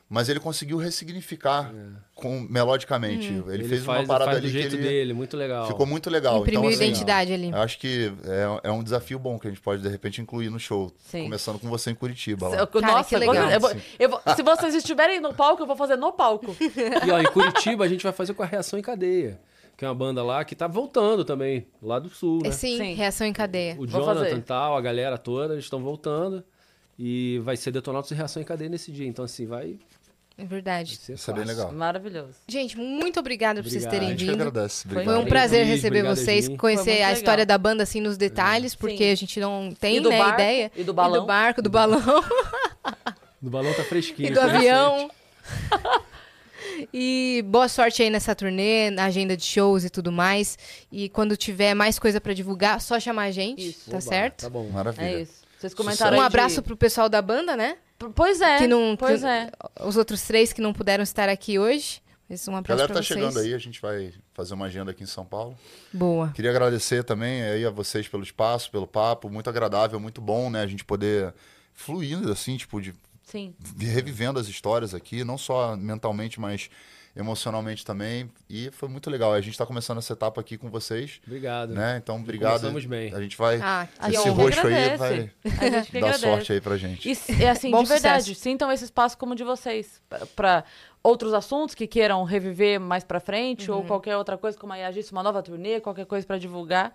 Mas ele conseguiu ressignificar com, melodicamente. Ele, Hum. Ele, fez faz, uma parada faz ali do jeito que ele dele, muito legal. ficou muito legal. Imprimiu então, assim, identidade ali. Eu acho que é, é um desafio bom que a gente pode, de repente, incluir no show. Sim. Começando com você em Curitiba. lá. Nossa, Cara, que legal. eu vou- eu vou- se vocês estiverem no palco, eu vou fazer no palco. E ó, em Curitiba a gente vai fazer com a Reação em Cadeia, que é uma banda lá que tá voltando também, lá do sul, né? É, sim, Sim. reação em cadeia. O Jonathan e tal, a galera toda, eles estão voltando. E vai ser Detonautas e Reação em Cadeia nesse dia. Então, assim, vai É verdade. Isso é bem legal. Maravilhoso. Gente, muito obrigada por vocês terem vindo. agradece. Foi Obrigado. Foi um prazer Luiz, receber obrigado, vocês, conhecer a legal. história da banda assim nos detalhes, porque Sim. a gente não tem E do né, barco, ideia. e do balão. E do barco, do balão Do balão tá fresquinho. e do tá avião. E boa sorte aí nessa turnê, na agenda de shows e tudo mais. E quando tiver mais coisa pra divulgar, só chamar a gente, Isso. tá Oba, certo? Tá bom. Maravilha. É isso. Vocês comentaram Um aí de- abraço pro pessoal da banda, né? Pois é. que não, pois que- é. Os outros três que não puderam estar aqui hoje. Mas um A abraço galera pra tá vocês. chegando aí, a gente vai fazer uma agenda aqui em São Paulo. Boa. Queria agradecer também aí a vocês pelo espaço, pelo papo, muito agradável, muito bom, né? A gente poder fluir assim, tipo, de Sim. revivendo as histórias aqui, não só mentalmente, mas emocionalmente também. E foi muito legal. A gente tá começando essa etapa aqui com vocês, Obrigado. né? Então, obrigado. começamos bem. A gente vai Ah, esse gente roxo aí vai gente dar agradece. sorte aí pra gente. E é assim, Bom de verdade, sucesso. sintam esse espaço como o de vocês. para outros assuntos que queiram reviver mais pra frente, Uhum. ou qualquer outra coisa, como a Yas disse, uma nova turnê, qualquer coisa pra divulgar.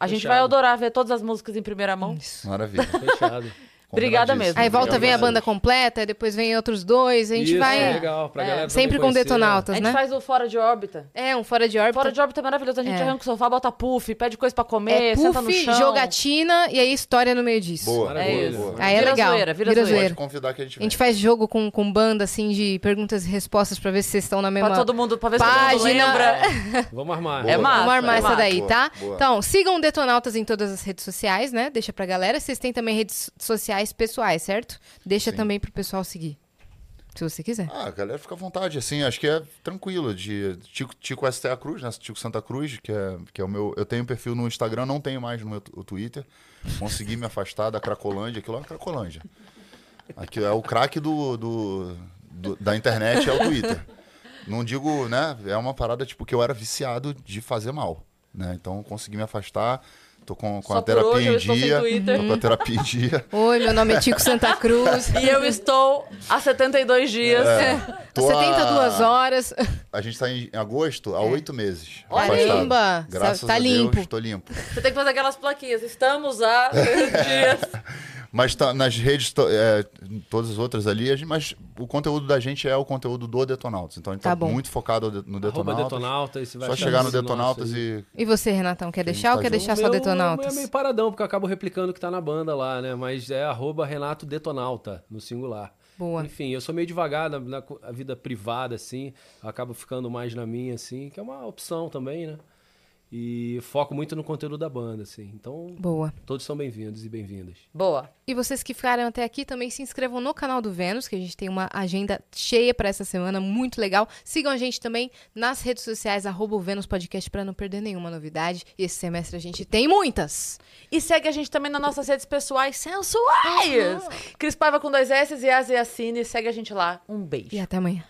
A gente Fechado. vai adorar ver todas as músicas em primeira mão. Isso. Maravilha. Fechado. Obrigada mesmo. Aí volta, Obrigado vem a banda completa, depois vem outros dois, a gente Isso, vai é legal, pra É. galera sempre com conhecer. detonautas, A gente né? faz o fora de órbita. É, um fora de órbita. Fora de órbita é maravilhoso. A gente É. arranca o sofá, bota puff, pede coisa pra é comer, senta no puff, chão. jogatina e aí história no meio disso. Boa, É isso. boa. Aí é Vira legal. zoeira, vira Vira zoeira. zoeira. Pode convidar que a gente A vem. gente faz jogo com, com banda, assim, de perguntas e respostas pra ver se vocês estão na mesma Pra todo mundo, pra ver se todo mundo página. lembra. Vamos armar. É massa. Vamos armar é essa daí, Boa, tá? boa. Então, sigam o Detonautas em todas as redes sociais, né? Deixa pra galera. Vocês têm também redes sociais pessoais, certo? Deixa Sim. também pro pessoal seguir. Se você quiser. Ah, a galera fica à vontade, assim, acho que é tranquilo. De Tico, Tico STA Cruz, né? Tico Santa Cruz, que é, que é o meu. Eu tenho um perfil no Instagram, não tenho mais no meu Twitter. Consegui me afastar da Cracolândia, aquilo é uma Cracolândia. Aqui é o craque do, do, do- da internet, é o Twitter. Não digo, né? É uma parada tipo que eu era viciado de fazer mal. Né? Então consegui me afastar. Tô com, com a hoje terapia eu em dia. Tô com a terapia em dia. Oi, meu nome é Tico Santa Cruz. E eu estou há 72 dias. É, tô a- 72 horas. A gente tá em agosto há oito meses. Olha afastado. Caramba, Graças tá a limpo. Deus, tô limpo. Você tem que fazer aquelas plaquinhas. Estamos há dias. Mas tá nas redes, é, todas as outras ali, a gente- mas o conteúdo da gente é o conteúdo do Detonautas. Então a gente Tá tá, muito focado no Detonautas. Detonautas. Só chegar no Detonautas e. E você, Renatão, quer deixar tá ou quer junto. deixar só meu Detonautas? É meio paradão, porque eu acabo replicando o que tá na banda lá, né? Mas é arroba Renato Detonauta, no singular. Boa. Enfim, eu sou meio devagar na, na vida privada, assim. Acabo ficando mais na minha, assim, que é uma opção também, né? E foco muito no conteúdo da banda, assim. Então, Boa. todos são bem-vindos e bem-vindas. Boa. E vocês que ficaram até aqui também se inscrevam no canal do Vênus, que a gente tem uma agenda cheia pra essa semana, muito legal. Sigam a gente também nas redes sociais, arroba o Vênus Podcast, pra não perder nenhuma novidade. E esse semestre a gente tem muitas. E segue a gente também nas nossas redes pessoais sensuais. Cris Paiva com dois S e Azeacine. Segue a gente lá. Um beijo. E até amanhã.